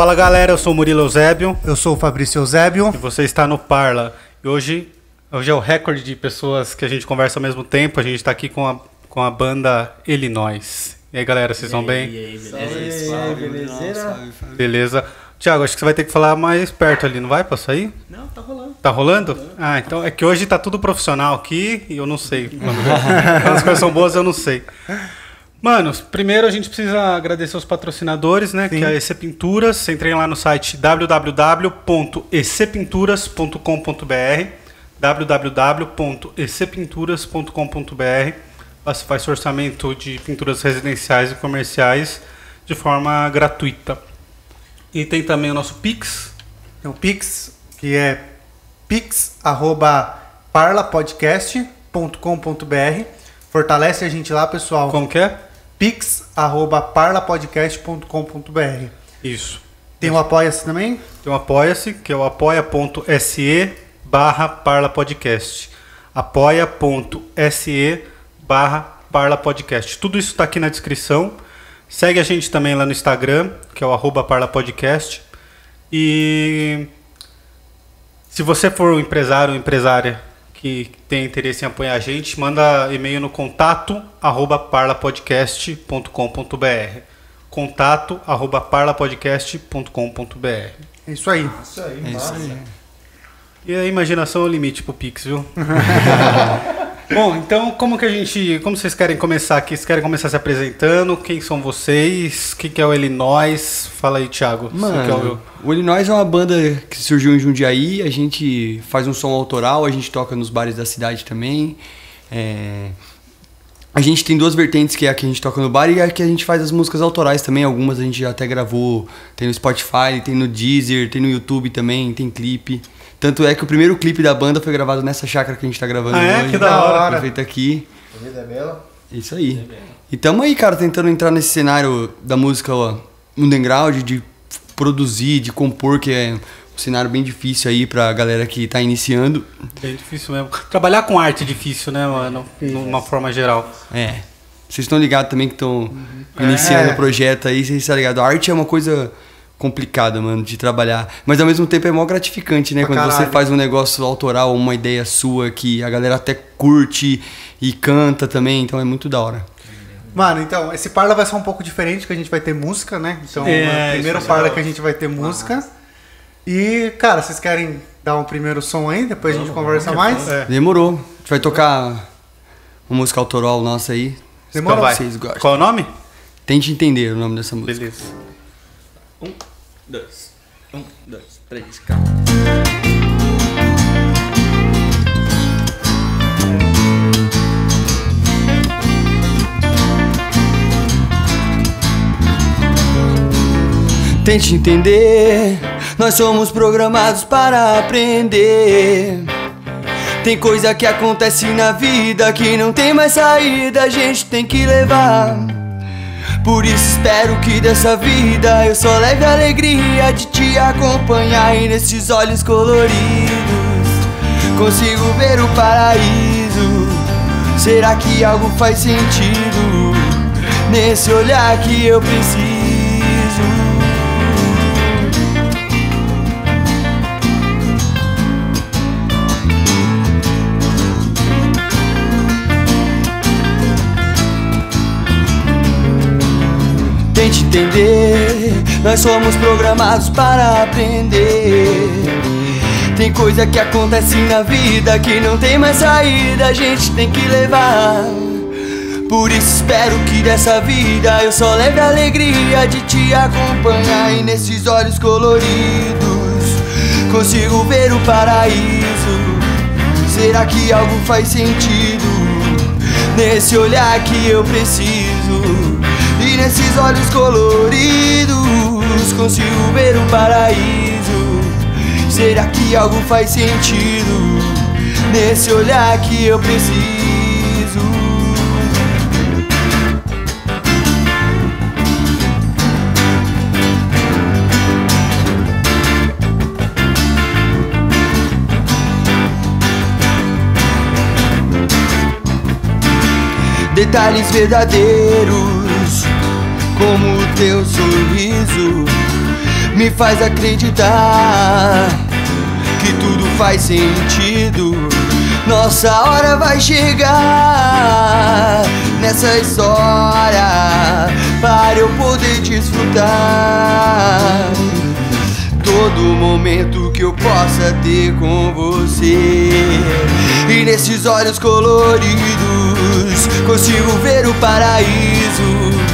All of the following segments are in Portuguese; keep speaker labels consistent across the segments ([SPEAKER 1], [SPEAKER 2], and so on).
[SPEAKER 1] Fala galera, eu sou o Murilo Eusébio
[SPEAKER 2] Eu sou o Fabrício Eusébio.
[SPEAKER 1] e você está no Parla. E hoje, hoje é o recorde de pessoas que a gente conversa ao mesmo tempo. A gente está aqui com a, com a banda Illinois. E aí galera, vocês estão bem?
[SPEAKER 3] E aí, beleza?
[SPEAKER 2] belezeira?
[SPEAKER 1] Beleza. Tiago, acho que você vai ter que falar mais perto ali, não vai pra sair?
[SPEAKER 3] Não, tá rolando.
[SPEAKER 1] Tá rolando? Ah, então é que hoje tá tudo profissional aqui e eu não sei. Quando as coisas são boas, eu não sei. Manos, primeiro a gente precisa agradecer os patrocinadores, né? Que é a EC Pinturas. Entrem lá no site www.ecpinturas.com.br www.ecpinturas.com.br faz seu orçamento de pinturas residenciais e comerciais de forma gratuita. E tem também o nosso Pix,
[SPEAKER 2] Tem o Pix, que é pix@parlapodcast.com.br. Fortalece a gente lá, pessoal.
[SPEAKER 1] como que é?
[SPEAKER 2] pix@parlapodcast.com.br.
[SPEAKER 1] Isso.
[SPEAKER 2] Tem o Apoia-se também?
[SPEAKER 1] Tem o Apoia-se, que é o apoia.se barra parlapodcast. apoia.se barra parlapodcast. Tudo isso está aqui na descrição. Segue a gente também lá no Instagram, que é o arroba parlapodcast. E se você for um empresário ou empresária que tem interesse em apoiar a gente, manda e-mail no contato arroba parlapodcast.com.br contato arroba parlapodcast.com.br
[SPEAKER 2] É isso aí.
[SPEAKER 3] Isso aí,
[SPEAKER 4] É isso aí.
[SPEAKER 1] E a imaginação é o limite pro Pix, viu? Bom, então como que a gente. Como vocês querem começar aqui? Vocês querem começar se apresentando? Quem são vocês? O que, que é o Illinois? Fala aí, Thiago. Que é o-
[SPEAKER 4] Mano, o Illinois é uma banda que surgiu em Jundiaí, a gente faz um som autoral, a gente toca nos bares da cidade também. É, A gente tem duas vertentes, que é a que a gente toca no bar e a que a gente faz as músicas autorais também. Algumas a gente já até gravou, tem no Spotify, tem no Deezer, tem no YouTube também, tem clipe. Tanto é que o primeiro clipe da banda foi gravado nessa chácara que a gente tá gravando
[SPEAKER 1] Ah, é?
[SPEAKER 4] hoje.
[SPEAKER 1] Que da
[SPEAKER 2] hora.
[SPEAKER 4] Foi feito aqui.
[SPEAKER 3] A vida é bela.
[SPEAKER 4] Isso aí. E tamo aí, cara, tentando entrar nesse cenário da música ó, underground, de produzir, de compor, que é um cenário bem difícil aí pra galera que tá iniciando.
[SPEAKER 1] Bem difícil mesmo. Trabalhar com arte é difícil, né, mano? Numa forma geral.
[SPEAKER 4] É. Vocês estão ligados também que estão
[SPEAKER 1] Uhum.
[SPEAKER 4] iniciando
[SPEAKER 2] É.
[SPEAKER 4] o projeto aí, vocês estão ligados. A arte é uma coisa complicada, mano, de trabalhar. Mas ao mesmo tempo é mó gratificante, né?
[SPEAKER 2] Pra
[SPEAKER 4] Quando você
[SPEAKER 2] caralho.
[SPEAKER 4] faz um negócio autoral, uma ideia sua que a galera até curte e canta também, então é muito da hora.
[SPEAKER 2] Mano, então, esse Parla vai ser um pouco diferente, que a gente vai ter música, né? Então,
[SPEAKER 1] É,
[SPEAKER 2] é primeiro Parla
[SPEAKER 1] legal.
[SPEAKER 2] que a gente vai ter música. E, cara, vocês querem dar um primeiro som aí? Depois a gente conversa mais?
[SPEAKER 1] É.
[SPEAKER 4] Demorou. A gente vai tocar uma música autoral nossa aí.
[SPEAKER 2] Demorou.
[SPEAKER 4] Vocês gostem.
[SPEAKER 1] Qual é o nome?
[SPEAKER 4] Tente entender o nome dessa música.
[SPEAKER 1] Beleza.
[SPEAKER 3] Um, dois. Um, dois, três, calma.
[SPEAKER 4] Tente entender, nós somos programados para aprender. Tem coisa que acontece na vida que não tem mais saída, a gente tem que levar. Por isso espero que dessa vida eu só leve a alegria de te acompanhar e nesses olhos coloridos consigo ver o paraíso. Será que algo faz sentido nesse olhar que eu preciso? Tente entender, nós somos programados para aprender. Tem coisa que acontece na vida que não tem mais saída, a gente tem que levar. Por isso espero que dessa vida eu só leve a alegria de te acompanhar e nesses olhos coloridos consigo ver o paraíso. Será que algo faz sentido nesse olhar que eu preciso? Nesses olhos coloridos consigo ver o paraíso. Será que algo faz sentido nesse olhar que eu preciso? Detalhes verdadeiros, como o teu sorriso, me faz acreditar que tudo faz sentido. Nossa hora vai chegar nessa história para eu poder desfrutar todo momento que eu possa ter com você. E nesses olhos coloridos consigo ver o paraíso.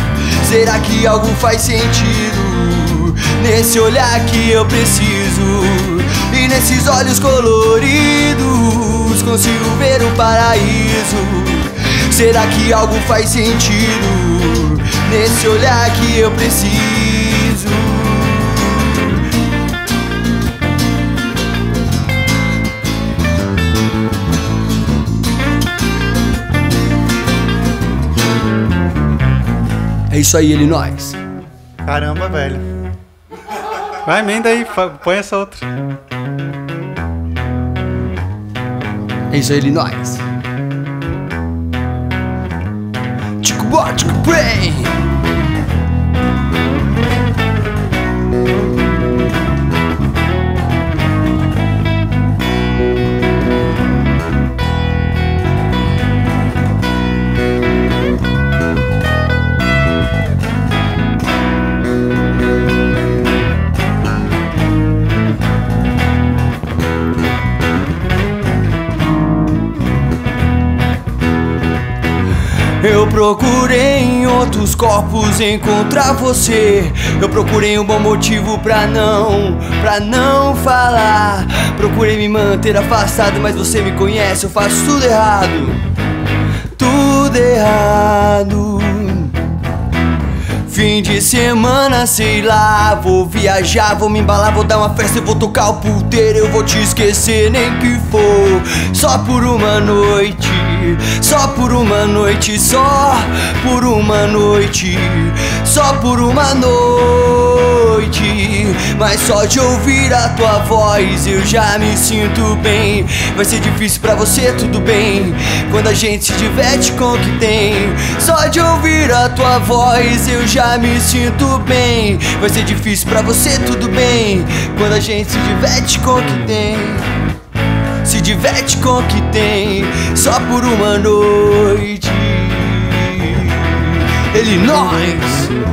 [SPEAKER 4] Será que algo faz sentido nesse olhar que eu preciso? E nesses olhos coloridos consigo ver o paraíso. Será que algo faz sentido nesse olhar que eu preciso? É isso aí, ele nós.
[SPEAKER 2] Caramba, velho.
[SPEAKER 1] Vai, emenda aí, põe essa outra.
[SPEAKER 4] É isso aí, ele nós. Tico bó, tico brain. Procurei em outros corpos encontrar você. Eu procurei um bom motivo pra não, pra não falar. Procurei me manter afastado, mas você me conhece, eu faço tudo errado. Tudo errado. Fim de semana, sei lá, vou viajar, vou me embalar, vou dar uma festa, vou tocar o puteiro, eu vou te esquecer, nem que for, só por uma noite, só por uma noite, só por uma noite, só por uma noite, mas só de ouvir a tua voz eu já me sinto bem. Vai ser difícil pra você, tudo bem, quando a gente se diverte com o que tem, só de ouvir a tua voz eu já me sinto bem. Vai ser difícil pra você, tudo bem, quando a gente se diverte com o que tem. Se diverte com o que tem, só por uma noite. Ele nós.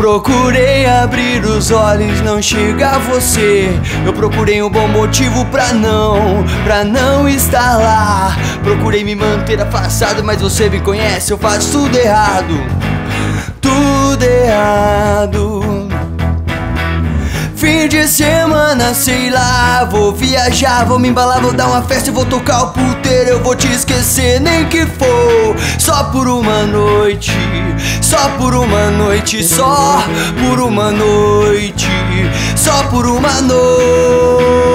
[SPEAKER 4] Procurei abrir os olhos, não chega você. Eu procurei um bom motivo pra não, pra não estar lá. Procurei me manter afastado, mas você me conhece, eu faço tudo errado. Tudo errado. Fim de semana, sei lá, vou viajar, vou me embalar, vou dar uma festa vou tocar o puteiro, eu vou te esquecer, nem que for, só por uma noite, só por uma noite, só por uma noite, só por uma noite,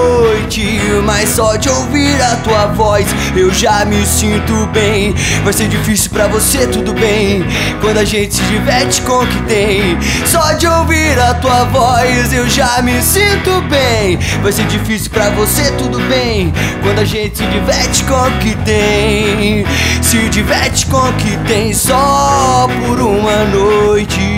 [SPEAKER 4] mas só de ouvir a tua voz eu já me sinto bem. Vai ser difícil pra você, tudo bem, quando a gente se diverte com o que tem, só de ouvir a tua voz eu já me sinto bem. Vai ser difícil pra você, tudo bem. Quando a gente se diverte com o que tem, se diverte com o que tem só por uma noite.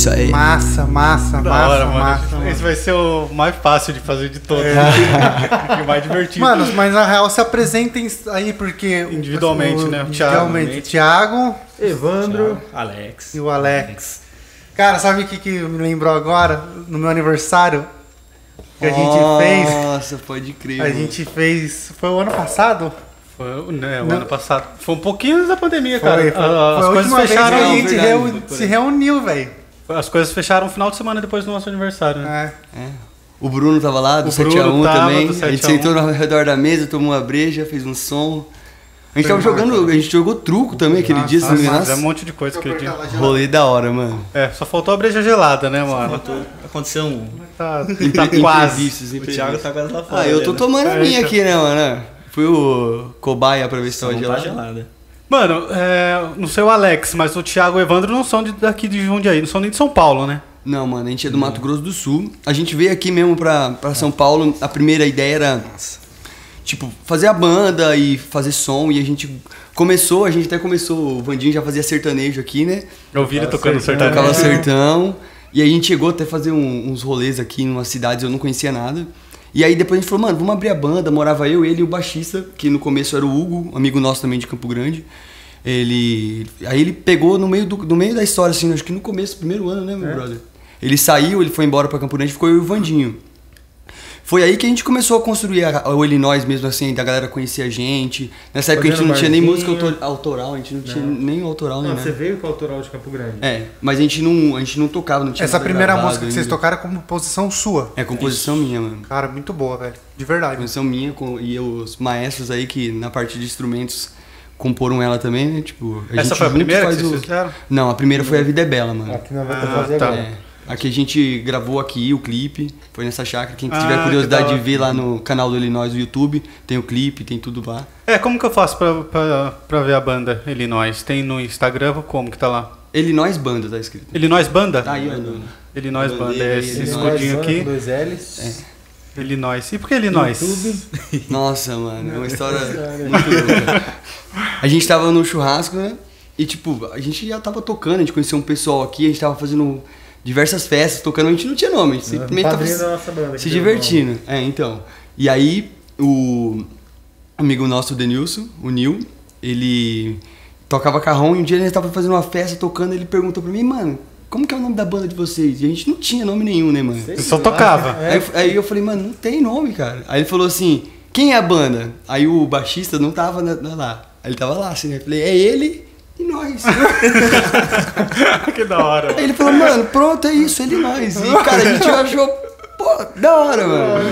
[SPEAKER 4] Isso aí.
[SPEAKER 2] Massa, massa,
[SPEAKER 1] Da
[SPEAKER 2] massa,
[SPEAKER 1] hora, mano.
[SPEAKER 2] massa. mano.
[SPEAKER 1] Esse vai ser o mais fácil de fazer de todos. e o mais divertido.
[SPEAKER 2] Mano, mas na real se apresentem aí, porque.
[SPEAKER 1] Individualmente,
[SPEAKER 2] o-
[SPEAKER 1] né? O
[SPEAKER 2] Individualmente.
[SPEAKER 1] Thiago.
[SPEAKER 2] Thiago
[SPEAKER 3] Evandro. Alex.
[SPEAKER 2] e o Alex. Cara, sabe o que, que me lembrou agora? No meu aniversário, que a gente fez.
[SPEAKER 4] Nossa, pode crer.
[SPEAKER 2] A
[SPEAKER 4] mano.
[SPEAKER 2] gente fez. Foi o ano passado?
[SPEAKER 1] Foi né, o
[SPEAKER 2] Não.
[SPEAKER 1] ano passado. Foi um pouquinho antes da pandemia,
[SPEAKER 2] Foi,
[SPEAKER 1] cara.
[SPEAKER 2] foi,
[SPEAKER 1] Ah,
[SPEAKER 2] foi
[SPEAKER 1] As
[SPEAKER 2] a
[SPEAKER 1] coisas
[SPEAKER 2] última vez
[SPEAKER 1] fecharam.
[SPEAKER 2] que a gente reu- se reuniu, velho.
[SPEAKER 1] As coisas fecharam no final de semana depois do nosso aniversário, né?
[SPEAKER 2] É.
[SPEAKER 4] É. O Bruno tava lá, do
[SPEAKER 1] O
[SPEAKER 4] 7x1
[SPEAKER 1] Bruno tava,
[SPEAKER 4] também.
[SPEAKER 1] do
[SPEAKER 4] a gente
[SPEAKER 1] 7x1.
[SPEAKER 4] sentou ao redor da mesa, tomou uma breja, fez um som. A gente
[SPEAKER 2] Foi
[SPEAKER 4] tava jogando, a gente jogou truco também aquele dia, se não me
[SPEAKER 1] é um monte de coisa aquele dia.
[SPEAKER 4] rolê da hora, mano.
[SPEAKER 1] É, só faltou a breja gelada, né, mano?
[SPEAKER 3] Faltou- Aconteceu um.
[SPEAKER 1] Tá, tá quase.
[SPEAKER 4] Imprevistos,
[SPEAKER 3] O. Thiago tá quase lá fora.
[SPEAKER 4] Ah, eu tô
[SPEAKER 3] né?
[SPEAKER 4] tomando a
[SPEAKER 1] É,
[SPEAKER 4] minha
[SPEAKER 1] então.
[SPEAKER 4] aqui, né, mano? Fui o cobaia pra ver se tava
[SPEAKER 3] tá
[SPEAKER 4] gelado.
[SPEAKER 3] gelada.
[SPEAKER 1] Mano, é, não sei o Alex, mas o Thiago e o Evandro não são de- daqui de Jundiaí, não são nem de São Paulo, né?
[SPEAKER 4] Não, mano, a gente é do Mato Grosso do Sul. A gente veio aqui mesmo pra, pra São Paulo. A primeira ideia era, tipo, fazer a banda e fazer som. E a gente começou, a gente até começou, o Vandinho já fazia sertanejo aqui, né?
[SPEAKER 1] Eu vi ele tocando
[SPEAKER 2] sertão.
[SPEAKER 1] sertanejo.
[SPEAKER 4] Tocava sertão. E a gente chegou até a fazer um- uns rolês aqui em umas cidades, eu não conhecia nada. E aí depois a gente falou, mano, vamos abrir a banda. Morava eu, ele e o baixista, que no começo era o Hugo, amigo nosso também de Campo Grande. Ele. Aí ele pegou no meio, do, no meio da história, assim, acho que no começo, primeiro ano, né, meu brother? Ele saiu, ele foi embora pra Campo Grande, ficou eu e o Vandinho. Foi aí que a gente começou a construir a, o Illinois mesmo, assim, da galera conhecer a gente. Nessa época a gente
[SPEAKER 5] Fazendo
[SPEAKER 4] não tinha nem música autor- autoral, a gente não tinha
[SPEAKER 5] Não.
[SPEAKER 4] nem autoral, nem
[SPEAKER 5] Não,
[SPEAKER 4] nada.
[SPEAKER 5] você veio com o autoral de Campo Grande.
[SPEAKER 4] É, mas a gente não, a gente não tocava, não tinha
[SPEAKER 2] Essa
[SPEAKER 4] nada
[SPEAKER 2] primeira
[SPEAKER 4] gravado
[SPEAKER 2] música que vocês
[SPEAKER 4] ainda.
[SPEAKER 2] tocaram é composição sua.
[SPEAKER 4] É composição minha, mano.
[SPEAKER 2] Cara, muito boa, velho. De verdade.
[SPEAKER 4] Composição minha com, e os maestros aí que na parte de instrumentos comporam ela também, né? Tipo, a
[SPEAKER 1] Essa
[SPEAKER 4] gente
[SPEAKER 1] foi a primeira que
[SPEAKER 4] faz
[SPEAKER 1] vocês
[SPEAKER 4] o-
[SPEAKER 1] fizeram?
[SPEAKER 4] Não, a primeira foi A Vida é Bela, mano.
[SPEAKER 5] Aqui nós vamos
[SPEAKER 1] Ah,
[SPEAKER 5] fazer
[SPEAKER 1] tá.
[SPEAKER 5] agora.
[SPEAKER 4] É. Aqui a gente gravou aqui o clipe, foi nessa chácara. Quem
[SPEAKER 1] Ah,
[SPEAKER 4] tiver
[SPEAKER 1] que
[SPEAKER 4] curiosidade
[SPEAKER 1] da
[SPEAKER 4] de ver lá no canal do Illinois do YouTube, tem o clipe, tem tudo lá.
[SPEAKER 1] É, como que eu faço pra, pra, pra ver a banda Illinois? Tem no Instagram, como que tá lá?
[SPEAKER 4] Illinois Banda tá escrito.
[SPEAKER 1] Illinois Banda?
[SPEAKER 4] Tá aí, ó. no-
[SPEAKER 1] Illinois Banda, é esse escudinho aqui.
[SPEAKER 5] Dois L's.
[SPEAKER 1] Illinois. E por que Illinois?
[SPEAKER 5] YouTube.
[SPEAKER 4] Nossa, mano, é uma história muito louca. A gente tava no churrasco, né? E tipo, a gente já tava tocando, a gente conheceu um pessoal aqui, a gente tava fazendo diversas festas, tocando, a gente não tinha nome, a gente simplesmente tava
[SPEAKER 5] banda.
[SPEAKER 4] se divertindo. É, então. E aí, o amigo nosso, o Denilson, o Nil, ele tocava carrão e um dia ele tava fazendo uma festa tocando, ele perguntou pra mim, mano, como que é o nome da banda de vocês? E a gente não tinha nome nenhum, né, mano?
[SPEAKER 5] nome.
[SPEAKER 1] Só tocava.
[SPEAKER 5] É.
[SPEAKER 4] Aí, eu- aí eu falei, mano, não tem nome, cara. Aí ele falou assim, quem é a banda? Aí o baixista não tava na- na- lá. Aí ele tava lá, assim, né? Eu falei, é ele e nós.
[SPEAKER 1] que da hora.
[SPEAKER 4] Aí ele falou, mano, pronto, é isso, ele e nós. E, cara, a gente achou, pô, da hora, mano.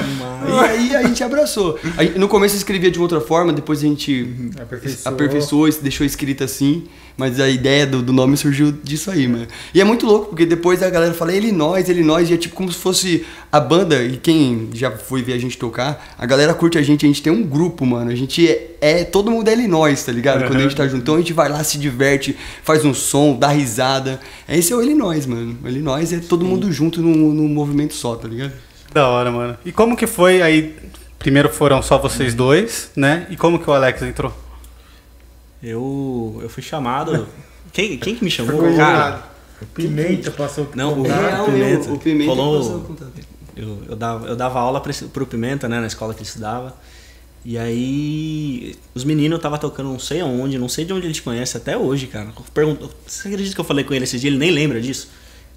[SPEAKER 4] E aí a gente abraçou. Aí, no começo escrevia de outra forma, depois a gente
[SPEAKER 5] Aperfeiçoou.
[SPEAKER 4] aperfeiçoou, deixou escrito assim. Mas a ideia do, do nome surgiu disso aí, mano. E é muito louco, porque depois a galera fala ele nós, ele nós, e é tipo como se fosse a banda, e quem já foi ver a gente tocar, a galera curte a gente, a gente tem um grupo, mano. A gente é, é todo mundo é ele nós, tá ligado? Quando a gente tá junto. Então a gente vai lá, se diverte, faz um som, dá risada. Esse é o ele nós, mano. Ele nós é todo mundo junto num, num movimento só, tá ligado?
[SPEAKER 1] Da hora, mano. E como que foi aí? Primeiro foram só vocês dois, né? E como que o Alex entrou?
[SPEAKER 3] Eu, eu fui chamado. Quem, quem que me
[SPEAKER 2] Foi
[SPEAKER 3] chamou?
[SPEAKER 2] convidado.
[SPEAKER 3] Cara,
[SPEAKER 5] Pimenta passou o
[SPEAKER 3] Não, o real- Pimenta.
[SPEAKER 4] o Pimenta
[SPEAKER 3] Falou-
[SPEAKER 4] passou o contato.
[SPEAKER 3] eu, eu, dava, eu dava aula pra esse- pro Pimenta, né, na escola que ele estudava. E aí, os meninos tava tocando não sei aonde, não sei de onde ele te conhece até hoje, cara. Perguntou, você acredita que eu falei com ele esse dia? Ele nem lembra disso.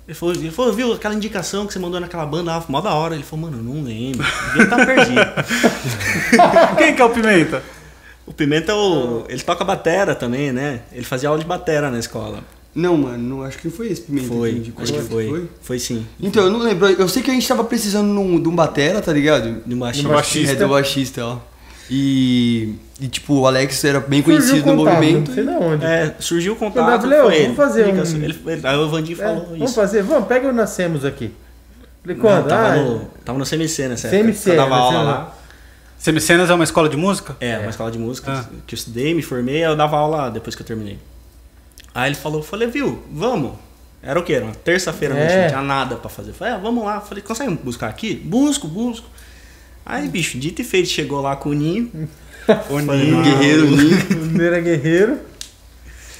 [SPEAKER 3] Ele falou, ele falou, viu aquela indicação que você mandou naquela banda, ah, mó da hora. Ele falou, mano, eu não lembro. Ele tá perdido.
[SPEAKER 1] Quem que é o Pimenta?
[SPEAKER 3] O Pimenta, é o, ele toca batera também, né? Ele fazia aula de batera na escola.
[SPEAKER 4] Não, mano, não, acho que não foi esse Pimenta.
[SPEAKER 3] Foi,
[SPEAKER 4] indicou.
[SPEAKER 3] acho que foi. Foi sim.
[SPEAKER 4] Então, eu não lembro. Eu sei que a gente tava precisando num- de um batera, tá ligado?
[SPEAKER 3] De um baixista.
[SPEAKER 1] Do baixista.
[SPEAKER 4] É, do baixista, ó. E, e, tipo, o Alex era bem
[SPEAKER 5] Surgiu
[SPEAKER 4] conhecido no movimento.
[SPEAKER 5] Não sei de onde.
[SPEAKER 3] É, surgiu o contato,
[SPEAKER 5] Léo,
[SPEAKER 3] foi ele.
[SPEAKER 5] vamos fazer um-
[SPEAKER 3] Ele, ele- aí o Vandir
[SPEAKER 5] É,
[SPEAKER 3] falou
[SPEAKER 5] vamos
[SPEAKER 3] isso.
[SPEAKER 5] fazer, vamos, pega o Nascemos aqui. Falei,
[SPEAKER 3] Não,
[SPEAKER 5] quando?
[SPEAKER 3] tava,
[SPEAKER 5] ah,
[SPEAKER 3] no, tava no CMC nessa
[SPEAKER 5] CMC,
[SPEAKER 3] época. Eu dava aula lá.
[SPEAKER 1] Semicenas é uma escola de música?
[SPEAKER 3] É, uma escola de música
[SPEAKER 1] Ah.
[SPEAKER 3] que eu estudei, me formei, aí eu dava aula depois que eu terminei. Aí ele falou, falei, viu, vamos. Era o quê? Era uma terça-feira,
[SPEAKER 5] É.
[SPEAKER 3] não tinha nada pra fazer. Falei, ah, vamos lá. Falei, consegue buscar aqui? Busco, busco. Aí, bicho, dito e feito, chegou lá com o Ninho.
[SPEAKER 1] O Ninho.
[SPEAKER 3] ah,
[SPEAKER 4] Guerreiro, Ninho.
[SPEAKER 5] O Neira Guerreiro.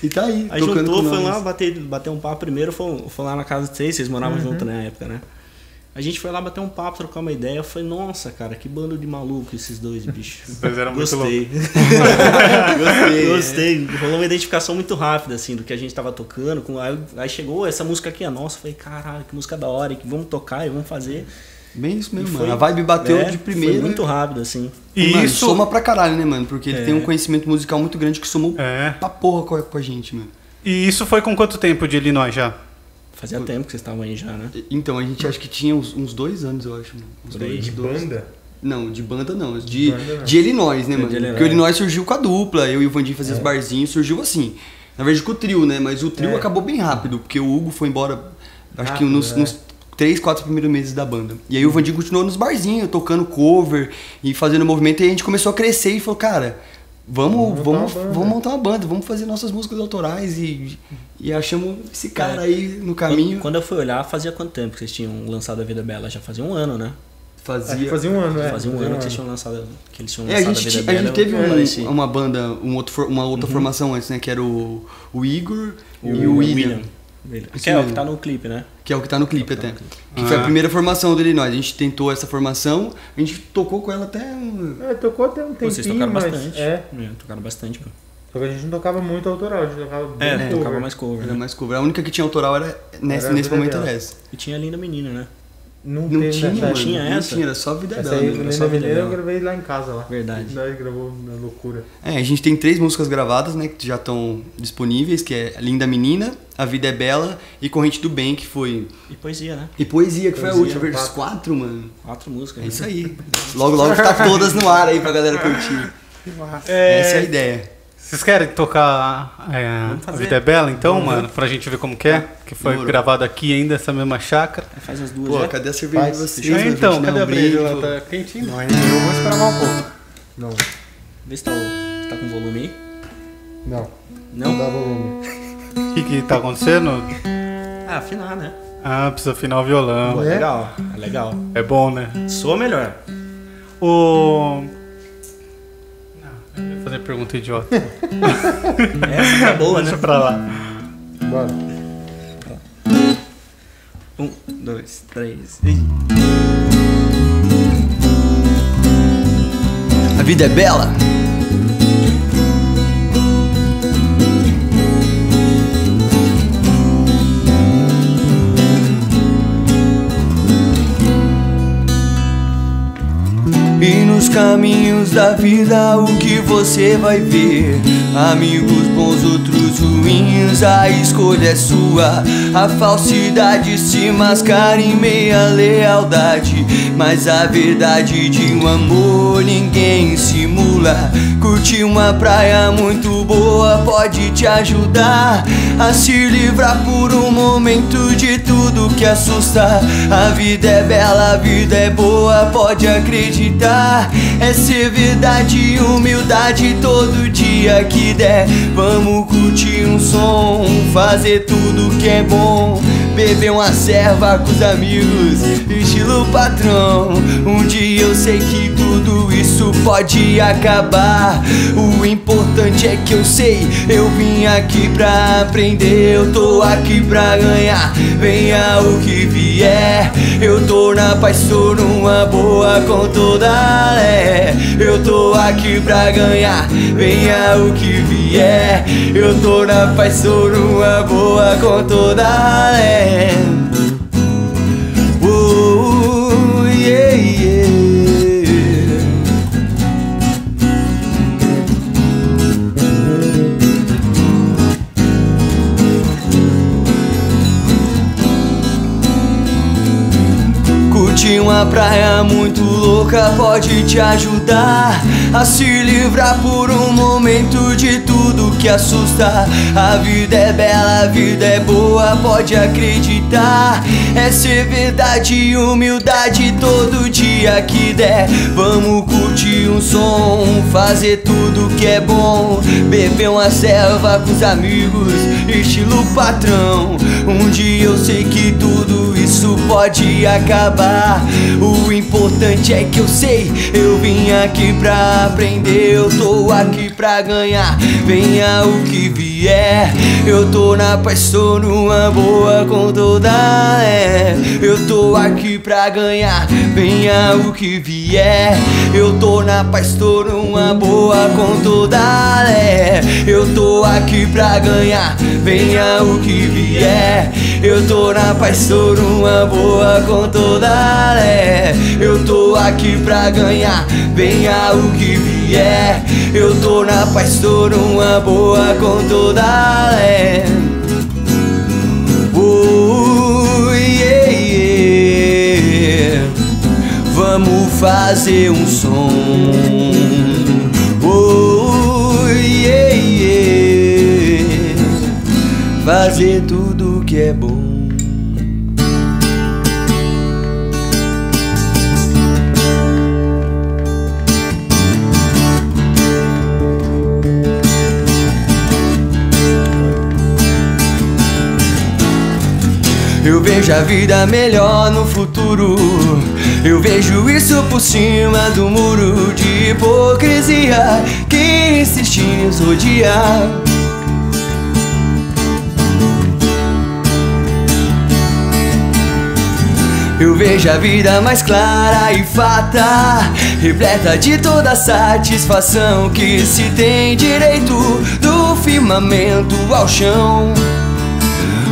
[SPEAKER 4] E tá aí,
[SPEAKER 3] Aí juntou,
[SPEAKER 4] com
[SPEAKER 3] foi
[SPEAKER 4] nós.
[SPEAKER 3] lá, bater, bater um papo primeiro, foi, foi lá na casa de vocês, vocês moravam
[SPEAKER 5] Uhum.
[SPEAKER 3] junto na época, né? A gente foi lá bater um papo, trocar uma ideia. Eu falei, nossa, cara, que bando de maluco esses dois bichos.
[SPEAKER 1] dois eram muito
[SPEAKER 3] Gostei.
[SPEAKER 4] Gostei.
[SPEAKER 3] Gostei. Rolou uma identificação muito rápida, assim, do que a gente tava tocando. Com, aí, aí chegou, essa música aqui é nossa. Eu falei, caralho, que música da hora, e que vamos tocar e vamos fazer.
[SPEAKER 4] Bem isso mesmo,
[SPEAKER 3] E
[SPEAKER 4] mano. A vibe bateu
[SPEAKER 3] é,
[SPEAKER 4] de primeira.
[SPEAKER 3] Foi muito rápido, assim.
[SPEAKER 1] E
[SPEAKER 4] mano,
[SPEAKER 1] isso.
[SPEAKER 4] soma pra caralho, né, mano? Porque ele
[SPEAKER 3] É.
[SPEAKER 4] tem um conhecimento musical muito grande que somou
[SPEAKER 1] É.
[SPEAKER 4] pra porra com a, com a gente, mano.
[SPEAKER 1] E isso foi com quanto tempo de Illinois já?
[SPEAKER 3] Fazia tempo que vocês estavam aí já, né?
[SPEAKER 4] Então, a gente acho que tinha uns, uns dois anos, eu acho. Uns
[SPEAKER 3] Por aí.
[SPEAKER 4] dois,
[SPEAKER 5] De
[SPEAKER 4] dois.
[SPEAKER 5] banda?
[SPEAKER 4] Não, de banda não. De,
[SPEAKER 5] banda não.
[SPEAKER 4] de Illinois, né,
[SPEAKER 3] De
[SPEAKER 4] mano?
[SPEAKER 3] Illinois.
[SPEAKER 4] Porque o Illinois surgiu com a dupla, eu e o Vandinho fazia
[SPEAKER 5] É.
[SPEAKER 4] os barzinhos, surgiu assim. Na verdade com o trio, né? Mas o trio
[SPEAKER 5] É.
[SPEAKER 4] acabou bem rápido, porque o Hugo foi embora, acho que
[SPEAKER 5] Rápido,
[SPEAKER 4] nos,
[SPEAKER 5] é.
[SPEAKER 4] nos três, quatro primeiros meses da banda. E aí o Vandinho continuou nos barzinhos, tocando cover e fazendo movimento, e a gente começou a crescer e falou, cara, vamos,
[SPEAKER 5] Vamos montar
[SPEAKER 4] vamos,
[SPEAKER 5] uma banda.
[SPEAKER 4] vamos montar uma banda, vamos fazer nossas músicas autorais e, e achamos esse cara
[SPEAKER 3] É.
[SPEAKER 4] aí no caminho.
[SPEAKER 3] Quando, quando eu fui olhar, fazia quanto tempo que vocês tinham lançado a Vida Bela? Já fazia um ano, né?
[SPEAKER 4] Fazia.
[SPEAKER 5] fazia um ano, é.
[SPEAKER 3] fazia um ano que vocês tinham lançado, que eles tinham
[SPEAKER 4] É, a
[SPEAKER 3] lançado
[SPEAKER 4] gente,
[SPEAKER 3] a Vida
[SPEAKER 4] ti- a
[SPEAKER 3] Bela.
[SPEAKER 4] gente teve um- uma banda, um outro, uma outra formação antes, né? Que era o, o Igor e o,
[SPEAKER 3] o
[SPEAKER 4] William,
[SPEAKER 3] William.
[SPEAKER 4] Isso
[SPEAKER 3] Que é o que tá no clipe, né?
[SPEAKER 4] que é o que tá no clipe
[SPEAKER 3] É tá
[SPEAKER 4] até.
[SPEAKER 3] no clipe.
[SPEAKER 4] Que foi a
[SPEAKER 1] Ah.
[SPEAKER 4] primeira formação do Illinois. A gente tentou essa formação, a gente tocou com ela até. um-
[SPEAKER 5] É, tocou até um tempinho,
[SPEAKER 3] vocês tocaram
[SPEAKER 5] mas...
[SPEAKER 3] bastante.
[SPEAKER 5] É,
[SPEAKER 3] tocaram bastante, pô.
[SPEAKER 5] só que a gente não tocava muito autoral, a gente tocava bem
[SPEAKER 3] É, tocava mais cover,
[SPEAKER 4] Era
[SPEAKER 3] né?
[SPEAKER 4] mais cover. A única que tinha autoral era nesse,
[SPEAKER 5] Era
[SPEAKER 4] nesse momento era essa.
[SPEAKER 3] E tinha a Linda Menina, né?
[SPEAKER 5] Não,
[SPEAKER 4] Não
[SPEAKER 5] teve
[SPEAKER 4] tinha, mano.
[SPEAKER 3] tinha
[SPEAKER 4] não
[SPEAKER 3] essa?
[SPEAKER 4] tinha, era só vida
[SPEAKER 5] Essa
[SPEAKER 4] dela.
[SPEAKER 5] aí,
[SPEAKER 4] né?
[SPEAKER 3] Vida
[SPEAKER 5] Menina, eu
[SPEAKER 3] Bela.
[SPEAKER 5] gravei lá em casa lá.
[SPEAKER 3] Verdade.
[SPEAKER 5] Nós gravou na loucura.
[SPEAKER 4] É, a gente tem três músicas gravadas, né? Que já estão disponíveis, que é Linda Menina, A Vida é Bela e Corrente do Bem, que foi.
[SPEAKER 3] E poesia, né?
[SPEAKER 4] E Poesia, que foi a
[SPEAKER 5] Poesia,
[SPEAKER 4] última,
[SPEAKER 5] quatro.
[SPEAKER 4] quatro, mano.
[SPEAKER 3] Quatro músicas.
[SPEAKER 4] É isso
[SPEAKER 3] né?
[SPEAKER 4] aí. Logo, logo tá todas no ar aí pra galera curtir. Essa é a ideia.
[SPEAKER 1] Vocês querem tocar é, A. Vida é Bela, então, mano? Pra gente ver como que é? Que foi
[SPEAKER 4] Demorou.
[SPEAKER 1] gravado aqui ainda, essa mesma chácara.
[SPEAKER 3] Faz as duas
[SPEAKER 4] Pô,
[SPEAKER 3] já.
[SPEAKER 4] cadê a cerveja de vocês?
[SPEAKER 1] É, então,
[SPEAKER 4] Gente,
[SPEAKER 1] cadê
[SPEAKER 4] não,
[SPEAKER 1] a breja? Ela tá quentinha?
[SPEAKER 2] Não, eu vou esperar mais um pouco.
[SPEAKER 5] Não,
[SPEAKER 3] Vê se tá, tá com volume aí.
[SPEAKER 5] não.
[SPEAKER 3] Não?
[SPEAKER 5] dá volume.
[SPEAKER 1] O que que tá acontecendo?
[SPEAKER 3] Ah, afinar, né?
[SPEAKER 1] Ah, precisa afinar o violão.
[SPEAKER 3] Pô,
[SPEAKER 5] É?
[SPEAKER 3] legal. É legal.
[SPEAKER 1] É bom, né?
[SPEAKER 3] Soa melhor.
[SPEAKER 1] O... Fazer pergunta idiota.
[SPEAKER 3] Essa tá boa, né?
[SPEAKER 1] Deixa pra lá.
[SPEAKER 5] Bora.
[SPEAKER 3] Um, dois, três e...
[SPEAKER 4] A vida é bela. E nos caminhos da vida o que você vai ver? Amigos bons, outros ruins, a escolha é sua. A falsidade se mascara em meia lealdade. Mas a verdade de um amor ninguém simula. Curtir uma praia muito boa pode te ajudar a se livrar por um momento de tudo que assusta. A vida é bela, a vida é boa, pode acreditar. É ser verdade e humildade todo dia que der. Vamos curtir um som, fazer tudo que é bom. Beber uma serva com os amigos, estilo patrão. Um dia eu sei que tudo isso pode acabar. O importante é que eu sei, eu vim aqui pra aprender. Eu tô aqui pra ganhar, venha o que vier. Eu tô na paz, tô numa boa com toda lé. Eu tô aqui pra ganhar, venha o que vier. Eu tô na paz, tô numa boa com toda lé. Oh, uma praia muito louca pode te ajudar a se livrar por um momento de tudo que assusta. A vida é bela, a vida é boa, pode acreditar. É ser verdade e humildade todo dia que der. Vamos curtir um som, fazer tudo que é bom. Beber uma selva com os amigos, estilo patrão. Um dia eu sei que tudo isso pode acabar. O importante é que eu sei, eu vim aqui pra aprender. Eu tô aqui pra ganhar, venha o que vier. Eu tô na paz, tô numa boa com toda é. Eu tô aqui pra ganhar, venha o que vier é. Eu tô na paz, tô numa boa com toda lé. Eu tô aqui pra ganhar, venha o que vier. Eu tô na paz, tô numa boa com toda lé. Eu tô aqui pra ganhar, venha o que vier. Eu tô na paz, tô numa boa com toda é. Vamos fazer um som. Oh, yeah, yeah. Fazer tudo que é bom. Eu vejo a vida melhor no futuro. Eu vejo isso por cima do muro de hipocrisia que insiste em nos odiar. Eu vejo a vida mais clara e fata, repleta de toda a satisfação que se tem direito do firmamento ao chão.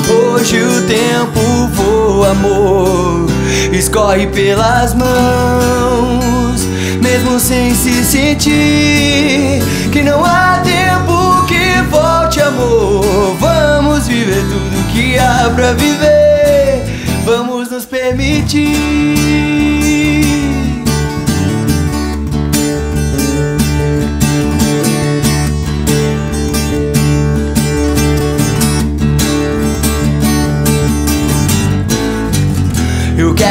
[SPEAKER 4] Hoje o tempo voa, amor, escorre pelas mãos, mesmo sem se sentir que não há tempo que volte, amor. Vamos viver tudo que há pra viver, vamos nos permitir.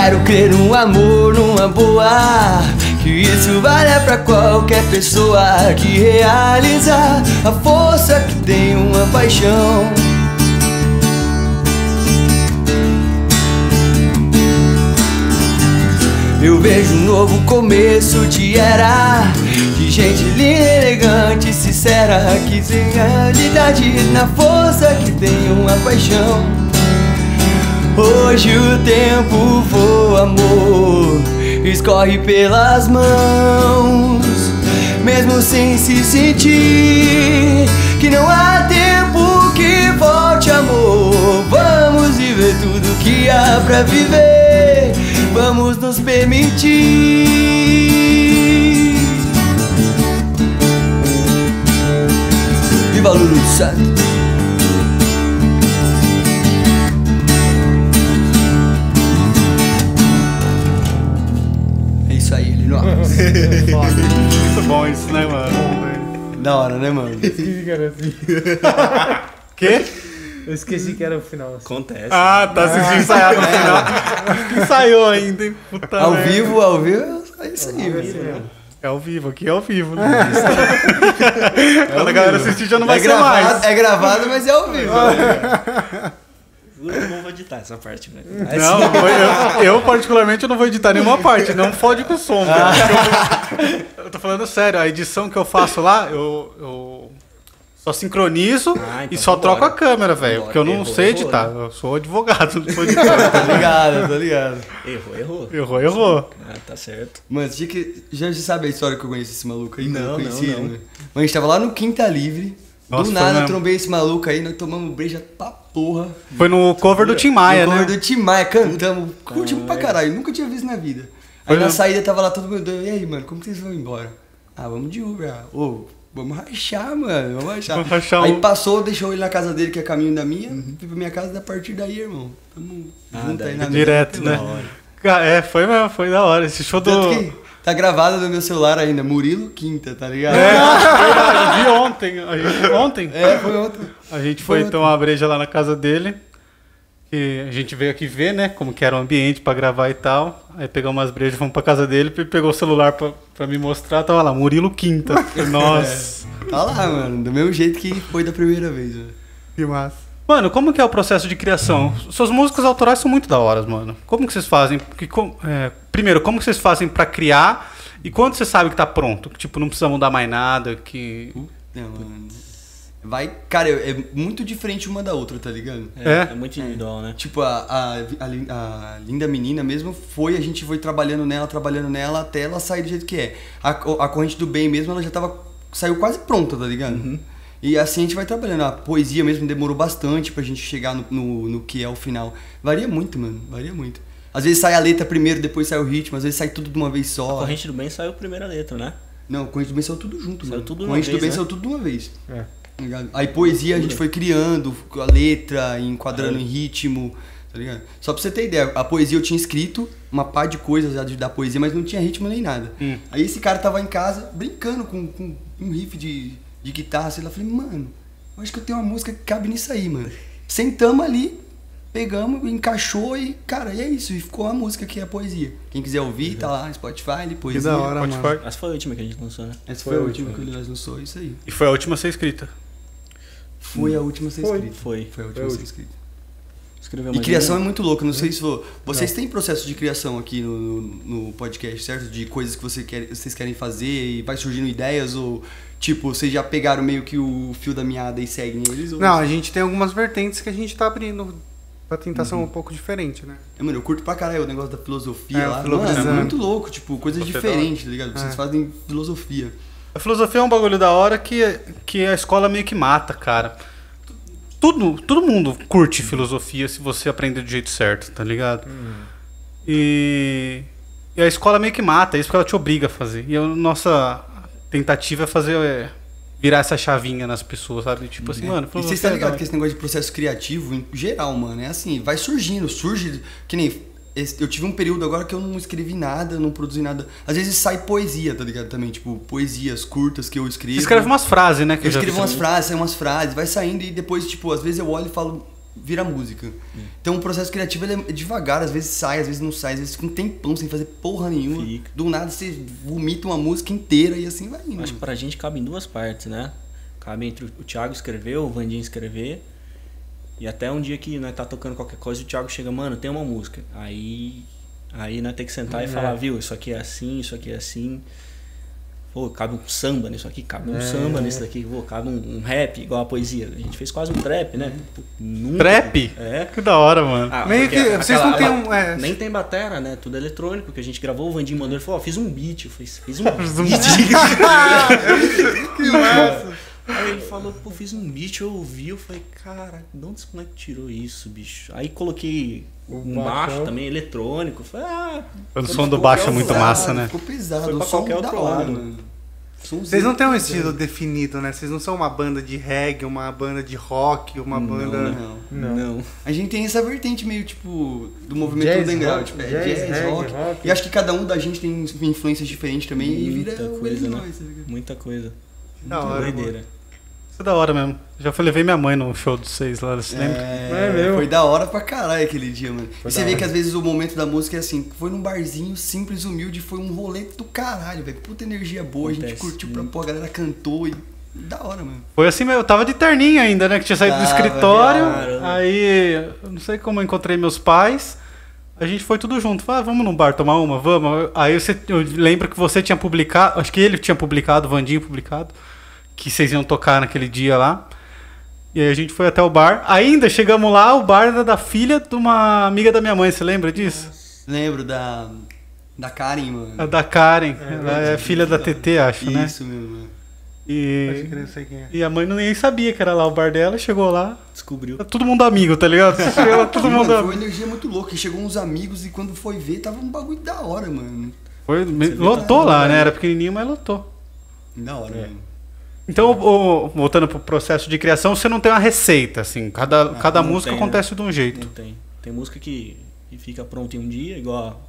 [SPEAKER 4] Quero crer no amor, numa boa. Que isso valha pra qualquer pessoa que realizar a força que tem uma paixão. Eu vejo um novo começo de era De gente linda, elegante, sincera Que tem realidade na força que tem uma paixão Hoje o tempo voa, amor, escorre pelas mãos, mesmo sem se sentir que não há tempo que volte, amor. Vamos viver tudo que há pra viver, vamos nos permitir. Viva Lulu Santos!
[SPEAKER 1] Muito bom isso, né, mano?
[SPEAKER 4] Da hora, né, mano?
[SPEAKER 5] Esqueci que era assim.
[SPEAKER 1] Quê?
[SPEAKER 5] Eu esqueci que era o final. Assim.
[SPEAKER 3] Acontece.
[SPEAKER 1] Ah, tá assistindo ensaiar no final. Que ensaiou ainda, hein? Puta
[SPEAKER 4] Ao
[SPEAKER 1] merda.
[SPEAKER 4] vivo, ao vivo, é isso aí, velho.
[SPEAKER 5] mesmo.
[SPEAKER 1] É ao vivo, aqui é ao vivo. Né? Quando a galera assistir já não vai
[SPEAKER 4] É
[SPEAKER 1] ser
[SPEAKER 4] gravado,
[SPEAKER 1] mais.
[SPEAKER 4] é gravado, mas é ao vivo.
[SPEAKER 3] Eu não vou editar essa parte, velho.
[SPEAKER 1] Não, eu, eu, particularmente eu não vou editar nenhuma parte, não fode com o som, cara. Eu, eu tô falando sério, a edição que eu faço lá, eu, eu só sincronizo
[SPEAKER 3] Ah, então
[SPEAKER 1] e só
[SPEAKER 3] vambora.
[SPEAKER 1] troco a câmera, velho. Porque eu não
[SPEAKER 3] Errou,
[SPEAKER 1] sei
[SPEAKER 3] errou,
[SPEAKER 1] editar.
[SPEAKER 3] né?
[SPEAKER 1] Eu sou advogado, não sou editor.
[SPEAKER 4] Tá ligado, tá ligado.
[SPEAKER 3] Errou, errou.
[SPEAKER 1] Errou, errou.
[SPEAKER 3] Ah, tá certo.
[SPEAKER 4] Mano, você que, já, já sabe a história que eu conheço esse maluco aí?
[SPEAKER 3] Não,
[SPEAKER 4] eu conheci
[SPEAKER 3] não,
[SPEAKER 4] ele,
[SPEAKER 3] não.
[SPEAKER 4] né? Mano, a gente tava lá no Quinta Livre.
[SPEAKER 1] Nossa,
[SPEAKER 4] do nada trombei esse maluco aí, nós tomamos breja pra porra.
[SPEAKER 1] Foi no cover do Tim Maia,
[SPEAKER 4] no
[SPEAKER 1] né?
[SPEAKER 4] cover do Tim Maia, cantamos, curtimos pra caralho, nunca tinha visto na vida. Aí
[SPEAKER 1] Foi
[SPEAKER 4] na
[SPEAKER 1] mesmo.
[SPEAKER 4] saída tava lá todo mundo, e aí, mano, como que vocês vão embora? Ah, vamos de Uber. ah. Ô, vamos rachar, mano, vamos rachar.
[SPEAKER 1] Vamos rachar
[SPEAKER 4] aí
[SPEAKER 1] um-
[SPEAKER 4] passou, deixou ele na casa dele, que é caminho da minha, fui pra minha casa, da partir daí, irmão. Tamo
[SPEAKER 3] Ah,
[SPEAKER 4] junto
[SPEAKER 3] daí
[SPEAKER 4] aí na
[SPEAKER 1] Direto,
[SPEAKER 3] Da
[SPEAKER 1] né? É, foi mesmo, foi da hora. Esse show do.
[SPEAKER 4] Tanto que tá gravado no meu celular ainda, Murilo Quinta, tá ligado?
[SPEAKER 1] É, eu vi ontem. A gente, ontem?
[SPEAKER 4] É, foi outro.
[SPEAKER 1] A gente foi
[SPEAKER 4] Foi
[SPEAKER 1] tomar uma breja lá na casa dele. E a gente veio aqui ver, né? Como que era o ambiente pra gravar e tal. Aí pegamos umas brejas, fomos pra casa dele, ele pegou o celular pra, pra me mostrar, tava lá, Murilo Quinta. Nossa,
[SPEAKER 4] Tá lá, mano, do mesmo jeito que foi da primeira vez, velho.
[SPEAKER 1] que massa. Mano, como que é o processo de criação? Suas músicas autorais são muito da hora, mano. Como que vocês fazem? Porque, com- é, primeiro, como que vocês fazem pra criar? E quando você sabe que tá pronto? Que, tipo, não precisa mudar mais nada, que...
[SPEAKER 4] Mano. Vai, cara, é é muito diferente uma da outra, tá ligado?
[SPEAKER 3] É,
[SPEAKER 1] É?
[SPEAKER 3] é muito individual, né?
[SPEAKER 4] Tipo, a, a, a a linda menina mesmo foi, a gente foi trabalhando nela, trabalhando nela até ela sair do jeito que é. A, a corrente do bem mesmo, ela já tava. saiu quase pronta, tá ligado? E assim a gente vai trabalhando. A poesia mesmo demorou bastante pra gente chegar no, no, no que é o final. Varia muito, mano, varia muito. Às vezes sai a letra primeiro, depois sai o ritmo, às vezes sai tudo de uma vez
[SPEAKER 3] A
[SPEAKER 4] só.
[SPEAKER 3] Corrente do Bem saiu a primeira letra, né?
[SPEAKER 4] Não, corrente do bem saiu tudo junto,
[SPEAKER 3] Saiu
[SPEAKER 4] mano.
[SPEAKER 3] tudo de uma
[SPEAKER 4] corrente do
[SPEAKER 3] vez,
[SPEAKER 4] bem
[SPEAKER 3] né?
[SPEAKER 4] saiu tudo de uma vez.
[SPEAKER 5] É.
[SPEAKER 4] Tá ligado? Aí poesia a gente foi criando, a letra, enquadrando em ritmo, tá ligado? Só pra você ter ideia, a poesia eu tinha escrito uma pá de coisas da poesia, mas não tinha ritmo nem nada.
[SPEAKER 1] Hum.
[SPEAKER 4] Aí esse cara tava em casa brincando com, com um riff de, de guitarra, sei lá. Falei, mano, eu acho que eu tenho uma música que cabe nisso aí, mano. Sentamos ali, pegamos, encaixou e, cara, e é isso. E ficou a música que é a poesia. Quem quiser ouvir, tá lá no Spotify, ali,
[SPEAKER 2] Que
[SPEAKER 4] poesia.
[SPEAKER 2] da hora,
[SPEAKER 1] Pode
[SPEAKER 2] mano.
[SPEAKER 3] Essa foi a última que a gente lançou, né?
[SPEAKER 4] Essa foi, a última que nós lançou, isso aí.
[SPEAKER 1] E foi a última a ser escrita.
[SPEAKER 4] Foi a última a ser
[SPEAKER 5] Foi.
[SPEAKER 4] escrita.
[SPEAKER 3] Foi.
[SPEAKER 4] Foi a última
[SPEAKER 5] Foi a
[SPEAKER 4] ser
[SPEAKER 5] última.
[SPEAKER 4] escrita.
[SPEAKER 3] Escreveu
[SPEAKER 4] E criação é muito louco. Não sei se vo- vocês têm processo de criação aqui no, no, no podcast, certo? De coisas que você quer, vocês querem fazer e vai surgindo ideias ou tipo vocês já pegaram meio que o fio da meada e seguem eles? Ou...
[SPEAKER 2] Não, a gente tem algumas vertentes que a gente tá abrindo pra tentar ser
[SPEAKER 4] Uhum.
[SPEAKER 2] um pouco diferente, né?
[SPEAKER 4] É, mano, eu curto pra caralho o negócio da filosofia
[SPEAKER 2] É,
[SPEAKER 4] lá. Mano, é muito louco, tipo, coisas
[SPEAKER 1] Você
[SPEAKER 4] diferentes, tá ligado? Vocês
[SPEAKER 2] É.
[SPEAKER 4] fazem filosofia.
[SPEAKER 1] A filosofia é um bagulho da hora que, que a escola meio que mata, cara. Tudo, todo mundo curte filosofia se você aprender do jeito certo, tá ligado? E, e a escola meio que mata, é isso que ela te obriga a fazer. E a nossa tentativa é fazer é, virar essa chavinha nas pessoas, sabe? Tipo assim, mano,
[SPEAKER 4] E
[SPEAKER 1] é da
[SPEAKER 4] ligados
[SPEAKER 1] hora.
[SPEAKER 4] que esse negócio de processo criativo, em geral, mano, é assim, vai surgindo, surge. Que nem. eu tive um período agora que eu não escrevi nada, não produzi nada. Às vezes sai poesia, tá ligado? Também, tipo, poesias curtas que eu escrevo.
[SPEAKER 1] Você escreve umas frases, né? Que
[SPEAKER 4] Eu escrevo umas frases, sai umas frases, vai saindo e depois, tipo, às vezes eu olho e falo, vira música. Então o processo criativo ele é devagar, às vezes sai, às vezes não sai, às vezes fica um tempão sem fazer porra nenhuma.
[SPEAKER 3] Fica.
[SPEAKER 4] Do nada você vomita uma música inteira e assim vai indo.
[SPEAKER 3] Acho que pra gente cabe em duas partes, né? Cabe entre o Thiago escrever, o Vandinho escrever. E até um dia que nós tá tocando qualquer coisa, o Thiago chega, mano, tem uma música. Aí. Aí nós tem que sentar e
[SPEAKER 5] É.
[SPEAKER 3] falar, viu, isso aqui é assim, isso aqui é assim. Pô, cabe um samba nisso aqui, cabe um
[SPEAKER 5] É.
[SPEAKER 3] samba nisso daqui, pô, cabe um, um rap, igual a poesia. A gente fez quase um trap, né? Nunca-
[SPEAKER 1] Trap?
[SPEAKER 3] É.
[SPEAKER 1] Que da hora, mano.
[SPEAKER 3] Ah,
[SPEAKER 2] Meio que- vocês não
[SPEAKER 3] aquela-
[SPEAKER 2] têm um- é.
[SPEAKER 3] Nem tem batera, né? Tudo eletrônico, que a gente gravou, o Vandinho mandou, ele falou, ó, fiz um beat. Eu fiz, fiz um beat.
[SPEAKER 2] que massa!
[SPEAKER 3] Aí ele falou, pô, fiz um beat, eu ouvi, eu falei, cara, de onde esse moleque tirou isso, bicho? Aí coloquei um baixo também, eletrônico. Ah,
[SPEAKER 1] O som do baixo é muito massa, né?
[SPEAKER 4] Ficou pesado,
[SPEAKER 3] Foi
[SPEAKER 4] o
[SPEAKER 3] pra
[SPEAKER 4] som
[SPEAKER 3] qualquer
[SPEAKER 4] da
[SPEAKER 3] outro
[SPEAKER 4] hora,
[SPEAKER 3] lado.
[SPEAKER 2] Vocês não têm um estilo definido, né? Vocês não são uma banda de reggae, uma banda de rock, uma
[SPEAKER 3] Não,
[SPEAKER 2] banda.
[SPEAKER 4] Não.
[SPEAKER 5] Não.
[SPEAKER 3] Não.
[SPEAKER 4] A gente tem essa vertente meio, tipo, do movimento
[SPEAKER 5] Jazz,
[SPEAKER 4] underground. Tipo, é,
[SPEAKER 5] jazz,
[SPEAKER 4] jazz,
[SPEAKER 5] reggae,
[SPEAKER 4] rock.
[SPEAKER 5] rock.
[SPEAKER 4] E acho que cada um da gente tem influências diferentes também e
[SPEAKER 3] Muita
[SPEAKER 4] vira o
[SPEAKER 3] coisa,
[SPEAKER 4] e
[SPEAKER 3] né?
[SPEAKER 4] nós, tá?
[SPEAKER 3] Muita coisa.
[SPEAKER 2] Da hora, mano.
[SPEAKER 3] Doideira.
[SPEAKER 1] É da hora mesmo. Já fui levei minha mãe no show de vocês lá, você lembra?
[SPEAKER 5] É mesmo?
[SPEAKER 4] Foi da hora pra caralho aquele dia, mano.
[SPEAKER 5] Foi
[SPEAKER 4] e você vê
[SPEAKER 5] hora.
[SPEAKER 4] que às vezes o momento da música é assim, foi num barzinho simples, humilde, foi um rolê do caralho, velho. Puta energia boa, a gente
[SPEAKER 3] Acontece
[SPEAKER 4] curtiu pra pôr, a galera cantou e. Da hora, mano.
[SPEAKER 1] Foi assim mesmo, eu tava de terninho ainda, né? Que tinha saído do
[SPEAKER 4] Tava,
[SPEAKER 1] escritório.
[SPEAKER 3] viado.
[SPEAKER 1] Aí, eu não sei como eu encontrei meus pais. A gente foi tudo junto. Falei, ah, vamos num bar tomar uma? Vamos. Aí você, eu lembro que você tinha publicado, acho que ele tinha publicado, o Vandinho publicado, que vocês iam tocar naquele dia lá. E aí a gente foi até o bar. Ainda chegamos lá, o bar era da filha de uma amiga da minha mãe, você lembra disso?
[SPEAKER 4] Lembro da. Da Karen, mano.
[SPEAKER 1] A da Karen. Ela é filha da TT, acho, né?
[SPEAKER 4] Isso mesmo, mano.
[SPEAKER 1] E,
[SPEAKER 2] crer, não sei quem é.
[SPEAKER 1] e a mãe não nem sabia que era lá o bar dela, chegou lá.
[SPEAKER 3] Descobriu.
[SPEAKER 1] Tá todo mundo amigo, tá ligado? Chegou todo
[SPEAKER 4] Mano,
[SPEAKER 1] mundo
[SPEAKER 4] foi uma energia muito louca. Chegou uns amigos e quando foi ver, tava um bagulho da hora, mano.
[SPEAKER 1] Foi, lotou lá, né? Era pequenininho, mas lotou.
[SPEAKER 4] Da hora,
[SPEAKER 5] É.
[SPEAKER 4] mano.
[SPEAKER 1] Então, o- o- voltando pro processo de criação, você não tem uma receita, assim. Cada, cada
[SPEAKER 3] não
[SPEAKER 1] música
[SPEAKER 3] tem, né?
[SPEAKER 1] acontece de um jeito.
[SPEAKER 3] Não tem. Tem música que, que fica pronta em um dia, igual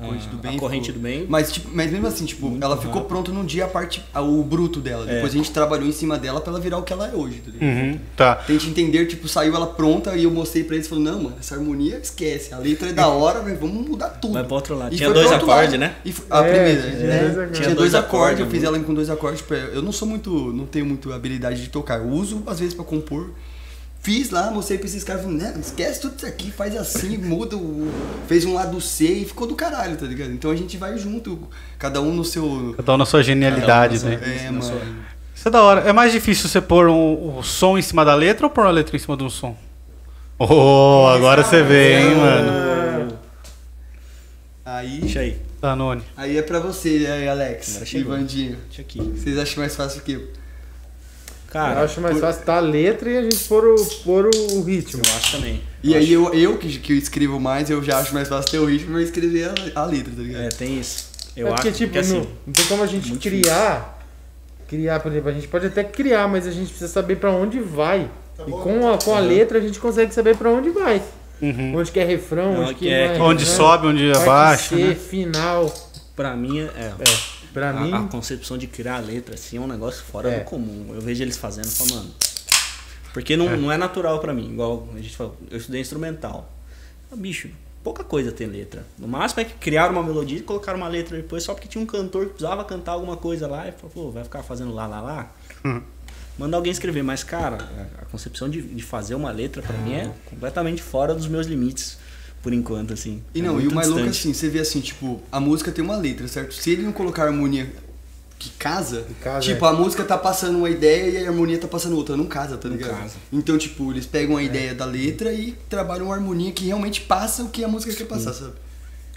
[SPEAKER 3] a,
[SPEAKER 4] A Corrente do Bem
[SPEAKER 3] a corrente
[SPEAKER 4] ficou-
[SPEAKER 3] do bem.
[SPEAKER 4] Mas, tipo, mas mesmo assim, tipo,
[SPEAKER 3] Muito
[SPEAKER 4] ela ficou
[SPEAKER 3] rápido.
[SPEAKER 4] pronta num dia a parte, a- o bruto dela.
[SPEAKER 3] É.
[SPEAKER 4] Depois a gente trabalhou em cima dela pra ela virar o que ela é hoje, tá ligado?
[SPEAKER 1] Uhum, tá.
[SPEAKER 4] Tente entender, tipo, saiu ela pronta e eu mostrei pra eles, falou, não, mano, essa harmonia esquece, a letra é da hora, mas vamos mudar tudo.
[SPEAKER 3] Vai pro outro lado.
[SPEAKER 4] E
[SPEAKER 3] Tinha dois acordes, né?
[SPEAKER 4] E foi- a
[SPEAKER 5] É,
[SPEAKER 4] primeira,
[SPEAKER 5] tinha
[SPEAKER 4] né?
[SPEAKER 5] dois acordes.
[SPEAKER 4] Tinha dois acordes, eu
[SPEAKER 3] né?
[SPEAKER 4] fiz ela com dois acordes. pra- Eu não sou muito, não tenho muito habilidade de tocar. Eu uso, às vezes, pra compor. Fiz lá, mostrei pra esses caras, falei, não, esquece tudo isso aqui, faz assim, muda o... Fez um lado C e ficou do caralho, tá ligado? Então a gente vai junto, cada um no seu...
[SPEAKER 1] Cada um na sua genialidade,
[SPEAKER 3] um
[SPEAKER 1] né?
[SPEAKER 3] na sua-
[SPEAKER 4] É,
[SPEAKER 3] na sua-
[SPEAKER 4] mano.
[SPEAKER 1] Isso é da hora. É mais difícil você pôr um, o som em cima da letra ou pôr a letra em cima de um som? Oh, agora você vê, hein, mano.
[SPEAKER 4] Aí,
[SPEAKER 3] Deixa aí.
[SPEAKER 1] Danone.
[SPEAKER 4] aí é pra você, aí, Alex
[SPEAKER 3] Agora
[SPEAKER 4] e. Vandinho.
[SPEAKER 3] Deixa aqui.
[SPEAKER 4] Vocês acham mais fácil o quê?
[SPEAKER 3] Cara,
[SPEAKER 5] eu acho mais fácil dar a letra e a gente pôr o, pôr o ritmo.
[SPEAKER 3] eu acho também.
[SPEAKER 4] E aí eu, eu que, que eu escrevo mais, eu já acho mais fácil ter o ritmo e eu escrever a, a letra, tá ligado?
[SPEAKER 3] É, tem isso. Eu
[SPEAKER 5] é
[SPEAKER 3] acho
[SPEAKER 5] tipo,
[SPEAKER 3] que assim,
[SPEAKER 5] não, não tem como a gente criar. Criar, por exemplo, a gente pode até criar, mas a gente precisa saber pra onde vai.
[SPEAKER 2] Tá
[SPEAKER 5] e com a, com a letra a gente consegue saber pra onde vai. Onde que é refrão,
[SPEAKER 3] Não,
[SPEAKER 5] onde que
[SPEAKER 3] que é-
[SPEAKER 5] é
[SPEAKER 1] Onde sobe, onde abaixa. Né?
[SPEAKER 5] final.
[SPEAKER 3] Pra mim, é.
[SPEAKER 5] É, pra
[SPEAKER 3] a,
[SPEAKER 5] mim,
[SPEAKER 3] a concepção de criar a letra assim é um negócio fora
[SPEAKER 5] É.
[SPEAKER 3] do comum. Eu vejo eles fazendo e falo, mano. Porque não é, não é natural pra mim. Igual a gente falou, eu estudei instrumental. Ah, Bicho, pouca coisa tem letra. No máximo é que criaram uma melodia e colocaram uma letra depois só porque tinha um cantor que precisava cantar alguma coisa lá e falou, pô, vai ficar fazendo lá, lá, lá. Manda alguém escrever, mas cara, a, concepção de, de fazer uma letra pra mim é completamente fora dos meus limites, por enquanto, assim.
[SPEAKER 4] E
[SPEAKER 3] É
[SPEAKER 4] não, e
[SPEAKER 3] muito
[SPEAKER 4] o mais louco é assim, você vê assim, tipo, a música tem uma letra, certo? Se ele não colocar a harmonia que casa,
[SPEAKER 5] casa,
[SPEAKER 4] tipo,
[SPEAKER 5] é.
[SPEAKER 4] a música tá passando uma ideia e a harmonia tá passando outra, não casa, tá
[SPEAKER 3] Não
[SPEAKER 4] ligado?
[SPEAKER 3] casa.
[SPEAKER 4] Então, tipo, eles pegam a ideia da letra e trabalham uma harmonia que realmente passa o que a música quer passar, sabe?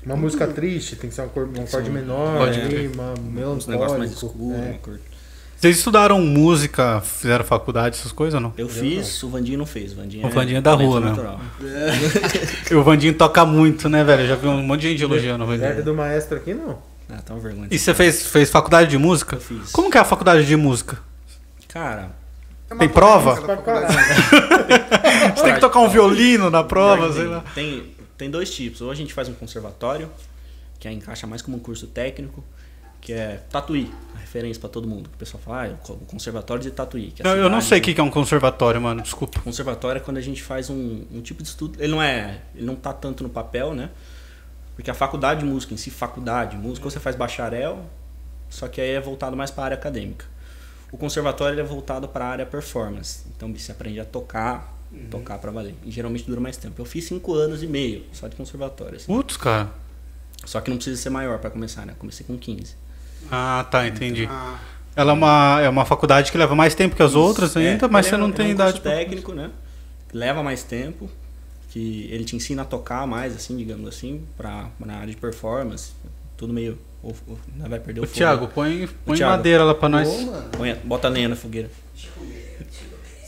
[SPEAKER 5] uma música triste, tem que ser um acorde, um acorde menor, ali,
[SPEAKER 3] Uns negócios mais
[SPEAKER 5] é.
[SPEAKER 3] uma cor.
[SPEAKER 1] Vocês estudaram música, fizeram faculdade, essas coisas ou não?
[SPEAKER 3] Eu fiz, o Vandinho não fez. O Vandinho,
[SPEAKER 1] O Vandinho é da
[SPEAKER 3] talento
[SPEAKER 1] rua, né? E o Vandinho toca muito, né, velho? Já vi um monte de gente elogiando o Vandinho.
[SPEAKER 5] do maestro aqui, não.
[SPEAKER 3] Ah, tá uma vergonha.
[SPEAKER 1] E você fez, fez faculdade de música?
[SPEAKER 3] Eu fiz.
[SPEAKER 1] Como que é a faculdade de música?
[SPEAKER 3] Cara,
[SPEAKER 2] É
[SPEAKER 1] Tem prova?
[SPEAKER 2] da.
[SPEAKER 1] Você tem que tocar um violino na prova, sei
[SPEAKER 3] tem,
[SPEAKER 1] lá.
[SPEAKER 3] tem, tem dois tipos. Ou a gente faz um conservatório, que aí encaixa mais como um curso técnico, que é Tatuí. Referência pra todo mundo. O pessoal fala, ah, o conservatório de Tatuí. que é a
[SPEAKER 1] Eu, eu não sei o que que é um conservatório, mano. Desculpa.
[SPEAKER 3] Conservatório é quando a gente faz um, um tipo de estudo. Ele não é. Ele não tá tanto no papel, né? Porque a faculdade de música em si, faculdade de música, você faz bacharel, só que aí é voltado mais para a área acadêmica. O conservatório ele é voltado para a área performance. Então você aprende a tocar, tocar para valer. E geralmente dura mais tempo. Eu fiz cinco anos e meio só de conservatório. assim.
[SPEAKER 1] Putz, cara.
[SPEAKER 3] Só que não precisa ser maior para começar, né? Comecei com 15.
[SPEAKER 1] Ah, tá, entendi.
[SPEAKER 2] Ah,
[SPEAKER 1] Ela é uma, é uma faculdade que leva mais tempo que as outras
[SPEAKER 3] É,
[SPEAKER 1] ainda, mas
[SPEAKER 3] ele
[SPEAKER 1] você
[SPEAKER 3] é
[SPEAKER 1] não
[SPEAKER 3] ele
[SPEAKER 1] tem
[SPEAKER 3] é um
[SPEAKER 1] idade.
[SPEAKER 3] curso
[SPEAKER 1] pra-
[SPEAKER 3] técnico, né? Leva mais tempo, que ele te ensina a tocar mais, assim, digamos assim, pra, na área de performance. Tudo meio. Ou, ou, não vai perder o,
[SPEAKER 1] Ô,
[SPEAKER 3] fogo.
[SPEAKER 1] Thiago, põe, põe
[SPEAKER 3] Thiago.
[SPEAKER 1] madeira lá pra nós.
[SPEAKER 3] Põe bota a lenha na fogueira.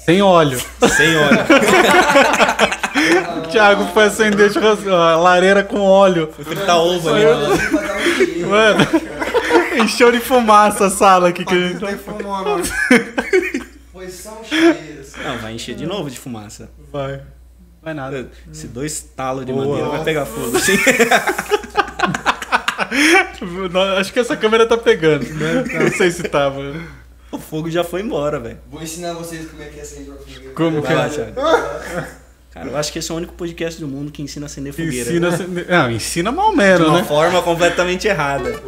[SPEAKER 1] Sem óleo.
[SPEAKER 3] Sem óleo.
[SPEAKER 1] O Thiago foi acender churrasco- a lareira com óleo.
[SPEAKER 3] Foi fritar ovo ali. né?
[SPEAKER 1] Mano, encheu de fumaça a sala aqui que a gente tá-
[SPEAKER 2] defumou, mano.
[SPEAKER 4] Foi só um cheiro. assim.
[SPEAKER 3] Não, vai encher de novo de fumaça.
[SPEAKER 1] vai. Vai nada.
[SPEAKER 3] Se dois talos de
[SPEAKER 1] Boa.
[SPEAKER 3] madeira vai pegar fogo. Assim.
[SPEAKER 1] Acho que essa câmera tá pegando. né? Não sei se tava.
[SPEAKER 3] o fogo já foi embora, velho.
[SPEAKER 4] Vou ensinar vocês como é que é acender fogueira.
[SPEAKER 1] Como que é?
[SPEAKER 3] Thiago. Cara, eu acho que esse é o único podcast do mundo que ensina a acender fogueira.
[SPEAKER 1] Ensina, a acender- não, ensina mal
[SPEAKER 3] de
[SPEAKER 1] menos,
[SPEAKER 3] uma
[SPEAKER 1] né?
[SPEAKER 3] forma completamente errada.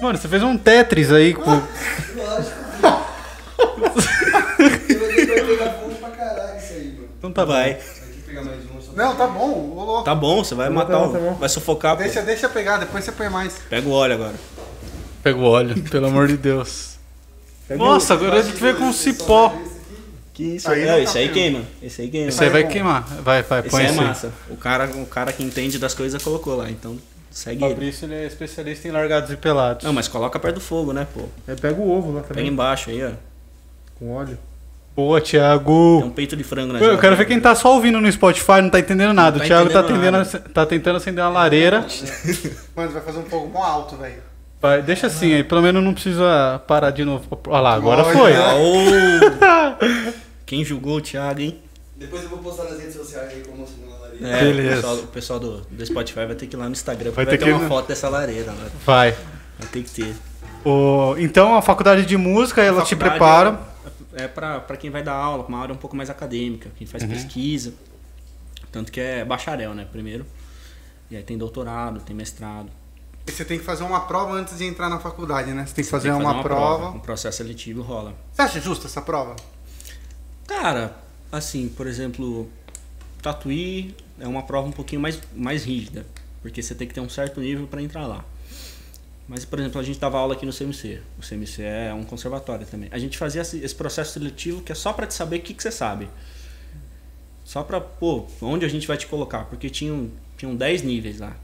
[SPEAKER 1] Mano, você fez um Tetris aí com.
[SPEAKER 4] Eu vou ter que pegar fogo pra caralho isso aí, mano.
[SPEAKER 1] Então tá
[SPEAKER 3] Vai.
[SPEAKER 2] Não, tá bom, ô louco.
[SPEAKER 3] Tá bom, você vai
[SPEAKER 5] Tá
[SPEAKER 3] matar
[SPEAKER 5] bom,
[SPEAKER 3] o.
[SPEAKER 5] tá.
[SPEAKER 3] Vai sufocar, pô.
[SPEAKER 2] Deixa, deixa pegar, depois você põe mais.
[SPEAKER 3] Pega o óleo agora.
[SPEAKER 1] Pega o óleo, pelo amor de Deus.
[SPEAKER 5] Pega
[SPEAKER 1] Nossa, agora a gente veio com um cipó.
[SPEAKER 3] Que isso?
[SPEAKER 2] Aí não
[SPEAKER 3] é,
[SPEAKER 2] tá
[SPEAKER 3] esse aí queima. Esse aí queima.
[SPEAKER 1] Esse aí vai queimar. Vai, vai,
[SPEAKER 3] Esse
[SPEAKER 1] põe
[SPEAKER 3] aí é
[SPEAKER 1] esse.
[SPEAKER 3] massa. O cara, o cara que entende das coisas colocou lá, então segue
[SPEAKER 1] O
[SPEAKER 3] ele.
[SPEAKER 1] Fabrício ele é especialista em largados e pelados.
[SPEAKER 3] Não, mas coloca perto do fogo, né, pô?
[SPEAKER 5] é, pega o ovo lá
[SPEAKER 3] Pega
[SPEAKER 5] também,
[SPEAKER 3] embaixo aí, ó.
[SPEAKER 5] com óleo.
[SPEAKER 1] Boa,
[SPEAKER 3] Tem
[SPEAKER 1] Thiago.
[SPEAKER 3] um peito de frango na
[SPEAKER 1] Eu quero ver quem tá só ouvindo no Spotify, não tá entendendo nada.
[SPEAKER 3] Não
[SPEAKER 1] o
[SPEAKER 3] tá
[SPEAKER 1] Thiago tá,
[SPEAKER 3] entendendo
[SPEAKER 1] atendendo, tá tentando acender uma lareira.
[SPEAKER 2] Mano, vai fazer um fogo mó alto, velho.
[SPEAKER 1] Vai, deixa assim aí, pelo menos não precisa parar de novo. Olha lá, agora
[SPEAKER 2] Olha.
[SPEAKER 1] foi.
[SPEAKER 3] Quem julgou o Thiago, hein?
[SPEAKER 4] Depois eu vou postar nas redes sociais aí como lareira.
[SPEAKER 3] É,
[SPEAKER 1] Beleza.
[SPEAKER 3] O pessoal, o pessoal do, do Spotify vai ter que ir lá no Instagram,
[SPEAKER 1] Vai
[SPEAKER 3] porque vai,
[SPEAKER 1] ter
[SPEAKER 3] ter
[SPEAKER 1] que-
[SPEAKER 3] uma foto dessa lareira, né?
[SPEAKER 1] Vai.
[SPEAKER 3] Vai ter que ter.
[SPEAKER 1] O- então a faculdade de música, ela te prepara.
[SPEAKER 3] É, é pra, pra quem vai dar aula, uma área um pouco mais acadêmica, quem
[SPEAKER 1] Uhum.
[SPEAKER 3] faz pesquisa. Tanto que é bacharel, né? Primeiro. E aí tem doutorado, tem mestrado.
[SPEAKER 2] E você tem que fazer uma prova antes de entrar na faculdade, né? Você tem que fazer,
[SPEAKER 3] Tem que
[SPEAKER 2] uma, prova.
[SPEAKER 3] Um processo seletivo rola.
[SPEAKER 2] Você acha justa essa prova?
[SPEAKER 3] Cara, assim, por exemplo, Tatuí é uma prova um pouquinho mais, mais rígida, porque você tem que ter um certo nível para entrar lá. Mas, por exemplo, a gente dava aula aqui no CMC. O CMC é um conservatório também. A gente fazia esse processo seletivo que é só para te saber o que, que você sabe. Só pra, pô, onde a gente vai te colocar? Porque tinham, tinham 10 níveis lá.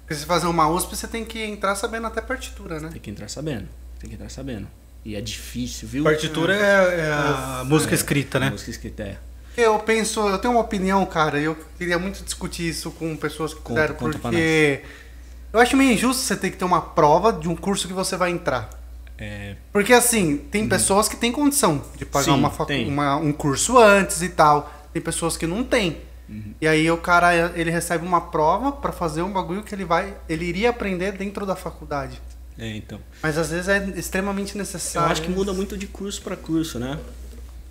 [SPEAKER 2] Porque se você fazer uma USP, você tem que entrar sabendo até partitura, né?
[SPEAKER 3] Tem que entrar sabendo. Tem que entrar sabendo. E é difícil, viu?
[SPEAKER 1] Partitura é, é a música escrita, né?
[SPEAKER 3] Música escrita é.
[SPEAKER 2] Eu penso, eu tenho uma opinião, cara, e eu queria muito discutir isso com pessoas que
[SPEAKER 3] Conta-
[SPEAKER 2] fizeram,
[SPEAKER 3] conta
[SPEAKER 2] porque eu acho meio injusto você ter que ter uma prova de um curso que você vai entrar.
[SPEAKER 3] É,
[SPEAKER 2] Porque assim, tem pessoas que têm condição de pagar
[SPEAKER 3] Sim,
[SPEAKER 2] uma uma- um curso antes e tal. Tem pessoas que não têm. E aí o cara, ele recebe uma prova pra fazer um bagulho que ele vai, ele iria aprender dentro da faculdade.
[SPEAKER 3] É, então.
[SPEAKER 2] Mas às vezes é extremamente
[SPEAKER 3] Eu
[SPEAKER 2] necessário.
[SPEAKER 3] acho que muda muito de curso pra curso, né?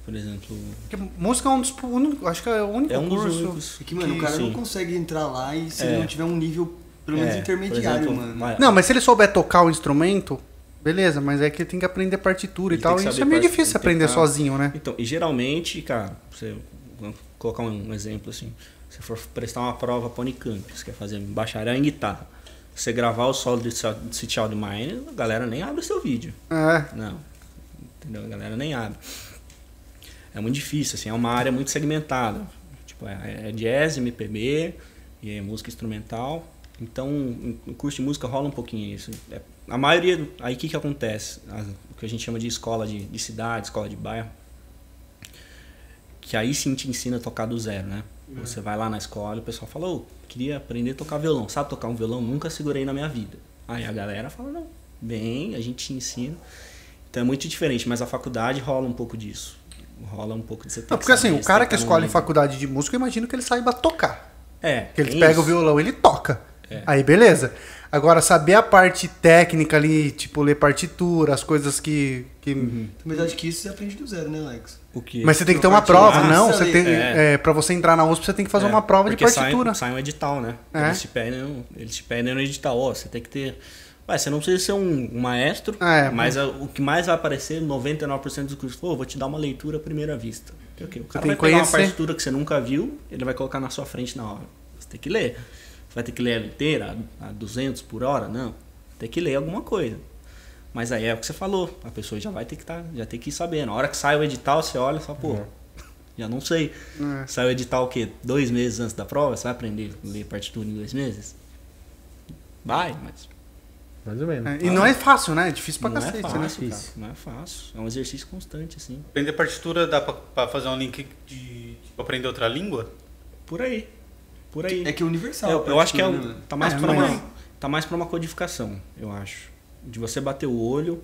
[SPEAKER 3] Por exemplo,
[SPEAKER 2] Porque música é um dos únicos, acho que é o único
[SPEAKER 3] é um dos
[SPEAKER 2] curso.
[SPEAKER 3] únicos.
[SPEAKER 4] É que, mano, o cara
[SPEAKER 3] sim.
[SPEAKER 4] não consegue entrar lá e se
[SPEAKER 3] É.
[SPEAKER 4] ele não tiver um nível, pelo menos,
[SPEAKER 3] É,
[SPEAKER 4] intermediário,
[SPEAKER 3] exemplo,
[SPEAKER 4] mano.
[SPEAKER 2] Não, mas se ele souber tocar o instrumento, beleza, mas é que ele tem que aprender partitura e
[SPEAKER 3] Ele
[SPEAKER 2] tal.
[SPEAKER 3] tem que
[SPEAKER 2] e Isso é meio difícil aprender
[SPEAKER 3] que tá-
[SPEAKER 2] sozinho, né?
[SPEAKER 3] Então, e geralmente, cara, você vamos colocar um, um exemplo assim, se for prestar uma prova para Unicamp, você quer fazer bacharel em guitarra, você gravar o solo de Sweet Child Mine, a galera nem abre o seu vídeo.
[SPEAKER 2] É.
[SPEAKER 3] Não. Entendeu? A galera nem abre. É muito difícil, assim, é uma área muito segmentada. Tipo, é, é jazz, MPB e é música instrumental. Então, no curso de música rola um pouquinho isso. É, a maioria, aí o que que acontece? O que a gente chama de escola de, de cidade, escola de bairro. Que aí sim te ensina a tocar do zero, né? Você vai lá na escola e o pessoal fala, ô, queria aprender a tocar violão. Sabe tocar um violão? Nunca segurei na minha vida. Aí a galera fala, não, bem, a gente te ensina. Então é muito diferente, mas a faculdade rola um pouco disso. Rola um pouco de você ter
[SPEAKER 2] Não, porque assim, o cara que
[SPEAKER 3] tá num
[SPEAKER 2] escolhe faculdade de música, eu imagino que ele saiba tocar.
[SPEAKER 3] É,
[SPEAKER 2] Que ele pega
[SPEAKER 3] isso.
[SPEAKER 2] o violão, ele toca.
[SPEAKER 3] É.
[SPEAKER 2] Aí beleza. Agora, saber a parte técnica ali, tipo, ler partitura, as coisas que. que...
[SPEAKER 3] Uhum.
[SPEAKER 4] Mas acho que isso você aprende do zero, né, Alex?
[SPEAKER 3] O que?
[SPEAKER 2] Mas você tem que ter uma
[SPEAKER 4] partitura.
[SPEAKER 2] prova,
[SPEAKER 4] Ah,
[SPEAKER 2] não? Você tem,
[SPEAKER 3] É.
[SPEAKER 2] é, pra você entrar na USP, você tem que fazer
[SPEAKER 3] É,
[SPEAKER 2] uma prova de
[SPEAKER 3] porque sai-
[SPEAKER 2] partitura.
[SPEAKER 3] Sai, um edital, né?
[SPEAKER 2] É.
[SPEAKER 3] Eles te pedem, eles te pedem no edital, ó, você tem que ter. Ué, você não precisa ser um, um maestro,
[SPEAKER 2] É,
[SPEAKER 3] mas a- o que mais vai aparecer, 99% dos cursos, pô, vou te dar uma leitura à primeira vista. Que é o cara
[SPEAKER 2] tem
[SPEAKER 3] vai pegar uma
[SPEAKER 2] conhecer.
[SPEAKER 3] partitura que você nunca viu, ele vai colocar na sua frente na hora. Você tem que ler. Você vai ter que ler ela inteira, a a 200 por hora? Não. Tem que ler alguma coisa. Mas aí é o que você falou, a pessoa já vai ter que tá, já tem que ir sabendo. A hora que sai o edital, você olha e fala, pô, já não sei.
[SPEAKER 2] É.
[SPEAKER 3] Sai o edital o quê? Dois meses antes da prova? Você vai aprender a ler partitura em dois meses? Vai, mas
[SPEAKER 5] Mais ou menos.
[SPEAKER 2] É, e não é fácil, né? É difícil pra
[SPEAKER 3] não é
[SPEAKER 2] cacete,
[SPEAKER 3] fácil,
[SPEAKER 2] né?
[SPEAKER 3] cara. Não é fácil. É um exercício constante, assim.
[SPEAKER 1] Aprender partitura dá pra, pra fazer um link de tipo, aprender outra língua?
[SPEAKER 3] Por aí. Por aí.
[SPEAKER 4] É que é universal.
[SPEAKER 3] É, eu, eu acho que é um,
[SPEAKER 4] né,
[SPEAKER 3] tá mais
[SPEAKER 2] É,
[SPEAKER 3] pra uma tá mais para uma codificação, eu acho. De você bater o olho,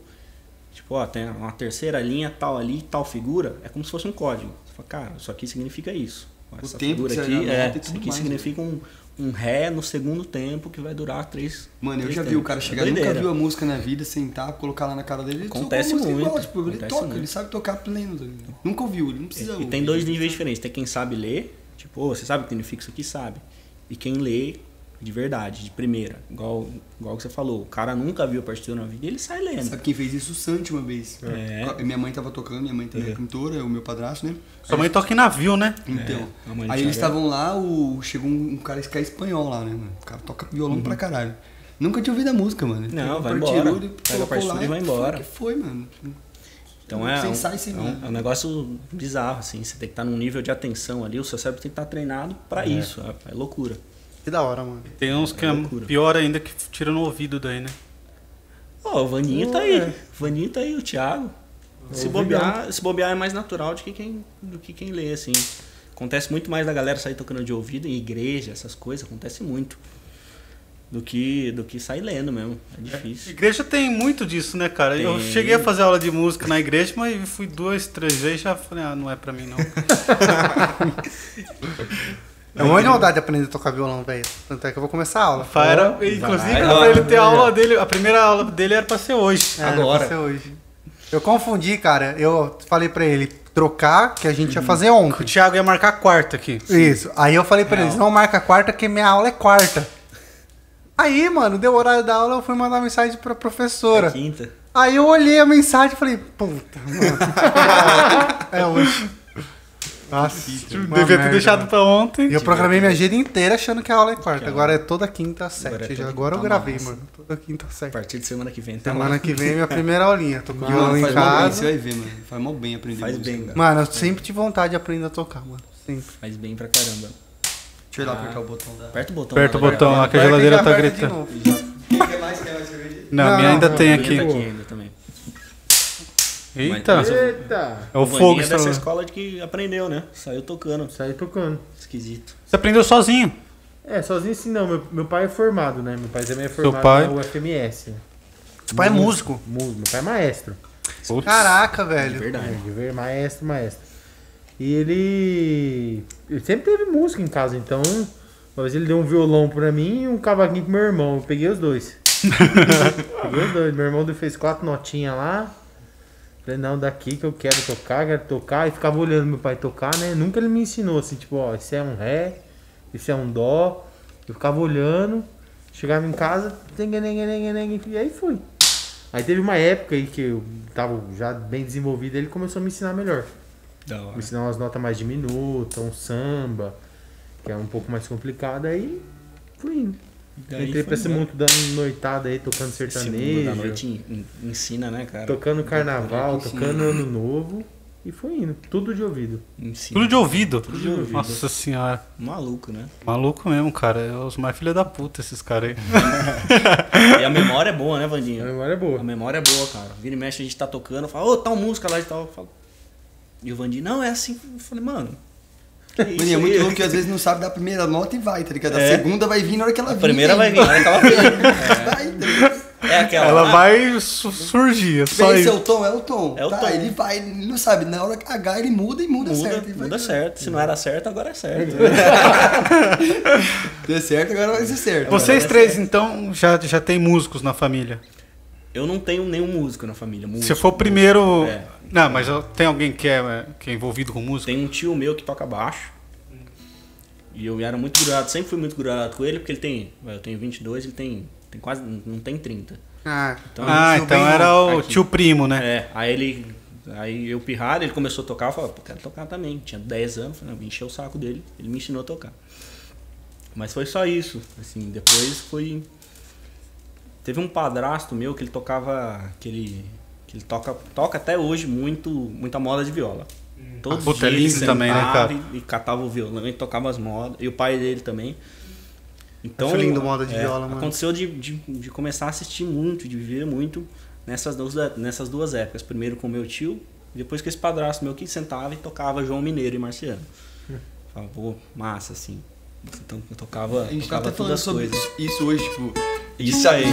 [SPEAKER 3] tipo, ó, tem uma terceira linha tal ali, tal figura, é como se fosse um código. Você fala, cara, isso aqui significa isso.
[SPEAKER 4] O
[SPEAKER 3] Essa
[SPEAKER 4] tempo
[SPEAKER 3] figura aqui, é, isso aqui
[SPEAKER 4] mais,
[SPEAKER 3] significa um, um ré no segundo tempo que vai durar três.
[SPEAKER 4] Mano, eu
[SPEAKER 3] três
[SPEAKER 4] já vi
[SPEAKER 3] tempos.
[SPEAKER 4] o cara
[SPEAKER 3] É
[SPEAKER 4] chegar, nunca
[SPEAKER 3] doideira.
[SPEAKER 4] viu a música na vida, sentar, colocar lá na cara dele. ele
[SPEAKER 3] Acontece
[SPEAKER 4] música
[SPEAKER 3] muito,
[SPEAKER 4] Igual, tipo, ele
[SPEAKER 3] acontece
[SPEAKER 4] toca,
[SPEAKER 3] muito.
[SPEAKER 4] ele sabe tocar pleno. tá? Nunca ouviu, ele não precisa
[SPEAKER 3] E
[SPEAKER 4] ouvir.
[SPEAKER 3] tem dois níveis diferentes. Tem quem sabe ler, tipo, "Ô, você sabe o que significa isso aqui? Sabe. E quem lê de verdade, de primeira. Igual, igual que você falou, o cara nunca viu a partitura na vida e ele sai lendo.
[SPEAKER 4] Sabe quem fez isso? O Santi uma vez.
[SPEAKER 3] É.
[SPEAKER 4] Minha mãe tava tocando, minha mãe também é
[SPEAKER 3] Uhum.
[SPEAKER 4] cantora, o meu padrasto, né?
[SPEAKER 1] Sua mãe toca em navio, né?
[SPEAKER 4] Então.
[SPEAKER 3] do
[SPEAKER 4] aí eles
[SPEAKER 3] é-
[SPEAKER 4] estavam lá, o, chegou um, um cara que é espanhol lá, né? O cara toca violão pra caralho. Nunca tinha ouvido a música, mano. Ele
[SPEAKER 3] Não, vai embora.
[SPEAKER 4] ele
[SPEAKER 3] Pega a partitura
[SPEAKER 4] lá
[SPEAKER 3] e vai embora.
[SPEAKER 4] Foi que foi, mano.
[SPEAKER 3] Então é,
[SPEAKER 4] Sem
[SPEAKER 3] um,
[SPEAKER 4] sai, sem
[SPEAKER 3] é, um, é um negócio bizarro, assim. Você tem que estar num nível de atenção ali, o seu cérebro tem que estar treinado pra isso. É, é loucura.
[SPEAKER 2] Que da hora, mano.
[SPEAKER 1] Tem uns que é
[SPEAKER 3] loucura.
[SPEAKER 1] pior ainda que tira no ouvido daí, né?
[SPEAKER 3] Ó, o Vaninho tá aí. O Vaninho tá aí, o Thiago. Se bobear, se bobear é mais natural do que quem, do que quem lê, assim. Acontece muito mais da galera sair tocando de ouvido em igreja, essas coisas, acontece muito. Do que, do que sair lendo mesmo. É difícil.
[SPEAKER 1] Igreja tem muito disso, né, cara? Eu
[SPEAKER 3] Tem.
[SPEAKER 1] cheguei a fazer aula de música na igreja, mas fui duas, três vezes e já falei, ah, não é pra mim não.
[SPEAKER 2] É uma maldade aprender a tocar violão, velho. Tanto é que eu vou começar a aula.
[SPEAKER 1] Era, inclusive,
[SPEAKER 3] vai
[SPEAKER 1] era pra ele ter a aula dele, a primeira aula dele era pra ser hoje.
[SPEAKER 2] É,
[SPEAKER 3] Agora.
[SPEAKER 2] vai ser hoje. Eu confundi, cara. Eu falei pra ele trocar, que a gente ia fazer ontem.
[SPEAKER 1] O Thiago ia marcar quarta aqui.
[SPEAKER 2] Isso. Aí eu falei pra eles, não marca quarta, que minha aula é quarta. Aí, mano, deu o horário da aula, eu fui mandar mensagem pra professora.
[SPEAKER 3] Quinta.
[SPEAKER 2] Aí eu olhei a mensagem e falei, puta, mano. é hoje. Nossa,
[SPEAKER 1] Devia ter
[SPEAKER 2] merda,
[SPEAKER 1] deixado
[SPEAKER 2] mano.
[SPEAKER 1] pra ontem.
[SPEAKER 2] E eu programei minha agenda inteira achando que a aula é quarta.
[SPEAKER 3] Que
[SPEAKER 2] Agora é toda quinta às
[SPEAKER 3] Agora é
[SPEAKER 2] sete. já.
[SPEAKER 3] toda
[SPEAKER 2] Agora eu gravei,
[SPEAKER 3] massa.
[SPEAKER 2] mano. Toda quinta às
[SPEAKER 3] A
[SPEAKER 2] sete.
[SPEAKER 3] partir de semana que vem. Tá
[SPEAKER 2] Semana
[SPEAKER 3] lá.
[SPEAKER 2] que vem é minha primeira aulinha. Tô com
[SPEAKER 4] Mano,
[SPEAKER 2] violão em
[SPEAKER 4] faz mó bem, você
[SPEAKER 2] casa.
[SPEAKER 4] vai ver, mano. Faz mó bem aprender
[SPEAKER 3] Faz
[SPEAKER 4] música,
[SPEAKER 3] bem,
[SPEAKER 4] cara.
[SPEAKER 2] Mano, eu sempre tive vontade de aprender a tocar, mano. Sempre.
[SPEAKER 3] Faz bem pra caramba.
[SPEAKER 4] Deixa eu ir lá
[SPEAKER 3] Ah.
[SPEAKER 4] apertar o botão da...
[SPEAKER 3] Aperta o botão.
[SPEAKER 1] Aperta o botão lá que a geladeira tá gritando.
[SPEAKER 4] Quer mais? Quer mais cerveja?
[SPEAKER 1] Não, a minha ainda tem
[SPEAKER 3] A minha
[SPEAKER 1] aqui.
[SPEAKER 3] tá aqui ainda também.
[SPEAKER 1] Eita,
[SPEAKER 3] Mas-
[SPEAKER 5] Eita!
[SPEAKER 1] é o
[SPEAKER 3] Vaninho
[SPEAKER 1] fogo
[SPEAKER 3] é dessa
[SPEAKER 1] estralando.
[SPEAKER 3] escola de que aprendeu, né? Saiu tocando.
[SPEAKER 5] Saí tocando.
[SPEAKER 3] Esquisito.
[SPEAKER 1] Você aprendeu sozinho.
[SPEAKER 5] É, sozinho assim não. Meu, meu pai é formado, né? Meu pai também é formado
[SPEAKER 1] pai?
[SPEAKER 5] na UFMS.
[SPEAKER 2] Seu pai é músico.
[SPEAKER 5] Mu- Meu pai é maestro.
[SPEAKER 1] Putz.
[SPEAKER 2] Caraca,
[SPEAKER 3] É
[SPEAKER 2] velho.
[SPEAKER 3] verdade.
[SPEAKER 5] É, ver, maestro, maestro. E ele. Ele sempre teve música em casa, então. Uma vez ele deu um violão pra mim e um cavaquinho pro meu irmão. Eu peguei os dois. peguei os dois. Meu irmão fez quatro notinhas lá. Falei, não, daqui que eu quero tocar, quero tocar. E ficava olhando meu pai tocar, né? Nunca ele me ensinou assim, tipo, ó, esse é um ré, esse é um dó. Eu ficava olhando, chegava em casa, e aí fui. Aí teve uma época aí que eu tava já bem desenvolvido, ele começou a me ensinar melhor.
[SPEAKER 3] Da hora.
[SPEAKER 5] Me ensinar umas notas mais diminutas, um samba, que é um pouco mais complicado, aí fui indo.
[SPEAKER 3] Daí
[SPEAKER 5] Entrei pra esse mundo dando noitada aí, tocando
[SPEAKER 3] Esse mundo
[SPEAKER 5] sertanejo,
[SPEAKER 3] da noite en- en- ensina, né, cara?
[SPEAKER 5] tocando carnaval,
[SPEAKER 4] Ensina.
[SPEAKER 5] tocando ano novo. E foi indo, tudo de ouvido.
[SPEAKER 3] Ensina.
[SPEAKER 1] Tudo de ouvido.
[SPEAKER 3] de ouvido.
[SPEAKER 1] Nossa senhora.
[SPEAKER 3] Maluco, né?
[SPEAKER 1] Maluco mesmo, cara. É os mais filha da puta, esses caras aí.
[SPEAKER 3] E a memória é boa, né,
[SPEAKER 5] A
[SPEAKER 3] Vandinho?
[SPEAKER 5] memória é
[SPEAKER 3] A
[SPEAKER 5] boa.
[SPEAKER 3] memória é boa, cara. Vira e mexe, a gente tá tocando, fala, ô, tal música lá e tal. Eu falo- E o Vandinho, não, é assim. Eu falei, mano.
[SPEAKER 4] Mano, é muito louco que às vezes não sabe da primeira nota e vai, tá ligado? A
[SPEAKER 3] É.
[SPEAKER 4] segunda vai vir na hora que ela
[SPEAKER 3] A
[SPEAKER 4] vir.
[SPEAKER 3] primeira vai vir, na hora que ela vem.
[SPEAKER 4] Vai, ligado?
[SPEAKER 3] É aquela.
[SPEAKER 1] Ela
[SPEAKER 3] lá.
[SPEAKER 1] vai su- surgir, é só
[SPEAKER 4] Esse é o tom, é o tom.
[SPEAKER 3] É o
[SPEAKER 4] tá,
[SPEAKER 3] tom.
[SPEAKER 4] ele vai, ele não sabe. Na hora que H ele muda e muda,
[SPEAKER 3] Muda,
[SPEAKER 4] certo. vai
[SPEAKER 3] muda
[SPEAKER 4] indo.
[SPEAKER 3] certo. Se não era certo, agora é certo.
[SPEAKER 4] Deu certo, agora vai ser certo.
[SPEAKER 1] Vocês três, então, já, já tem músicos na família.
[SPEAKER 3] Eu não tenho nenhum músico na família. Músico,
[SPEAKER 1] Se for o primeiro.
[SPEAKER 3] É.
[SPEAKER 1] Não, mas tem alguém que é, que é envolvido com música?
[SPEAKER 3] Tem um tio meu que toca baixo. E eu era muito grudado, sempre fui muito grudado com ele, porque ele tem. Eu tenho 22, ele tem, tem quase. não tem 30.
[SPEAKER 2] Ah,
[SPEAKER 3] Então,
[SPEAKER 1] ah, então era o
[SPEAKER 3] aqui.
[SPEAKER 1] tio primo, né?
[SPEAKER 3] É, aí ele. Aí eu pirrado, ele começou a tocar, eu falei, pô, quero tocar também. Tinha 10 anos, falei, não, encher o saco dele, ele me ensinou a tocar. Mas foi só isso, assim, depois foi. Teve um padrasto meu que ele tocava. que ele. que ele toca, toca até hoje muito, muita moda de viola. Todos
[SPEAKER 1] Ah, puta, é
[SPEAKER 3] os dias ele
[SPEAKER 1] também, né, cara?
[SPEAKER 3] E, e catava o violão e tocava as modas. E o pai dele também. Então,
[SPEAKER 2] Acho lindo moda de
[SPEAKER 3] é,
[SPEAKER 2] viola, mano.
[SPEAKER 3] Aconteceu de, de, de começar a assistir muito, de viver muito nessas duas, nessas duas épocas. Primeiro com meu tio, depois com esse padrasto meu que sentava e tocava João Mineiro e Marciano. Falava, pô, massa, assim. Então eu tocava,
[SPEAKER 4] A gente tá
[SPEAKER 3] tocava
[SPEAKER 4] até
[SPEAKER 3] todas
[SPEAKER 4] falando
[SPEAKER 3] as
[SPEAKER 4] sobre
[SPEAKER 3] coisas.
[SPEAKER 4] isso hoje, tipo.
[SPEAKER 3] Isso aí.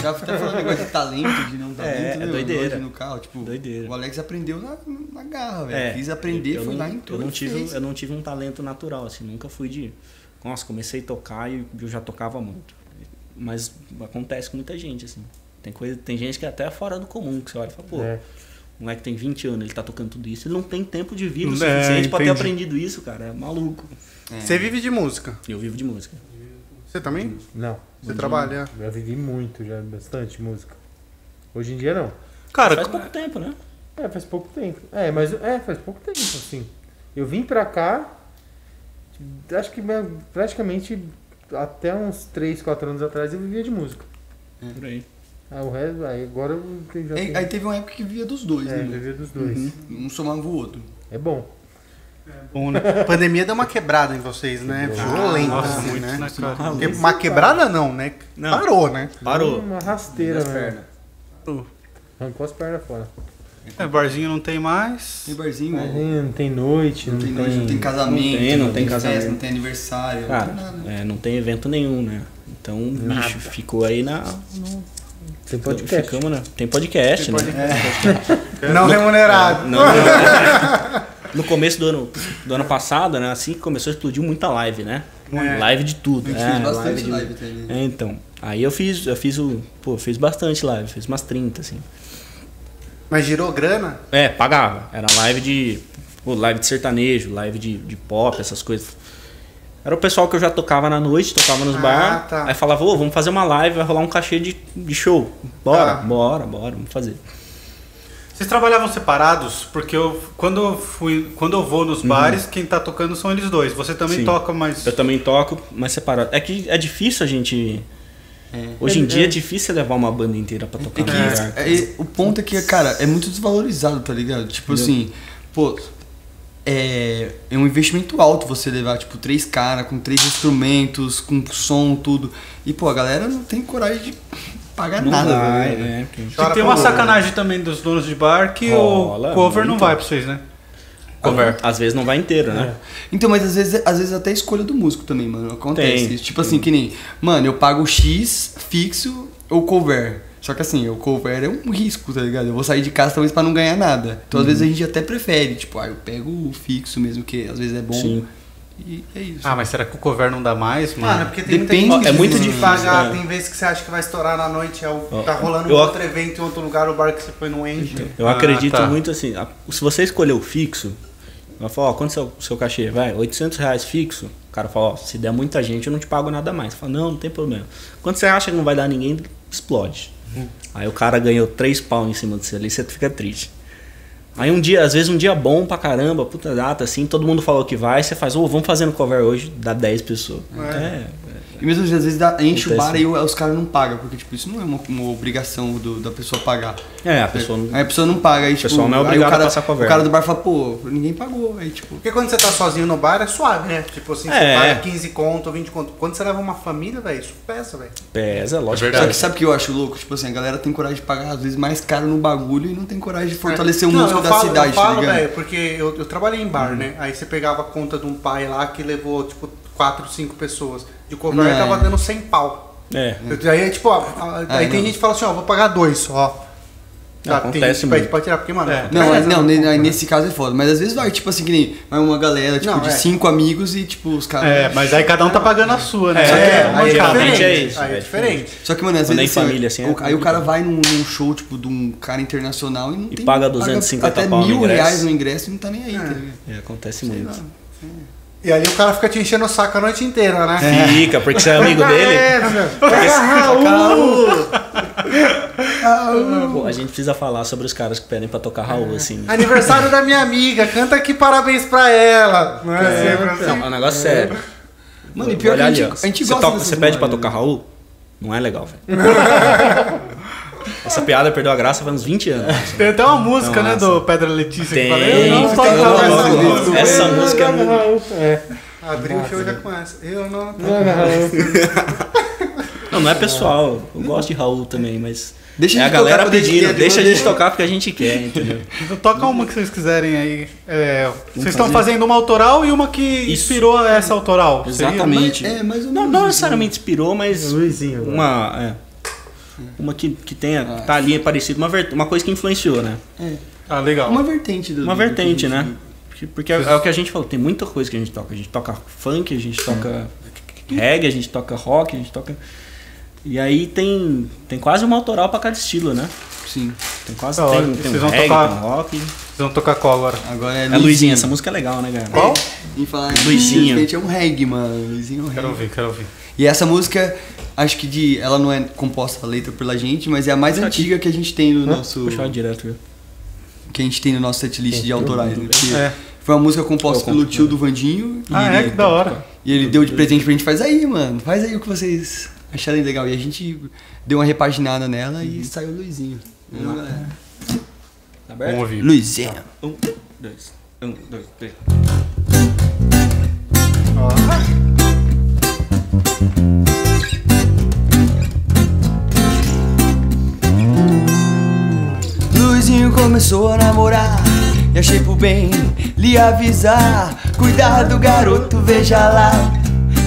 [SPEAKER 4] Já tá falando negócio de talento, de não talento,
[SPEAKER 3] É, é
[SPEAKER 4] né?
[SPEAKER 3] doideira.
[SPEAKER 4] Hoje no carro, tipo,
[SPEAKER 3] Doideira.
[SPEAKER 4] o Alex aprendeu na, na garra, velho.
[SPEAKER 3] É,
[SPEAKER 4] Quis aprender,
[SPEAKER 3] eu
[SPEAKER 4] foi
[SPEAKER 3] não,
[SPEAKER 4] lá em tudo.
[SPEAKER 3] eu não tive
[SPEAKER 4] fez.
[SPEAKER 3] Eu não tive um talento natural, assim, nunca fui de. Nossa, comecei a tocar e eu já tocava muito. Mas acontece com muita gente, assim. Tem, coisa, tem gente que é até fora do comum, que você olha e fala, pô,
[SPEAKER 5] É.
[SPEAKER 3] o moleque tem 20 anos, ele tá tocando tudo isso, ele não tem tempo de vida o
[SPEAKER 1] É,
[SPEAKER 3] suficiente pra ter aprendido isso, cara. É maluco.
[SPEAKER 2] Você vive de música.
[SPEAKER 3] Eu vivo de música.
[SPEAKER 2] Você também?
[SPEAKER 5] Não.
[SPEAKER 2] Você trabalha?
[SPEAKER 5] Já vivi muito, já bastante música. Hoje em dia não.
[SPEAKER 1] Cara,
[SPEAKER 3] Faz pouco tempo, né?
[SPEAKER 5] É, faz pouco tempo. É, mas é, faz pouco tempo, assim. Eu vim pra cá, acho que praticamente até uns 3, 4 anos atrás eu vivia de música.
[SPEAKER 3] Por aí.
[SPEAKER 5] Ah, o resto, aí agora eu já
[SPEAKER 4] Aí,
[SPEAKER 5] tenho-
[SPEAKER 4] aí teve uma época que via dos dois,
[SPEAKER 5] é,
[SPEAKER 4] né?
[SPEAKER 5] eu vivia dos dois.
[SPEAKER 4] Um somava o outro.
[SPEAKER 5] É bom.
[SPEAKER 1] Bom, né?
[SPEAKER 2] A pandemia deu uma quebrada em vocês, né? Violenta,
[SPEAKER 1] Nossa,
[SPEAKER 2] assim,
[SPEAKER 1] muito,
[SPEAKER 2] né?
[SPEAKER 1] né, cara?
[SPEAKER 2] Porque Uma quebrada não, né?
[SPEAKER 3] Não.
[SPEAKER 2] Parou, né?
[SPEAKER 3] Parou.
[SPEAKER 5] Uma rasteira, né?
[SPEAKER 3] pernas.
[SPEAKER 5] Arrancou as pernas fora.
[SPEAKER 1] É, barzinho não tem mais.
[SPEAKER 4] Tem barzinho, ó.
[SPEAKER 5] não tem noite,
[SPEAKER 4] Não tem, noite, não tem casamento,
[SPEAKER 3] Não tem, não tem
[SPEAKER 4] festa,
[SPEAKER 3] casamento.
[SPEAKER 4] não tem aniversário, não
[SPEAKER 3] Cara,
[SPEAKER 4] tem nada.
[SPEAKER 3] é, não tem evento nenhum, né? Então, bicho, ficou aí na. no-
[SPEAKER 5] Tem podcast.
[SPEAKER 3] Ficamos, né? Tem podcast, né?
[SPEAKER 2] Não remunerado.
[SPEAKER 3] Não, não. No começo do ano, do ano passado, né? Assim que começou, explodiu muita live, né? Live de tudo.
[SPEAKER 4] A gente
[SPEAKER 3] é,
[SPEAKER 4] bastante
[SPEAKER 3] de-
[SPEAKER 4] live também.
[SPEAKER 3] É, então. Aí eu fiz, eu fiz o. Pô, eu fiz bastante live, fiz umas 30, assim.
[SPEAKER 2] Mas girou grana?
[SPEAKER 3] É, pagava. Era live de. Pô, live de sertanejo, live de, de pop, essas coisas. Era o pessoal que eu já tocava na noite, tocava nos
[SPEAKER 2] Ah,
[SPEAKER 3] bar.
[SPEAKER 2] tá.
[SPEAKER 3] Aí falava, ô, vamos fazer uma live, vai rolar um cachê de, de show. Bora,
[SPEAKER 2] Tá.
[SPEAKER 3] bora, bora, vamos fazer.
[SPEAKER 1] Vocês trabalhavam separados? Porque eu, quando, eu fui, quando eu vou nos bares, quem tá tocando são eles dois. Você também
[SPEAKER 3] Sim.
[SPEAKER 1] toca, mas.
[SPEAKER 3] Eu também toco, mas separado. É que é difícil a gente. Hoje em dia é difícil levar uma banda inteira pra tocar
[SPEAKER 4] É que
[SPEAKER 3] lugar.
[SPEAKER 4] é, o ponto é que, cara, é muito desvalorizado, tá ligado? Tipo assim, pô, é, é um investimento alto você levar, tipo, três caras com três instrumentos, com som, tudo. E, pô, a galera não tem coragem de pagar
[SPEAKER 3] Não
[SPEAKER 4] nada,
[SPEAKER 3] vai, né? Porque-
[SPEAKER 1] E tem uma sacanagem também dos donos de bar que
[SPEAKER 3] Rola
[SPEAKER 1] o cover não
[SPEAKER 3] muito.
[SPEAKER 1] vai pra vocês, né?
[SPEAKER 3] Cover. Às vezes não vai inteiro, né?
[SPEAKER 4] Então, mas às vezes, às vezes até a escolha do músico também, mano. Acontece.
[SPEAKER 3] Tem.
[SPEAKER 4] isso. Tipo assim, que nem, mano, eu pago X fixo ou cover. Só que assim, o cover é um risco, tá ligado? Eu vou sair de casa talvez pra não ganhar nada. Então às vezes a gente até prefere, tipo, ah, eu pego o fixo mesmo, que às vezes é bom.
[SPEAKER 3] Sim.
[SPEAKER 4] E é isso.
[SPEAKER 1] Ah, mas será que o cover não dá mais, mano?
[SPEAKER 2] Mano, é porque tem
[SPEAKER 4] Depende,
[SPEAKER 2] muita gente
[SPEAKER 3] é
[SPEAKER 2] que
[SPEAKER 3] muito
[SPEAKER 2] de
[SPEAKER 3] difícil,
[SPEAKER 2] pagar,
[SPEAKER 3] é.
[SPEAKER 2] tem vezes que você acha que vai estourar na noite, é o,
[SPEAKER 3] Ó,
[SPEAKER 2] tá rolando
[SPEAKER 3] eu
[SPEAKER 2] um
[SPEAKER 3] ac-
[SPEAKER 2] outro evento em outro lugar, o bar que você foi não enche.
[SPEAKER 3] Eu
[SPEAKER 1] Ah,
[SPEAKER 3] acredito
[SPEAKER 1] tá.
[SPEAKER 3] muito assim. a- Se você escolher o fixo, ela fala, ó, quanto o seu, seu cachê? Vai, 800 reais fixo. O cara fala, ó, se der muita gente eu não te pago nada mais. Fala, não, não tem problema. Quando você acha que não vai dar ninguém, explode. Aí o cara ganhou 3 pau em cima de você ali, você fica triste. Aí um dia, às vezes um dia bom pra caramba, puta data, assim, todo mundo falou que vai, você faz, ô, vamos fazer no cover hoje, dá 10 pessoas. É,
[SPEAKER 4] E mesmo às vezes dá- enche o bar e o- os caras não pagam, porque tipo, isso não é uma, uma obrigação do- da pessoa pagar.
[SPEAKER 3] é, a pessoa não.
[SPEAKER 4] Aí a pessoa não paga, aí tipo,
[SPEAKER 3] pessoal não é
[SPEAKER 4] aí
[SPEAKER 3] obrigado
[SPEAKER 4] o cara,
[SPEAKER 3] a passar cover.
[SPEAKER 4] O cara do bar fala, pô, ninguém pagou, aí tipo...
[SPEAKER 2] Porque quando você tá sozinho no bar é suave, né? Tipo assim, você
[SPEAKER 3] É.
[SPEAKER 2] paga 15 conto, 20 conto. Quando você leva uma família, velho, isso pesa, velho.
[SPEAKER 3] Pesa, lógico.
[SPEAKER 1] verdade.
[SPEAKER 4] Só que sabe o que eu acho louco? Tipo assim, a galera tem coragem de pagar às vezes mais caro no bagulho e não tem coragem de fortalecer o
[SPEAKER 2] Não,
[SPEAKER 4] músico
[SPEAKER 2] eu
[SPEAKER 4] da
[SPEAKER 2] falo,
[SPEAKER 4] cidade,
[SPEAKER 2] eu falo,
[SPEAKER 4] tá ligado?
[SPEAKER 2] velho, porque eu, eu trabalhei em bar, né? Aí você pegava a conta de um pai lá que levou, tipo, 4, 5 pessoas. De cover
[SPEAKER 4] Não, é.
[SPEAKER 2] tava dando 100 pau.
[SPEAKER 3] É.
[SPEAKER 2] Eu- Aí, tipo, ó,
[SPEAKER 4] Ah,
[SPEAKER 2] aí tem
[SPEAKER 4] não.
[SPEAKER 2] gente que fala assim, ó, vou pagar dois só. Tá,
[SPEAKER 3] Acontece
[SPEAKER 2] tem
[SPEAKER 3] muito.
[SPEAKER 2] pra tirar, porque, mano,
[SPEAKER 1] É.
[SPEAKER 4] Não,
[SPEAKER 2] pesa,
[SPEAKER 4] é- não,
[SPEAKER 2] né?
[SPEAKER 4] ne- aí nesse caso é foda. Mas às vezes vai, tipo assim, que nem uma galera, tipo,
[SPEAKER 2] Não,
[SPEAKER 4] de
[SPEAKER 2] é.
[SPEAKER 4] cinco amigos e, tipo, os caras.
[SPEAKER 1] É, mas aí cada um tá pagando a sua, né?
[SPEAKER 3] É,
[SPEAKER 1] Só que
[SPEAKER 2] É,
[SPEAKER 1] uma
[SPEAKER 2] aí é
[SPEAKER 3] geralmente
[SPEAKER 2] diferente.
[SPEAKER 3] é isso,
[SPEAKER 2] Aí é
[SPEAKER 3] é
[SPEAKER 2] diferente.
[SPEAKER 4] Só que, mano, às
[SPEAKER 3] Quando é
[SPEAKER 4] vezes. assim,
[SPEAKER 3] família, assim,
[SPEAKER 4] o-
[SPEAKER 3] é
[SPEAKER 4] aí o cara vai num, num show, tipo, de um cara internacional e não
[SPEAKER 3] E
[SPEAKER 4] tem.
[SPEAKER 3] paga 250
[SPEAKER 4] até
[SPEAKER 3] pau no
[SPEAKER 4] mil reais no ingresso e não tá nem aí, tá ligado?
[SPEAKER 3] É, acontece muito.
[SPEAKER 2] E ali o cara fica te enchendo o saco a noite inteira, né?
[SPEAKER 3] Fica, porque você é amigo dele. Pô, a gente precisa falar sobre os caras que pedem pra tocar Raul, assim.
[SPEAKER 2] Aniversário da minha amiga, canta aqui parabéns pra ela. Não é, sempre assim.
[SPEAKER 3] Não, é um negócio sério.
[SPEAKER 4] Mano, e pior
[SPEAKER 3] Olha
[SPEAKER 4] que a gente,
[SPEAKER 3] ali,
[SPEAKER 4] a gente
[SPEAKER 3] você
[SPEAKER 4] gosta
[SPEAKER 3] toca-
[SPEAKER 4] dessas
[SPEAKER 3] Você pede pra tocar? Raul? Não é legal, velho. Essa piada perdeu a graça faz uns 20 anos.
[SPEAKER 1] Tem até uma música,
[SPEAKER 3] Não,
[SPEAKER 1] né,
[SPEAKER 3] essa-
[SPEAKER 1] do Pedra Letícia
[SPEAKER 3] Tem.
[SPEAKER 1] que fala, eu não toco essa música.
[SPEAKER 3] Essa música é muito.
[SPEAKER 5] É.
[SPEAKER 2] Abriu o show e já começa. Eu não.
[SPEAKER 3] Não, não é pessoal. Eu gosto de Raul também, mas.
[SPEAKER 4] Deixa
[SPEAKER 3] é a galera pedindo, deixa a gente tocar porque a gente quer, entendeu?
[SPEAKER 1] Então toca uma que vocês quiserem aí. É, vocês estão fazendo uma autoral e uma que
[SPEAKER 3] Isso.
[SPEAKER 1] inspirou essa autoral. Seria?
[SPEAKER 3] Exatamente.
[SPEAKER 4] Mas- é, mais ou
[SPEAKER 3] Não,
[SPEAKER 4] menos
[SPEAKER 3] não necessariamente inspirou, mas
[SPEAKER 5] Luizinho.
[SPEAKER 3] uma. É, uma que, que tenha. que tá ali parecido, uma, uma coisa que influenciou, né?
[SPEAKER 1] Ah, legal.
[SPEAKER 4] Uma vertente do.
[SPEAKER 3] Uma
[SPEAKER 4] do
[SPEAKER 3] vertente, né? Porque- é, é o que a gente falou, tem muita coisa que a gente toca. A gente toca funk, a gente toca reggae, a gente toca rock, a gente toca. E aí tem, tem quase uma autoral pra cada estilo, né?
[SPEAKER 4] Sim.
[SPEAKER 3] Tem quase
[SPEAKER 1] hora.
[SPEAKER 3] tem, tem
[SPEAKER 1] vocês
[SPEAKER 3] um
[SPEAKER 1] vão
[SPEAKER 3] reggae,
[SPEAKER 1] tocar-
[SPEAKER 3] tem um rock.
[SPEAKER 1] Vocês vão tocar qual agora?
[SPEAKER 4] Agora é
[SPEAKER 3] É Luizinho, essa música é legal, né, cara?
[SPEAKER 1] Qual?
[SPEAKER 4] E falar
[SPEAKER 3] Luizinho.
[SPEAKER 4] Gente, é um reggae, mano. Luizinho é um reggae.
[SPEAKER 1] Quero ouvir, quero ouvir.
[SPEAKER 4] E essa música, acho que de. Ela não é composta a letra pela gente, mas é a mais
[SPEAKER 3] Puxa aqui.
[SPEAKER 4] antiga que a gente tem no nosso.
[SPEAKER 3] Puxar direto, viu?
[SPEAKER 4] Que a gente tem no nosso setlist de autorais, né?
[SPEAKER 1] É.
[SPEAKER 4] Foi uma música composta pelo tio do Vandinho. e
[SPEAKER 1] Ah, é?
[SPEAKER 4] ele-
[SPEAKER 1] Que da hora.
[SPEAKER 4] E ele deu de presente pra gente, faz aí, mano. Faz aí o que vocês acharem legal. E a gente deu uma repaginada nela e saiu o Luizinho. Entendeu, galera?
[SPEAKER 3] Tá aberto?
[SPEAKER 1] Vamos ouvir.
[SPEAKER 4] Luizinho.
[SPEAKER 3] Um, dois, um, dois, três.
[SPEAKER 4] Luizinho começou a namorar. E achei por bem lhe avisar. Cuidado garoto, veja lá.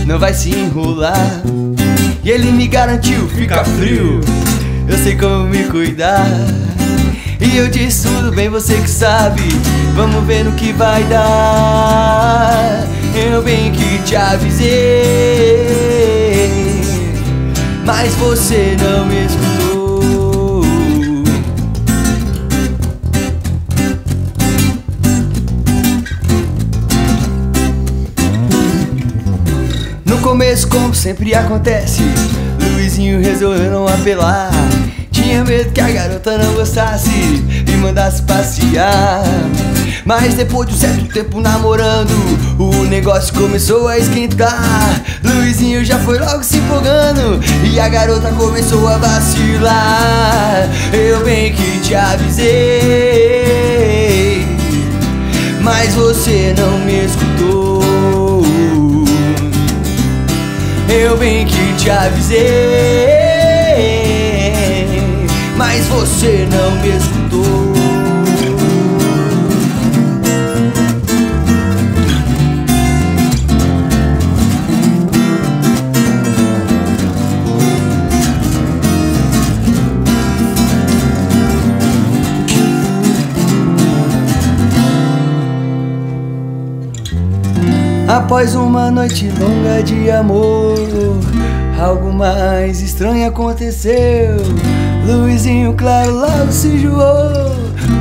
[SPEAKER 4] Não vai se enrolar. E ele me garantiu, fica frio. Eu sei como me cuidar E eu disse tudo bem, você que sabe Vamos ver no que vai dar Eu bem que te avisei Mas você não me escutou No começo, como sempre acontece, Luizinho resolveu não apelar. Tinha medo que a garota não gostasse e mandasse passear. Mas depois de um certo tempo namorando, o negócio começou a esquentar. Luizinho já foi logo se empolgando e a garota começou a vacilar. Eu bem que te avisei, mas você não me escutou. Eu bem que te avisei, mas você não me escutou. Após uma noite longa de amor, algo mais estranho aconteceu. Luizinho claro logo se enjoou.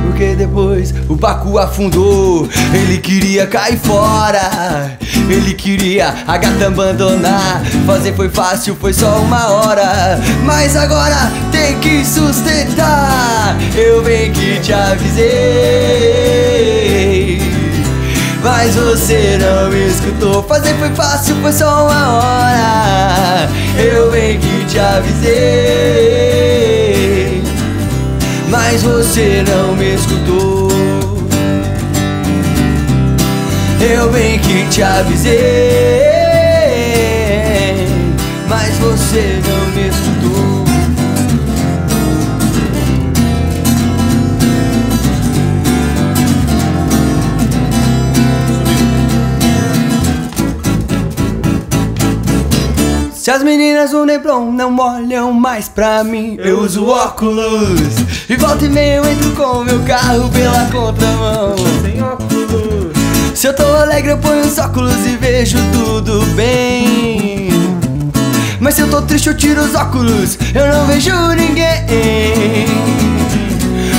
[SPEAKER 4] Porque depois o Bacu afundou. Ele queria cair fora. Ele queria a gata abandonar. Fazer foi fácil, foi só uma hora. Mas agora tem que sustentar. Eu bem que te avisei. Mas você não me escutou. Fazer foi fácil, foi só uma hora. Eu bem que te avisei. Mas você não me escutou. Eu bem que te avisei. Mas você não me escutou. Se as meninas do Neblon não olham mais pra mim, eu uso óculos. E volta e meia eu entro com meu carro pela contramão.
[SPEAKER 5] Sem óculos.
[SPEAKER 4] Se eu tô alegre, eu ponho os óculos e vejo tudo bem. Mas se eu tô triste, eu tiro os óculos, eu não vejo ninguém.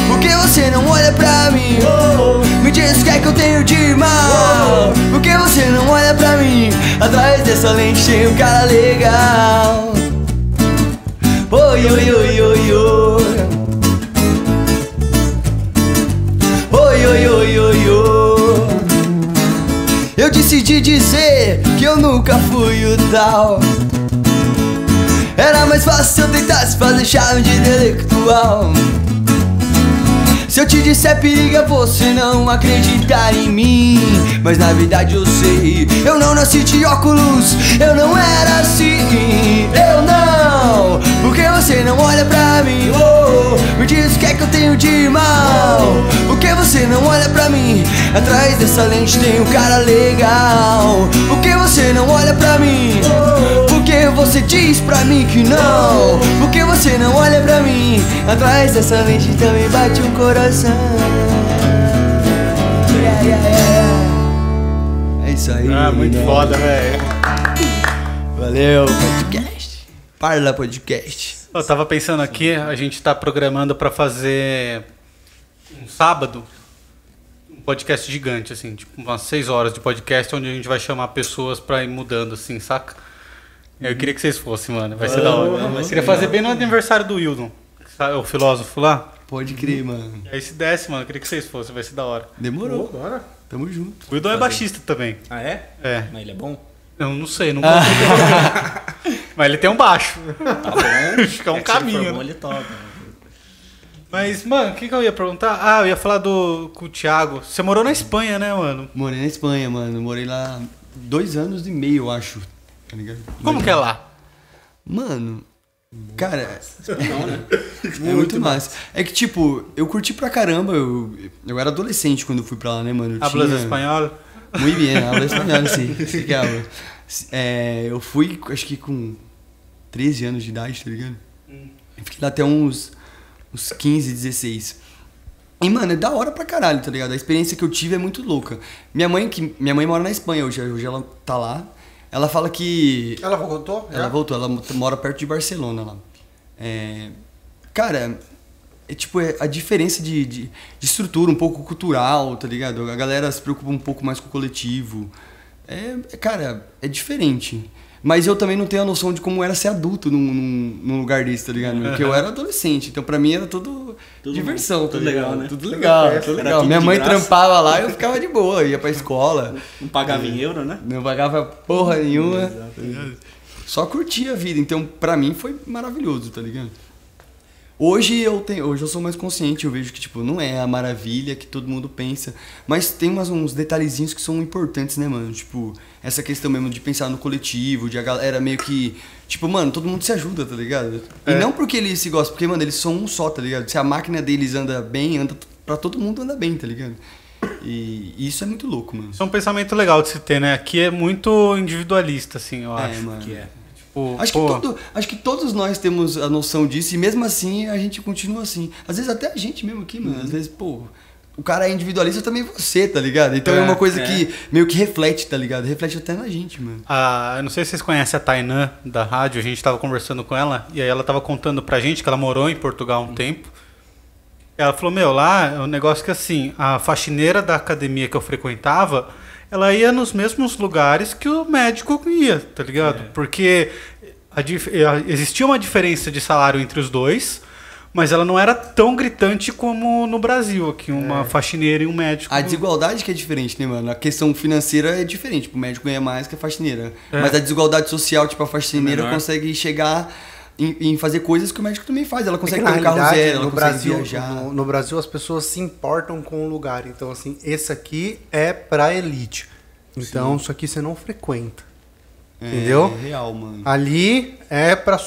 [SPEAKER 4] Por que você não olha pra mim? Me diz o que é que eu tenho de mal. Por que você não olha pra mim? Atrás dessa lente tem um cara legal. Oi, oi, oi. Decidi dizer que eu nunca fui o tal. Era mais fácil se eu tentasse fazer charme de intelectual. Se eu te disser periga, você não acreditar em mim. Mas na verdade eu sei, eu não nasci de óculos, eu não era assim. Eu não, porque você não olha pra mim. Oh, me diz o que é que eu tenho de mal. Porque você não olha pra mim. Atrás dessa lente tem um cara legal. Porque você não olha pra mim. Porque você diz pra mim que não Porque você não olha pra mim Atrás dessa lente também bate um coração Yeah, yeah, yeah. É isso aí
[SPEAKER 1] Ah, muito
[SPEAKER 4] né?
[SPEAKER 1] foda, velho.
[SPEAKER 4] Valeu, Parla Podcast
[SPEAKER 1] Eu tava pensando aqui, a gente tá programando pra fazer um sábado um podcast gigante, assim, tipo umas seis horas de podcast, onde a gente vai chamar pessoas pra ir mudando, assim, saca? Eu queria que vocês fossem, mano. Vai ser da hora. Eu queria fazer bem no aniversário do Wildon, o filósofo lá.
[SPEAKER 4] Pode crer, mano
[SPEAKER 1] E aí se desse, mano, eu queria que vocês fossem, vai ser da hora.
[SPEAKER 4] Demorou,
[SPEAKER 5] Bora.
[SPEAKER 4] tamo junto
[SPEAKER 1] O Wildon é baixista também.
[SPEAKER 3] Ah, é?
[SPEAKER 1] É.
[SPEAKER 3] Mas ele é bom?
[SPEAKER 1] Eu não sei, não dele. Mas ele tem um baixo.
[SPEAKER 3] Tá bom.
[SPEAKER 1] Acho que é um
[SPEAKER 3] É que se ele
[SPEAKER 1] caminho.
[SPEAKER 3] bom,
[SPEAKER 1] né?
[SPEAKER 3] ele toca.
[SPEAKER 1] Mas, mano, o que, que eu ia perguntar? Ah, eu ia falar do com o Thiago. Você morou na Espanha, né, mano?
[SPEAKER 4] Morei na Espanha, mano Morei lá dois anos e meio, eu acho Tá ligado?
[SPEAKER 1] Como que é lá?
[SPEAKER 4] Mano, cara, é muito massa. É que, tipo, eu curti pra caramba. Eu, eu era adolescente quando fui pra lá, né, mano? Eu
[SPEAKER 1] Hablas
[SPEAKER 4] tinha-
[SPEAKER 1] espanhol?
[SPEAKER 4] Muito bem, habla espanhol, sim. hablo. É, eu fui, acho que com 13 anos de idade, tá ligado? Eu fiquei lá até uns, uns 15, 16. E, mano, é da hora pra caralho, tá ligado? A experiência que eu tive é muito louca. Minha mãe, que, minha mãe mora na Espanha hoje, hoje ela tá lá. Ela fala que
[SPEAKER 2] Ela voltou?
[SPEAKER 4] ela voltou, ela mora perto de Barcelona lá. É, cara, é tipo é a diferença de, de, de estrutura, um pouco cultural, tá ligado? A galera se preocupa um pouco mais com o coletivo. É, é, cara, é diferente. Mas eu também não tenho a noção de como era ser adulto num, num, num lugar desse, tá ligado? Porque eu era adolescente, então pra mim era tudo,
[SPEAKER 3] Tudo
[SPEAKER 4] diversão, tá
[SPEAKER 3] tudo
[SPEAKER 4] ligado?
[SPEAKER 3] legal, né?
[SPEAKER 4] Tudo legal, tudo
[SPEAKER 3] tudo
[SPEAKER 4] legal. Minha mãe trampava lá e eu ficava de boa, ia pra escola.
[SPEAKER 3] Não pagava em euro, né?
[SPEAKER 4] Não pagava porra nenhuma. Só curtia a vida. Então, pra mim, foi maravilhoso, tá ligado? Hoje eu tenho, hoje eu sou mais consciente, eu vejo que tipo, não é a maravilha que todo mundo pensa, mas tem umas, uns detalhezinhos que são importantes, né, mano? Tipo, essa questão mesmo de pensar no coletivo, de a galera meio que, tipo, mano, todo mundo se ajuda, tá ligado? E
[SPEAKER 1] É.
[SPEAKER 4] não porque eles se gostam, porque, mano, eles são um só, tá ligado? Se a máquina deles anda bem, anda pra todo mundo anda bem, tá ligado? E isso é muito louco, mano.
[SPEAKER 1] Isso é um pensamento legal de se ter, né? Aqui é muito individualista, assim, eu
[SPEAKER 4] É,
[SPEAKER 1] acho.
[SPEAKER 4] mano.
[SPEAKER 3] Que é.
[SPEAKER 4] Acho que, todo, acho que todos nós temos a noção disso e mesmo assim a gente continua assim. Às vezes até a gente mesmo aqui, mano. Às vezes, pô, o cara é individualista também você, tá ligado? Então é,
[SPEAKER 1] É,
[SPEAKER 4] uma coisa
[SPEAKER 3] é.
[SPEAKER 4] que meio que reflete, tá ligado? Reflete até na gente, mano.
[SPEAKER 1] Ah, eu não sei se vocês conhecem a Tainã da rádio, a gente estava conversando com ela e aí ela estava contando pra gente que ela morou em Portugal um tempo. Ela falou: Meu, lá é um negócio que assim, a faxineira da academia que eu frequentava, ela ia nos mesmos lugares que o médico ia, tá ligado? Porque a dif- existia uma diferença de salário entre os dois. Mas ela não era tão gritante como no Brasil, aqui uma faxineira e um médico.
[SPEAKER 4] A desigualdade que é diferente, né, mano? A questão financeira é diferente. Tipo, o médico ganha mais que a faxineira.
[SPEAKER 1] É.
[SPEAKER 4] Mas a desigualdade social, tipo, a faxineira
[SPEAKER 3] menor.
[SPEAKER 4] consegue chegar em, em fazer coisas que o médico também faz. Ela
[SPEAKER 2] É
[SPEAKER 4] consegue
[SPEAKER 2] na
[SPEAKER 4] ter um carro zero, ela
[SPEAKER 2] no Brasil,
[SPEAKER 4] viajar.
[SPEAKER 2] no, no Brasil as pessoas se importam com o lugar. Então, assim, esse aqui é pra elite. Então, isso aqui você não frequenta.
[SPEAKER 4] É,
[SPEAKER 2] entendeu?
[SPEAKER 4] É real, mano.
[SPEAKER 2] Ali é pra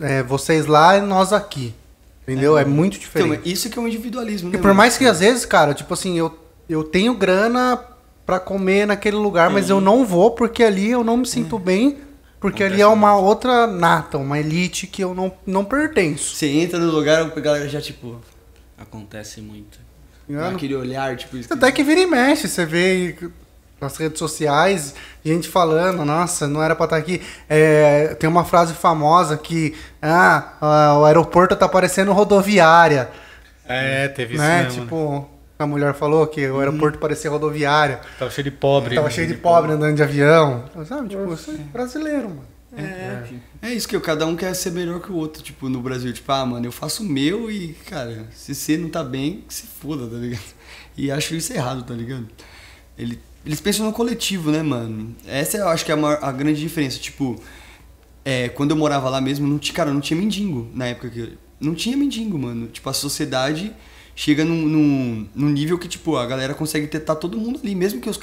[SPEAKER 2] é, vocês lá e nós aqui. Entendeu? É, muito
[SPEAKER 4] Então,
[SPEAKER 2] diferente.
[SPEAKER 4] isso que é um individualismo,
[SPEAKER 2] E
[SPEAKER 4] né?
[SPEAKER 2] por
[SPEAKER 4] mano?
[SPEAKER 2] mais que às vezes, cara, tipo assim, eu, eu tenho grana pra comer naquele lugar, mas eu não vou porque ali eu não me sinto bem, porque ali é uma outra nata, uma elite que eu não, não pertenço.
[SPEAKER 4] Você entra no lugar, a galera já, tipo,
[SPEAKER 3] Acontece muito.
[SPEAKER 2] Ligado?
[SPEAKER 4] aquele olhar, tipo... isso
[SPEAKER 2] Até que vira e mexe, você vê nas redes sociais gente falando, nossa, não era pra estar aqui. É, tem uma frase famosa que ah, o aeroporto tá parecendo rodoviária.
[SPEAKER 1] É, teve isso
[SPEAKER 2] né?
[SPEAKER 1] mesmo.
[SPEAKER 2] Tipo, a mulher falou que o aeroporto parecia rodoviária.
[SPEAKER 1] Tava cheio de pobre.
[SPEAKER 2] Tava
[SPEAKER 1] né?
[SPEAKER 2] cheio de pobre andando de avião. Sabe, tipo, isso é brasileiro, mano.
[SPEAKER 4] É isso que eu, cada um quer ser melhor que o outro, tipo, no Brasil. Tipo, ah, mano, eu faço o meu e, cara, se você não tá bem, que se foda, tá ligado? E acho isso errado, tá ligado? Ele, eles pensam no coletivo, né, mano? Essa eu acho que é a, maior- a grande diferença. Tipo, é, quando eu morava lá mesmo, não tinha, cara, não tinha mendigo na época que. eu- Não tinha mendigo, mano. Tipo, a sociedade chega num, num, num nível que, tipo, a galera consegue ter tá todo mundo ali, mesmo que os.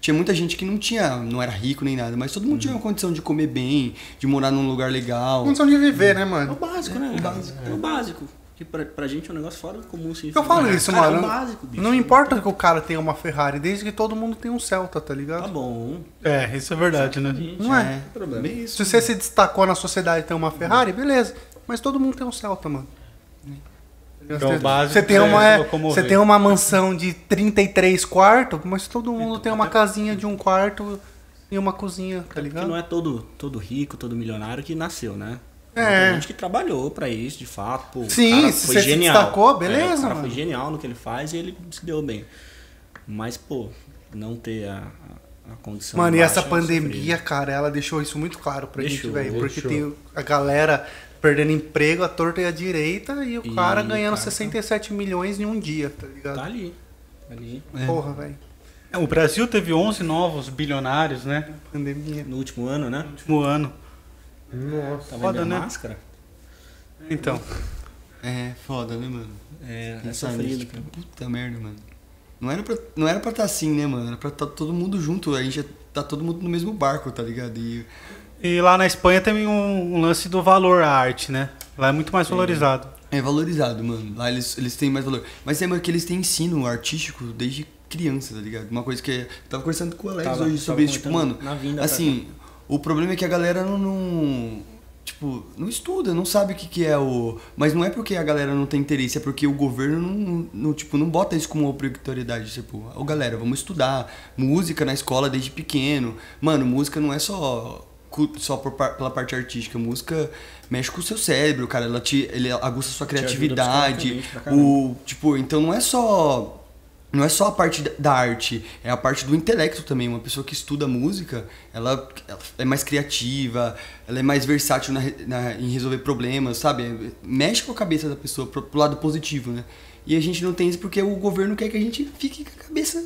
[SPEAKER 4] Tinha muita gente que não tinha, não era rico nem nada, mas todo mundo tinha uma condição de comer bem, de morar num lugar legal.
[SPEAKER 2] Condição de viver, né,
[SPEAKER 3] É o
[SPEAKER 2] mano?
[SPEAKER 3] básico, né? O básico. É o básico. Que pra, pra gente é um negócio fora do comum. Assim,
[SPEAKER 2] Eu falo isso,
[SPEAKER 3] cara,
[SPEAKER 2] mano.
[SPEAKER 3] É o básico, bicho.
[SPEAKER 2] Não importa que o cara tenha uma Ferrari, desde que todo mundo tenha um Celta, tá ligado?
[SPEAKER 3] Tá bom.
[SPEAKER 1] É, isso é verdade, né?
[SPEAKER 2] Não é?
[SPEAKER 3] Tem problema.
[SPEAKER 4] Isso.
[SPEAKER 2] Se você se destacou na sociedade e tem uma Ferrari, beleza. Mas todo mundo tem um Celta, mano.
[SPEAKER 1] Então, o
[SPEAKER 2] Você- tem
[SPEAKER 1] é
[SPEAKER 2] uma, é, você tem uma mansão de 33 quartos, mas todo mundo tem uma casinha de um quarto e uma cozinha, tá
[SPEAKER 3] Porque
[SPEAKER 2] ligado?
[SPEAKER 3] não é todo, todo rico, todo milionário que nasceu, né?
[SPEAKER 2] É.
[SPEAKER 3] Tem gente que trabalhou pra isso, de fato. Pô,
[SPEAKER 2] Sim, se
[SPEAKER 3] foi
[SPEAKER 2] você
[SPEAKER 3] genial.
[SPEAKER 2] destacou,
[SPEAKER 3] É,
[SPEAKER 2] beleza,
[SPEAKER 3] o cara
[SPEAKER 2] mano.
[SPEAKER 3] foi genial no que ele faz e ele se deu bem. Mas, pô, não ter a, a, condição.
[SPEAKER 2] Mano, e
[SPEAKER 3] baixa
[SPEAKER 2] essa
[SPEAKER 3] é
[SPEAKER 2] pandemia,
[SPEAKER 3] sofrido.
[SPEAKER 2] cara, ela deixou isso muito claro pra gente,
[SPEAKER 3] Deixou,
[SPEAKER 2] velho. Porque tem a galera perdendo emprego, a torta e a direita, e o
[SPEAKER 3] E,
[SPEAKER 2] cara ganhando
[SPEAKER 3] cara,
[SPEAKER 2] 67 milhões em um dia, tá ligado?
[SPEAKER 3] Tá ali. tá ali.
[SPEAKER 2] Porra, velho.
[SPEAKER 1] É, O Brasil teve 11 novos bilionários, né?
[SPEAKER 2] Pandemia.
[SPEAKER 3] No último ano, né?
[SPEAKER 1] No último ano.
[SPEAKER 5] Nossa.
[SPEAKER 3] Tá
[SPEAKER 1] Foda, né?
[SPEAKER 3] máscara.
[SPEAKER 1] Então.
[SPEAKER 4] É, foda, né, mano?
[SPEAKER 3] É, é
[SPEAKER 4] Pensar
[SPEAKER 3] sofrido,
[SPEAKER 4] nisso,
[SPEAKER 3] cara.
[SPEAKER 4] tipo, puta merda, mano. Não era pra estar não era pra tá assim, né, mano? Era pra estar todo mundo junto. A gente tá todo mundo no mesmo barco, tá ligado? E
[SPEAKER 1] E lá na Espanha tem um, um lance do valor à arte, né? Lá é muito mais valorizado.
[SPEAKER 4] é valorizado, mano. Lá eles, eles têm mais valor. Mas é mano, que eles têm ensino artístico desde criança, tá ligado? Uma coisa que. Eu tava conversando com o Alex
[SPEAKER 3] Tava-
[SPEAKER 4] hoje sobre isso. Tipo, mano, assim, o problema é que a galera não. não tipo, não estuda, não sabe o que, que é o. Mas não é porque a galera não tem interesse, é porque o governo não, não, tipo, não bota isso como obrigatoriedade. Tipo, ô galera, vamos estudar música na escola desde pequeno. Mano, música não é só. Só por pela parte artística, música mexe com o seu cérebro, cara. Ela te, ele aguça a sua criatividade. O, tipo, então não é só não é só a parte da- arte, é a parte do intelecto também. Uma pessoa que estuda música, ela, ela é mais criativa, ela é mais versátil na na- em resolver problemas, sabe? Mexe com a cabeça da pessoa pro, pro lado positivo, né? E a gente não tem isso porque o governo quer que a gente fique com a cabeça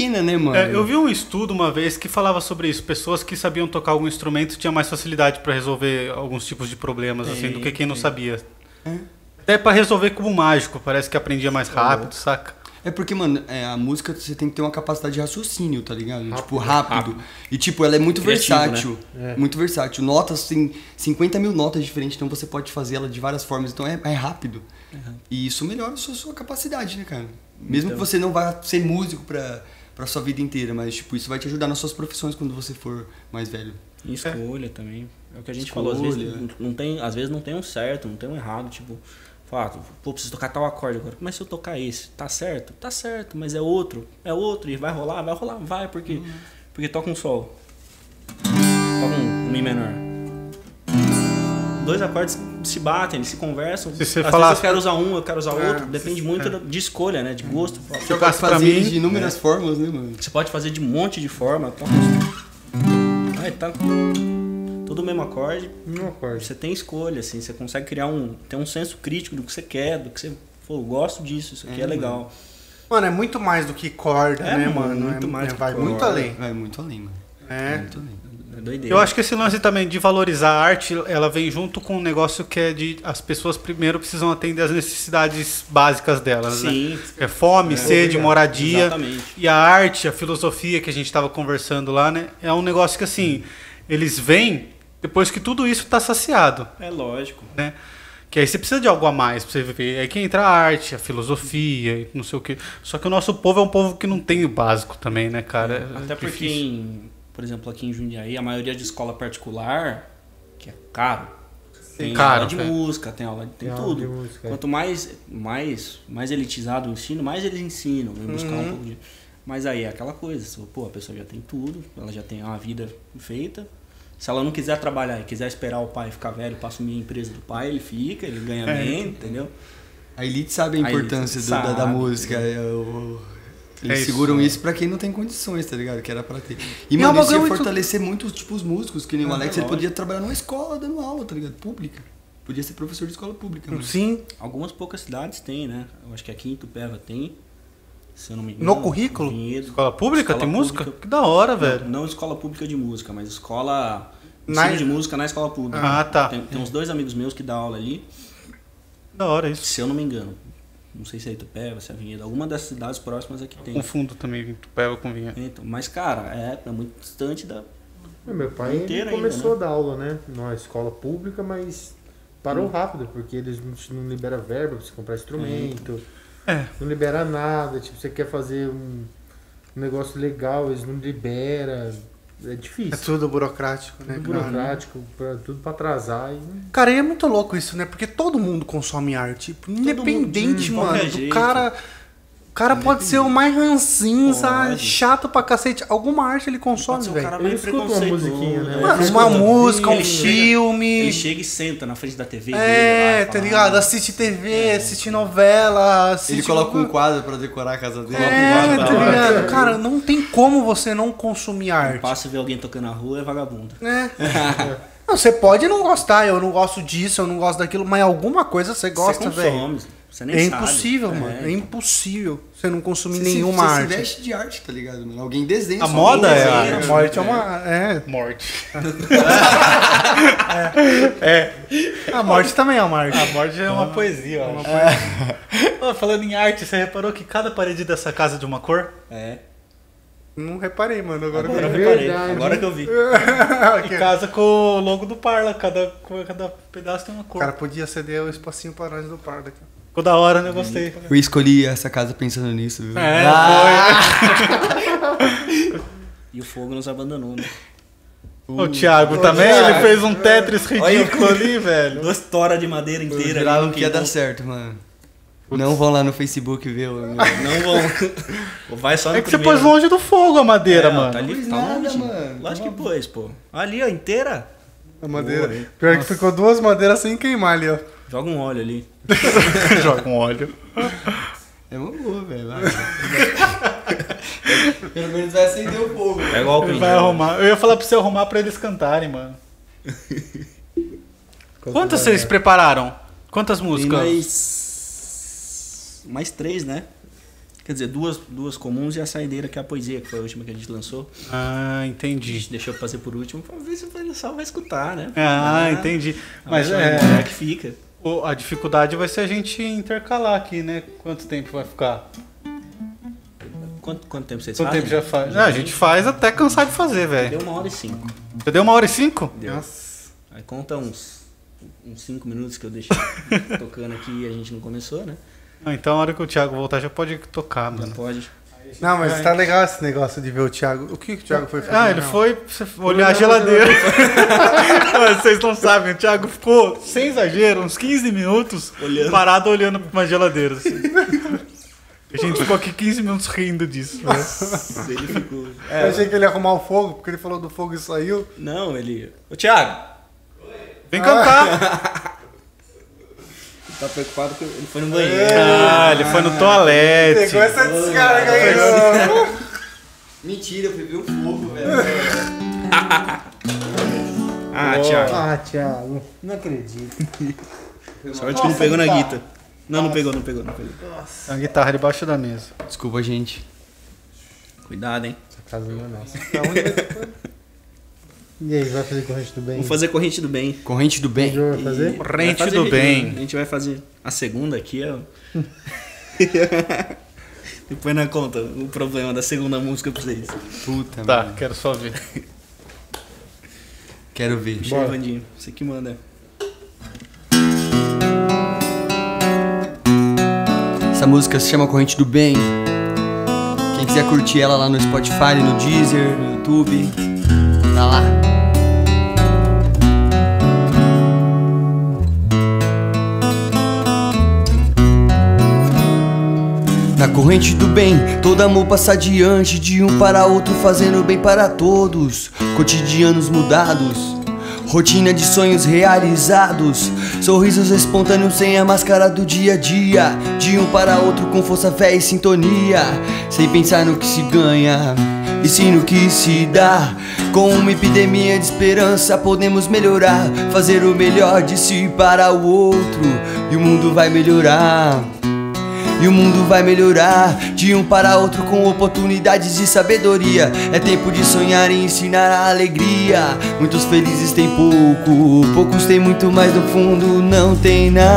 [SPEAKER 4] pequena, né, mano?
[SPEAKER 1] É, eu vi um estudo uma vez que falava sobre isso. Pessoas que sabiam tocar algum instrumento tinham mais facilidade para resolver alguns tipos de problemas, assim, do que quem não sabia.
[SPEAKER 4] É.
[SPEAKER 1] Até para resolver como mágico, parece que aprendia mais rápido, saca?
[SPEAKER 4] É porque, mano, é, a música você tem que ter uma capacidade de raciocínio, tá ligado? tipo, rápido. E, tipo, ela é muito
[SPEAKER 3] Criativo,
[SPEAKER 4] versátil. Muito versátil. Notas, tem 50 mil notas diferentes, então você pode fazer ela de várias formas. Então é, é rápido. E isso melhora a sua, sua capacidade, né, cara? Mesmo que você não vá ser músico pra, pra sua vida inteira, mas, tipo, isso vai te ajudar nas suas profissões quando você for mais velho.
[SPEAKER 3] E escolha também. É o que a gente
[SPEAKER 4] Escolha.
[SPEAKER 3] falou, às vezes não- tem, às vezes não tem um certo, não tem um errado, tipo, Fala, pô, preciso tocar tal acorde agora. Mas se eu tocar esse, tá certo? Tá certo, mas é outro, é outro, e vai rolar, vai rolar, vai, porque,
[SPEAKER 1] Uhum.
[SPEAKER 3] porque toca um sol. Toca um, um Mi menor. Dois acordes se batem, eles se conversam.
[SPEAKER 1] Se você
[SPEAKER 3] Às
[SPEAKER 1] falasse-
[SPEAKER 3] vezes eu quero usar um, eu quero usar
[SPEAKER 2] É,
[SPEAKER 3] outro. Depende muito
[SPEAKER 1] é.
[SPEAKER 3] da- de escolha, né? De gosto.
[SPEAKER 1] Eu
[SPEAKER 4] Pode fazer
[SPEAKER 1] mim,
[SPEAKER 4] de inúmeras formas, né, mano?
[SPEAKER 3] Você pode fazer de um monte de forma. Uns- Aí tá. Todo o mesmo acorde.
[SPEAKER 5] Não acorde.
[SPEAKER 3] Você tem escolha, assim, você consegue criar um. ter um senso crítico do que você quer, do que você. Pô, eu gosto disso, isso aqui é,
[SPEAKER 4] É,
[SPEAKER 3] legal.
[SPEAKER 2] Mano, é muito mais do que corda,
[SPEAKER 3] É,
[SPEAKER 2] né,
[SPEAKER 3] mano,
[SPEAKER 2] mano?
[SPEAKER 3] muito
[SPEAKER 2] É-
[SPEAKER 3] mais
[SPEAKER 2] é-
[SPEAKER 3] que
[SPEAKER 2] Vai
[SPEAKER 3] corda.
[SPEAKER 2] muito além.
[SPEAKER 4] Vai muito além, mano.
[SPEAKER 2] É.
[SPEAKER 4] Muito além.
[SPEAKER 3] É doideira.
[SPEAKER 1] Eu acho que esse lance também de valorizar a arte, ela vem junto com um negócio que é de as pessoas primeiro precisam atender as necessidades básicas delas, né?
[SPEAKER 3] Sim,
[SPEAKER 1] É fome, sede, moradia.
[SPEAKER 3] exatamente.
[SPEAKER 1] E a arte, a filosofia que a gente estava conversando lá, né? É um negócio que assim, eles vêm depois que tudo isso está saciado,
[SPEAKER 3] É lógico.
[SPEAKER 1] né? Que aí você precisa de algo a mais pra você viver. Aí que entra a arte, a filosofia e não sei o quê. Só que o nosso povo é um povo que não tem o básico também, né, cara? É
[SPEAKER 3] Até porque,
[SPEAKER 1] difícil.
[SPEAKER 3] em, por exemplo, aqui em Jundiaí, a maioria de escola particular, que é caro, tem
[SPEAKER 1] Caro,
[SPEAKER 3] aula de
[SPEAKER 1] é.
[SPEAKER 3] música, tem aula de tem
[SPEAKER 5] Tem aula
[SPEAKER 3] tudo.
[SPEAKER 5] de música, é.
[SPEAKER 3] Quanto mais, mais, mais elitizado o ensino, mais eles ensinam, vem buscar
[SPEAKER 1] Uhum.
[SPEAKER 3] um pouco de. Mas aí é aquela coisa, pô, a pessoa já tem tudo, ela já tem uma vida feita. Se ela não quiser trabalhar e quiser esperar o pai ficar velho para assumir a empresa do pai, ele fica, ele ganha
[SPEAKER 1] É.
[SPEAKER 3] bem, entendeu?
[SPEAKER 4] A elite sabe a
[SPEAKER 3] A
[SPEAKER 4] importância do- da, da
[SPEAKER 3] sabe,
[SPEAKER 4] música. é, o- Eles
[SPEAKER 1] É isso.
[SPEAKER 4] seguram isso pra quem não tem condições, tá ligado? Que era pra ter. E,
[SPEAKER 2] é
[SPEAKER 4] mano,
[SPEAKER 2] uma
[SPEAKER 4] isso ia fortalecer muito, tipo, os músicos, que nem o
[SPEAKER 3] É,
[SPEAKER 4] Alex, ele
[SPEAKER 3] lógico.
[SPEAKER 4] podia trabalhar numa escola dando aula, tá ligado? Pública. Podia ser professor de escola pública, mano.
[SPEAKER 2] Sim.
[SPEAKER 3] Algumas poucas cidades têm, né? Eu acho que aqui em Tupéva tem, se eu não me engano.
[SPEAKER 2] No currículo?
[SPEAKER 3] Vinhedo.
[SPEAKER 1] Escola pública?
[SPEAKER 3] Escola
[SPEAKER 1] tem música?
[SPEAKER 3] pública.
[SPEAKER 1] Que da hora,
[SPEAKER 3] Não,
[SPEAKER 1] velho.
[SPEAKER 3] Não escola pública de música, mas escola.
[SPEAKER 2] Na-
[SPEAKER 3] Ensino de música na escola pública.
[SPEAKER 1] Ah, tá.
[SPEAKER 3] Tem, tem uns dois amigos meus que dão aula ali,
[SPEAKER 1] Da hora isso.
[SPEAKER 3] se eu não me engano. Não sei se é Itupeva, se é Vinhedo. Alguma das cidades próximas aqui tem.
[SPEAKER 1] Confundo também Tupéva com vinha.
[SPEAKER 3] Então, mas, cara, é, é muito distante da.
[SPEAKER 5] Meu pai
[SPEAKER 3] Inteiro ainda,
[SPEAKER 5] começou
[SPEAKER 3] né?
[SPEAKER 5] a dar aula, né? Numa escola pública, mas parou
[SPEAKER 3] Hum.
[SPEAKER 5] rápido, porque eles não, liberam verba pra você comprar instrumento,
[SPEAKER 1] É.
[SPEAKER 5] não libera nada. Tipo, você quer fazer um negócio legal, eles não liberam. É difícil.
[SPEAKER 2] É tudo burocrático, né?
[SPEAKER 5] Tudo burocrático, pra, tudo pra atrasar. E...
[SPEAKER 2] Cara, e é muito louco isso, né? Porque todo mundo consome arte. Independente,
[SPEAKER 3] de
[SPEAKER 2] mano.
[SPEAKER 3] qualquer
[SPEAKER 2] Do
[SPEAKER 3] jeito.
[SPEAKER 2] cara. O cara pode ser o mais ranzinza,
[SPEAKER 3] Pode.
[SPEAKER 2] chato pra cacete. Alguma arte ele consome,
[SPEAKER 3] um
[SPEAKER 2] velho.
[SPEAKER 3] cara
[SPEAKER 5] Eu
[SPEAKER 3] meio
[SPEAKER 5] escuto uma
[SPEAKER 3] preconceituoso,
[SPEAKER 5] musiquinha, né?
[SPEAKER 3] né?
[SPEAKER 2] Mano,
[SPEAKER 5] Ele
[SPEAKER 2] uma
[SPEAKER 5] escuta-
[SPEAKER 2] música, um
[SPEAKER 3] ele chega-
[SPEAKER 2] filme.
[SPEAKER 3] Ele chega e senta na frente da TV.
[SPEAKER 2] É, tá ligado?
[SPEAKER 3] "Ah,
[SPEAKER 2] Assiste TV, assiste novela, assiste.
[SPEAKER 4] Ele coloca um quadro pra decorar a casa dele.
[SPEAKER 2] É, tá ligado? Cara, não tem como você não consumir arte.
[SPEAKER 3] Passa e vê alguém tocando na rua, é vagabundo.
[SPEAKER 2] É. Não, você pode não gostar, eu não gosto disso, eu não gosto daquilo, mas alguma coisa você gosta,
[SPEAKER 3] você
[SPEAKER 2] velho.
[SPEAKER 3] consome, você nem
[SPEAKER 2] É
[SPEAKER 3] sabe.
[SPEAKER 2] impossível,
[SPEAKER 3] É,
[SPEAKER 2] mano. É impossível você não consumir
[SPEAKER 4] Você se-
[SPEAKER 2] nenhuma
[SPEAKER 4] você
[SPEAKER 2] arte.
[SPEAKER 4] se veste de arte, tá ligado, mano? Alguém desenha
[SPEAKER 1] A moda é a arte.
[SPEAKER 2] A morte é uma. É.
[SPEAKER 1] Morte.
[SPEAKER 2] A morte também é uma arte.
[SPEAKER 1] A morte é uma poesia, ó. Ó, falando em arte, você reparou que cada parede dessa casa é de uma cor?
[SPEAKER 3] É.
[SPEAKER 2] Não reparei, mano. Agora,
[SPEAKER 3] Agora eu
[SPEAKER 5] É
[SPEAKER 3] reparei.
[SPEAKER 5] verdade.
[SPEAKER 3] Agora que eu vi.
[SPEAKER 1] E casa com o logo do Parla, cada, cada pedaço tem uma
[SPEAKER 2] o
[SPEAKER 1] cor.
[SPEAKER 2] cara podia ceder o espacinho pra nós do Pardo aqui.
[SPEAKER 1] Ficou da hora, né? Gostei.
[SPEAKER 4] Eu escolhi essa casa pensando nisso, viu?
[SPEAKER 1] É,
[SPEAKER 3] E o fogo nos abandonou, né?
[SPEAKER 1] O Thiago também,
[SPEAKER 2] Thiago.
[SPEAKER 1] ele fez um Tetris ridículo ali, velho.
[SPEAKER 3] Duas toras de madeira
[SPEAKER 4] Eu
[SPEAKER 3] inteira.
[SPEAKER 4] jurava
[SPEAKER 3] ali,
[SPEAKER 4] que ia dar certo, mano. Não vão lá no Facebook ver o. meu-
[SPEAKER 3] Não vão. Vai só no
[SPEAKER 1] É que você
[SPEAKER 3] primeiro.
[SPEAKER 1] pôs longe do fogo a madeira,
[SPEAKER 3] É, ó,
[SPEAKER 1] mano.
[SPEAKER 3] Tá ali, tá
[SPEAKER 4] nada,
[SPEAKER 3] longe.
[SPEAKER 4] mano.
[SPEAKER 3] Lógico que pôs, pô. Ali, ó, inteira.
[SPEAKER 2] A madeira.
[SPEAKER 3] Boa?
[SPEAKER 2] Pior que ficou duas madeiras sem queimar ali, ó.
[SPEAKER 3] Joga um óleo ali.
[SPEAKER 1] Joga um óleo.
[SPEAKER 4] É uma boa, velho. Pelo menos vai acender o fogo.
[SPEAKER 3] É igual o
[SPEAKER 1] Ele vai
[SPEAKER 3] né?
[SPEAKER 1] arrumar. Eu ia falar pra você arrumar pra eles cantarem, mano. Quantas vocês prepararam? Quantas
[SPEAKER 3] Tem
[SPEAKER 1] músicas?
[SPEAKER 3] mais. Mais três, né? Quer dizer, duas, duas comuns e a saideira, que é a poesia, que foi a última que a gente lançou.
[SPEAKER 1] Ah,
[SPEAKER 3] A
[SPEAKER 1] entendi.
[SPEAKER 3] gente deixou fazer por último pra ver se o pessoal vai escutar, né?
[SPEAKER 1] Ah, entendi. Mas é,
[SPEAKER 3] é que fica.
[SPEAKER 1] a dificuldade vai ser a gente intercalar aqui, né? Quanto tempo vai ficar?
[SPEAKER 3] Quanto, quanto tempo vocês
[SPEAKER 1] Quanto
[SPEAKER 3] fazem?
[SPEAKER 1] tempo já faz? Ah, a gente faz até cansar de fazer, velho.
[SPEAKER 3] Deu uma hora e cinco.
[SPEAKER 1] Você deu uma hora e cinco?
[SPEAKER 3] Deu.
[SPEAKER 2] Nossa.
[SPEAKER 3] Aí conta uns, uns cinco minutos que eu deixei tocando aqui e a gente não começou, né?
[SPEAKER 1] Ah, então a hora que o Thiago voltar já pode tocar,
[SPEAKER 3] Já
[SPEAKER 1] mano.
[SPEAKER 3] pode.
[SPEAKER 2] Não, mas tá legal esse negócio de ver o Thiago. O que, que o Thiago foi fazer?
[SPEAKER 1] Ah, ele
[SPEAKER 2] Não.
[SPEAKER 1] foi olhar a geladeira. Mas Vocês não sabem, o Thiago ficou, sem exagero, uns 15 minutos
[SPEAKER 3] Olhando.
[SPEAKER 1] parado olhando pra uma geladeira. assim. A gente ficou aqui 15 minutos rindo disso. né?
[SPEAKER 3] Ele ficou.
[SPEAKER 2] Eu achei que ele ia arrumar o fogo, porque ele falou do fogo e saiu.
[SPEAKER 3] Não, ele. Ô Thiago!
[SPEAKER 1] Vem cantar.
[SPEAKER 3] Tá preocupado que ele foi no banheiro.
[SPEAKER 1] Ah, ele foi no toalete.
[SPEAKER 2] Pegou essa descarga aí.
[SPEAKER 4] Mentira, eu bebi um fogo, velho.
[SPEAKER 3] Ah, Thiago.
[SPEAKER 5] Ah, Thiago, não acredito.
[SPEAKER 3] Sorte que não pegou na guita. Não, não pegou, não pegou, não pegou.
[SPEAKER 1] A guitarra debaixo da mesa.
[SPEAKER 4] Desculpa, gente.
[SPEAKER 3] Cuidado, hein?
[SPEAKER 5] Essa casa não é nossa. E aí, vai fazer corrente do bem?
[SPEAKER 3] Vamos fazer corrente do bem.
[SPEAKER 4] Corrente do bem.
[SPEAKER 5] Vai fazer?
[SPEAKER 1] Corrente
[SPEAKER 3] Vai fazer
[SPEAKER 1] do bem.
[SPEAKER 3] A gente vai fazer a segunda aqui. Ó. Depois na conta o problema da segunda música pra vocês.
[SPEAKER 4] Puta,
[SPEAKER 1] Tá,
[SPEAKER 4] mano.
[SPEAKER 1] quero só ver.
[SPEAKER 4] Quero ver.
[SPEAKER 3] Aí, Vandinho. Você que manda.
[SPEAKER 4] Essa música se chama Corrente do Bem. Quem quiser curtir ela lá no Spotify, no Deezer, no YouTube, lá. Na corrente do bem, todo amor passa adiante de um para outro, fazendo bem para todos. Cotidianos mudados, rotina de sonhos realizados, sorrisos espontâneos sem a máscara do dia a dia. De um para outro com força, fé e sintonia, sem pensar no que se ganha. E sim no que se dá, com uma epidemia de esperança podemos melhorar, fazer o melhor de si para o outro, e o mundo vai melhorar. E o mundo vai melhorar de um para outro com oportunidades e sabedoria. É tempo de sonhar e ensinar a alegria. Muitos felizes têm pouco, poucos têm muito, mas no fundo não tem nada.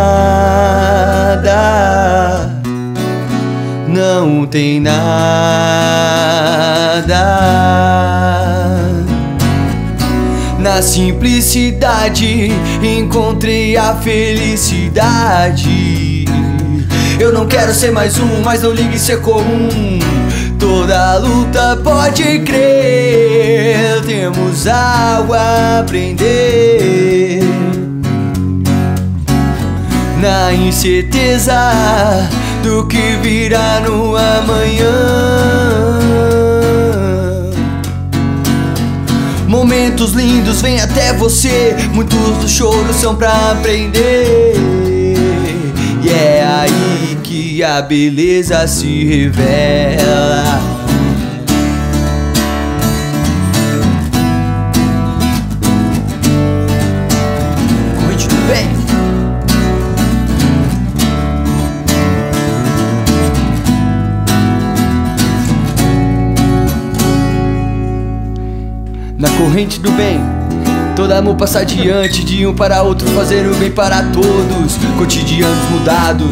[SPEAKER 4] Não tem nada. Na simplicidade encontrei a felicidade. Eu não quero ser mais um, mas não ligue ser comum. Toda luta pode crer, temos algo a aprender. Na incerteza do que virá no amanhã. Momentos lindos vêm até você, muitos dos choros são pra aprender. E é aí que a beleza se revela. Na corrente do bem, Todo amor passa adiante de um para outro, fazer o bem para todos. Cotidianos mudados,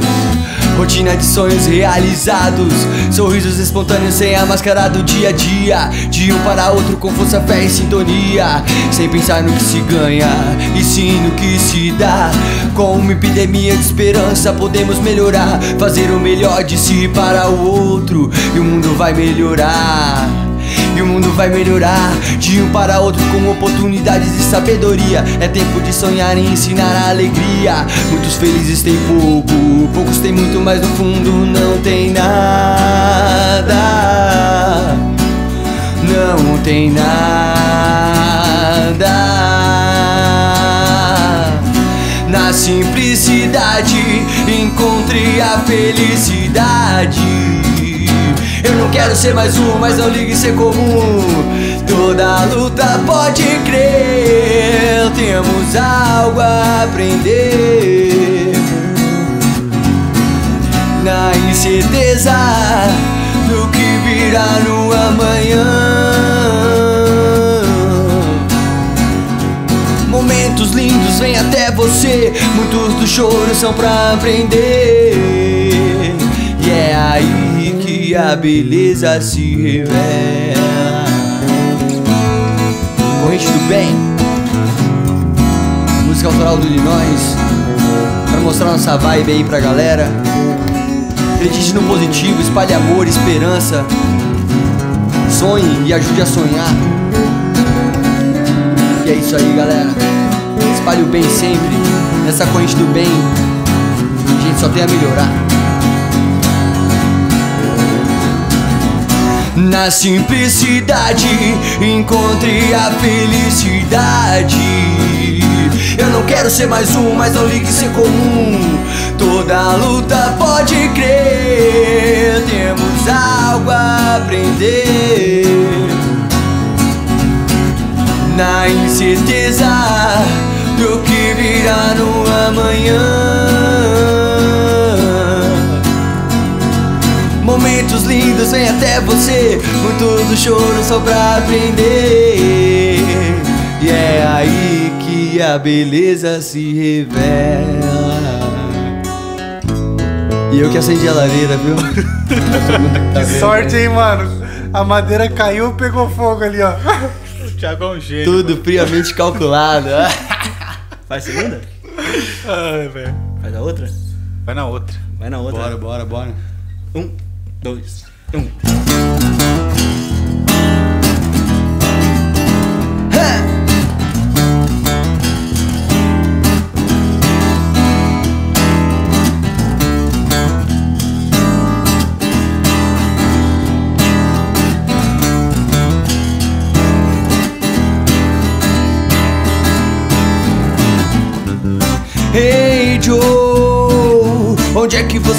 [SPEAKER 4] rotina de sonhos realizados. Sorrisos espontâneos sem a máscara do dia a dia. De um para outro com força, fé e sintonia. Sem pensar no que se ganha e sim no que se dá. Com uma epidemia de esperança, podemos melhorar. Fazer o melhor de si para o outro, e o mundo vai melhorar. E o mundo vai melhorar de um para outro com oportunidades e sabedoria. É tempo de sonhar e ensinar a alegria. Muitos felizes têm pouco, poucos têm muito, mas no fundo não tem nada. Não tem nada. Na simplicidade encontre a felicidade. Eu não quero ser mais um, mas não ligue ser comum. Toda luta pode crer, temos algo a aprender. Na incerteza do que virá no amanhã. Momentos lindos vêm até você, muitos dos choros são pra aprender. E é aí a beleza se revela. Corrente do bem, música autoral do Illinois, pra mostrar nossa vibe aí pra galera. Acredite no positivo, espalhe amor, esperança. Sonhe e ajude a sonhar. E é isso aí, galera. Espalhe o bem sempre. Nessa corrente do bem, a gente só tem a melhorar. Na simplicidade encontre a felicidade. Eu não quero ser mais um, mas não ligue ser comum. Toda luta pode crer, temos algo a aprender. Na incerteza do que virá no amanhã. Momentos lindos vêm até você, muito do choro só pra aprender. E é aí que a beleza se revela. E eu que acendi a lareira, viu?
[SPEAKER 2] Que sorte, hein, mano? A madeira caiu e pegou fogo ali, ó.
[SPEAKER 1] O Thiago é um gênio.
[SPEAKER 4] Tudo friamente calculado.
[SPEAKER 3] Faz segunda?
[SPEAKER 1] Ai, velho.
[SPEAKER 3] Faz a outra?
[SPEAKER 1] Vai na outra.
[SPEAKER 3] Vai na outra.
[SPEAKER 4] bora, bora, bora.
[SPEAKER 3] Um, dois, um.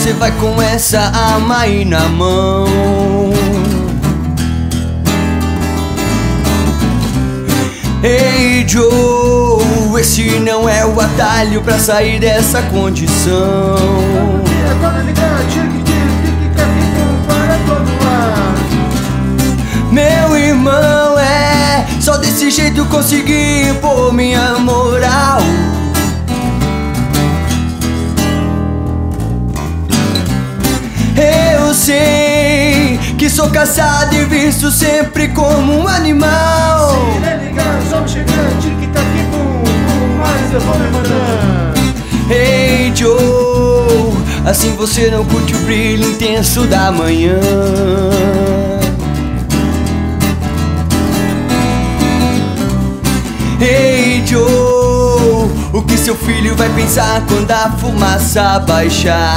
[SPEAKER 4] Você vai com essa arma aí na mão? Hey Joe, esse não é o atalho pra sair dessa condição. Meu irmão é só desse jeito consegui impor minha moral. Sei que sou caçado e visto sempre como um animal. Hey Joe, assim você não curte o brilho intenso da manhã. Hey Joe, o que seu filho vai pensar quando a fumaça baixar?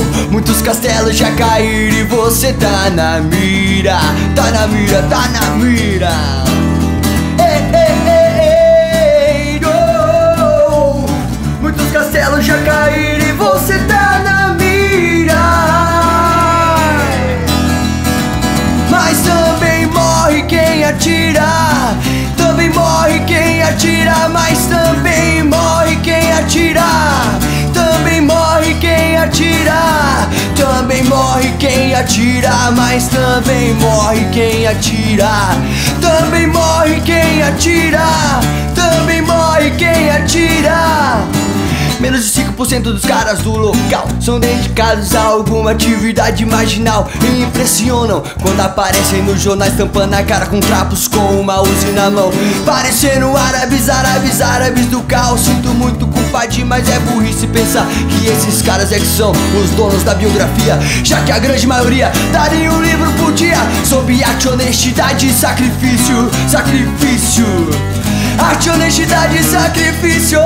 [SPEAKER 4] muitos castelos já caíram e você tá na mira, tá na mira, tá na mira. Ei, ei, ei, Joe, muitos castelos já caíram e você tá na mira. Mas também morre quem atira. Também morre quem atira, mas também morre quem atira. Também morre quem atira. Mas também morre quem atira. Também morre quem atira. Também morre quem atira. Menos de 5% dos caras do local são dedicados a alguma atividade marginal e impressionam quando aparecem nos jornais tampando a cara com trapos com uma uzi na mão. Parecendo árabes, árabes, árabes do caos. Sinto muito culpado, mas é burrice pensar que esses caras é que são os donos da biografia. Já que a grande maioria daria um livro por dia sobre arte, honestidade e sacrifício. Sacrifício. Arte, honestidade e sacrifício.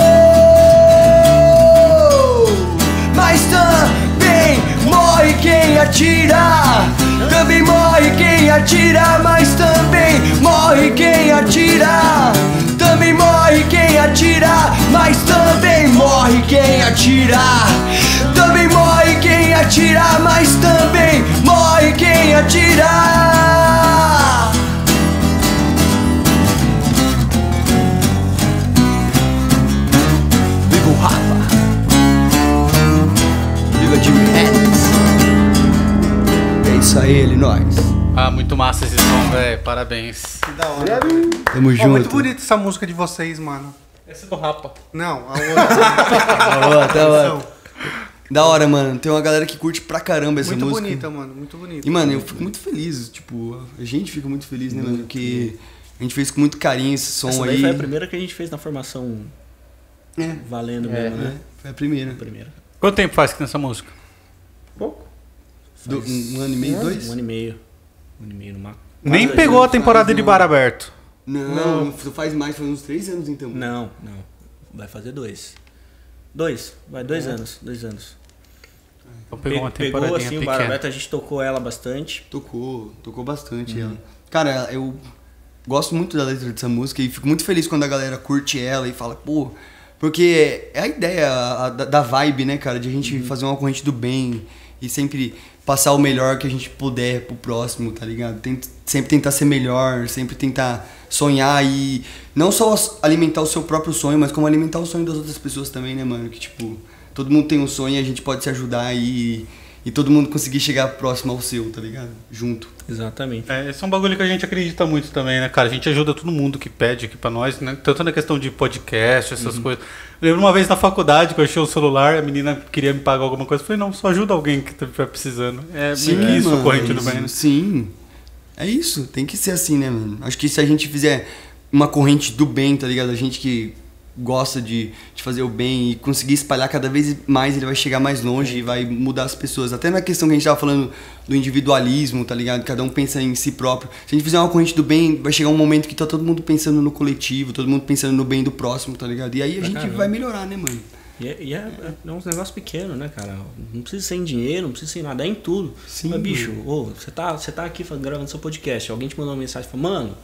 [SPEAKER 4] Mas também morre quem atira. Também morre quem atira, mas também morre quem atira. Também morre quem atira, mas também morre quem atira. Também morre quem atira, mas também morre quem atira. Isso aí, ele, nós.
[SPEAKER 1] Ah, muito massa esse som, velho. Parabéns.
[SPEAKER 2] Que da hora.
[SPEAKER 4] Tamo junto.
[SPEAKER 2] muito bonita essa música de vocês, mano.
[SPEAKER 1] Esse é do Rapa.
[SPEAKER 2] Não, a outra.
[SPEAKER 4] Da hora, da hora. Da hora, mano. Tem uma galera que curte pra caramba essa
[SPEAKER 2] muito
[SPEAKER 4] música.
[SPEAKER 2] bonita, mano. Muito bonita.
[SPEAKER 4] E, mano, eu fico muito feliz, tipo, a gente fica muito feliz, né, mano? Que a gente fez com muito carinho esse som
[SPEAKER 3] Essa daí
[SPEAKER 4] aí.
[SPEAKER 3] foi a primeira que a gente fez na formação
[SPEAKER 4] É,
[SPEAKER 3] valendo
[SPEAKER 5] É.
[SPEAKER 3] mesmo, né?
[SPEAKER 4] é, foi a primeira.
[SPEAKER 3] A primeira.
[SPEAKER 1] Quanto tempo faz que tem essa música?
[SPEAKER 5] Pouco.
[SPEAKER 4] Do- um, um ano e meio, dois?
[SPEAKER 3] Um ano e meio. Um ano e meio no máximo.
[SPEAKER 1] Nem
[SPEAKER 3] Quase
[SPEAKER 1] pegou a temporada de bar aberto.
[SPEAKER 4] Não, faz mais, faz uns três anos então.
[SPEAKER 3] Não, não. Vai fazer dois. Dois. Vai, dois anos. Dois anos.
[SPEAKER 1] Então pegou uma
[SPEAKER 3] Pe- Pegou assim o Bar. Aberto, a gente tocou ela bastante.
[SPEAKER 4] Tocou, tocou bastante ela. Cara, eu gosto muito da letra dessa música e fico muito feliz quando a galera curte ela e fala, pô. Porque é a ideia a- da, da vibe, né, cara? De a gente fazer uma corrente do bem e sempre passar o melhor que a gente puder pro próximo, tá ligado? Tem- sempre tentar ser melhor, sempre tentar sonhar e não só alimentar o seu próprio sonho, mas como alimentar o sonho das outras pessoas também, né, mano? Que tipo, todo mundo tem um sonho e a gente pode se ajudar e, e todo mundo conseguir chegar próximo ao seu, tá ligado? Junto.
[SPEAKER 3] Exatamente.
[SPEAKER 1] É, esse é um bagulho que a gente acredita muito também, né, cara? A gente ajuda todo mundo que pede aqui pra nós, né? Tanto na questão de podcast, essas coisas. Eu lembro uma vez na faculdade que eu achei o celular, a menina queria me pagar alguma coisa. Eu falei, não, só ajuda alguém que estiver precisando. É meio que isso,
[SPEAKER 4] mano,
[SPEAKER 1] corrente
[SPEAKER 4] é
[SPEAKER 1] do
[SPEAKER 4] isso.
[SPEAKER 1] bem, né?
[SPEAKER 4] Sim. É isso, tem que ser assim, né, mano? Acho que se a gente fizer uma corrente do bem, tá ligado? A gente que gosta de, de fazer o bem e conseguir espalhar cada vez mais, ele vai chegar mais longe e vai mudar as pessoas. Até na questão que a gente tava falando do individualismo, tá ligado? Cada um pensa em si próprio. Se a gente fizer uma corrente do bem, vai chegar um momento que tá todo mundo pensando no coletivo, todo mundo pensando no bem do próximo, tá ligado? E aí a
[SPEAKER 3] Pra
[SPEAKER 4] gente
[SPEAKER 3] caramba.
[SPEAKER 4] vai melhorar, né, mano?
[SPEAKER 3] E é, e é, é uns negócios pequenos, né, cara? Não precisa ser em dinheiro, não precisa ser em nada, é em tudo.
[SPEAKER 4] Sim,
[SPEAKER 3] Mas, bicho, ô, você tá, você tá aqui gravando seu podcast, alguém te mandou uma mensagem e falou, mano,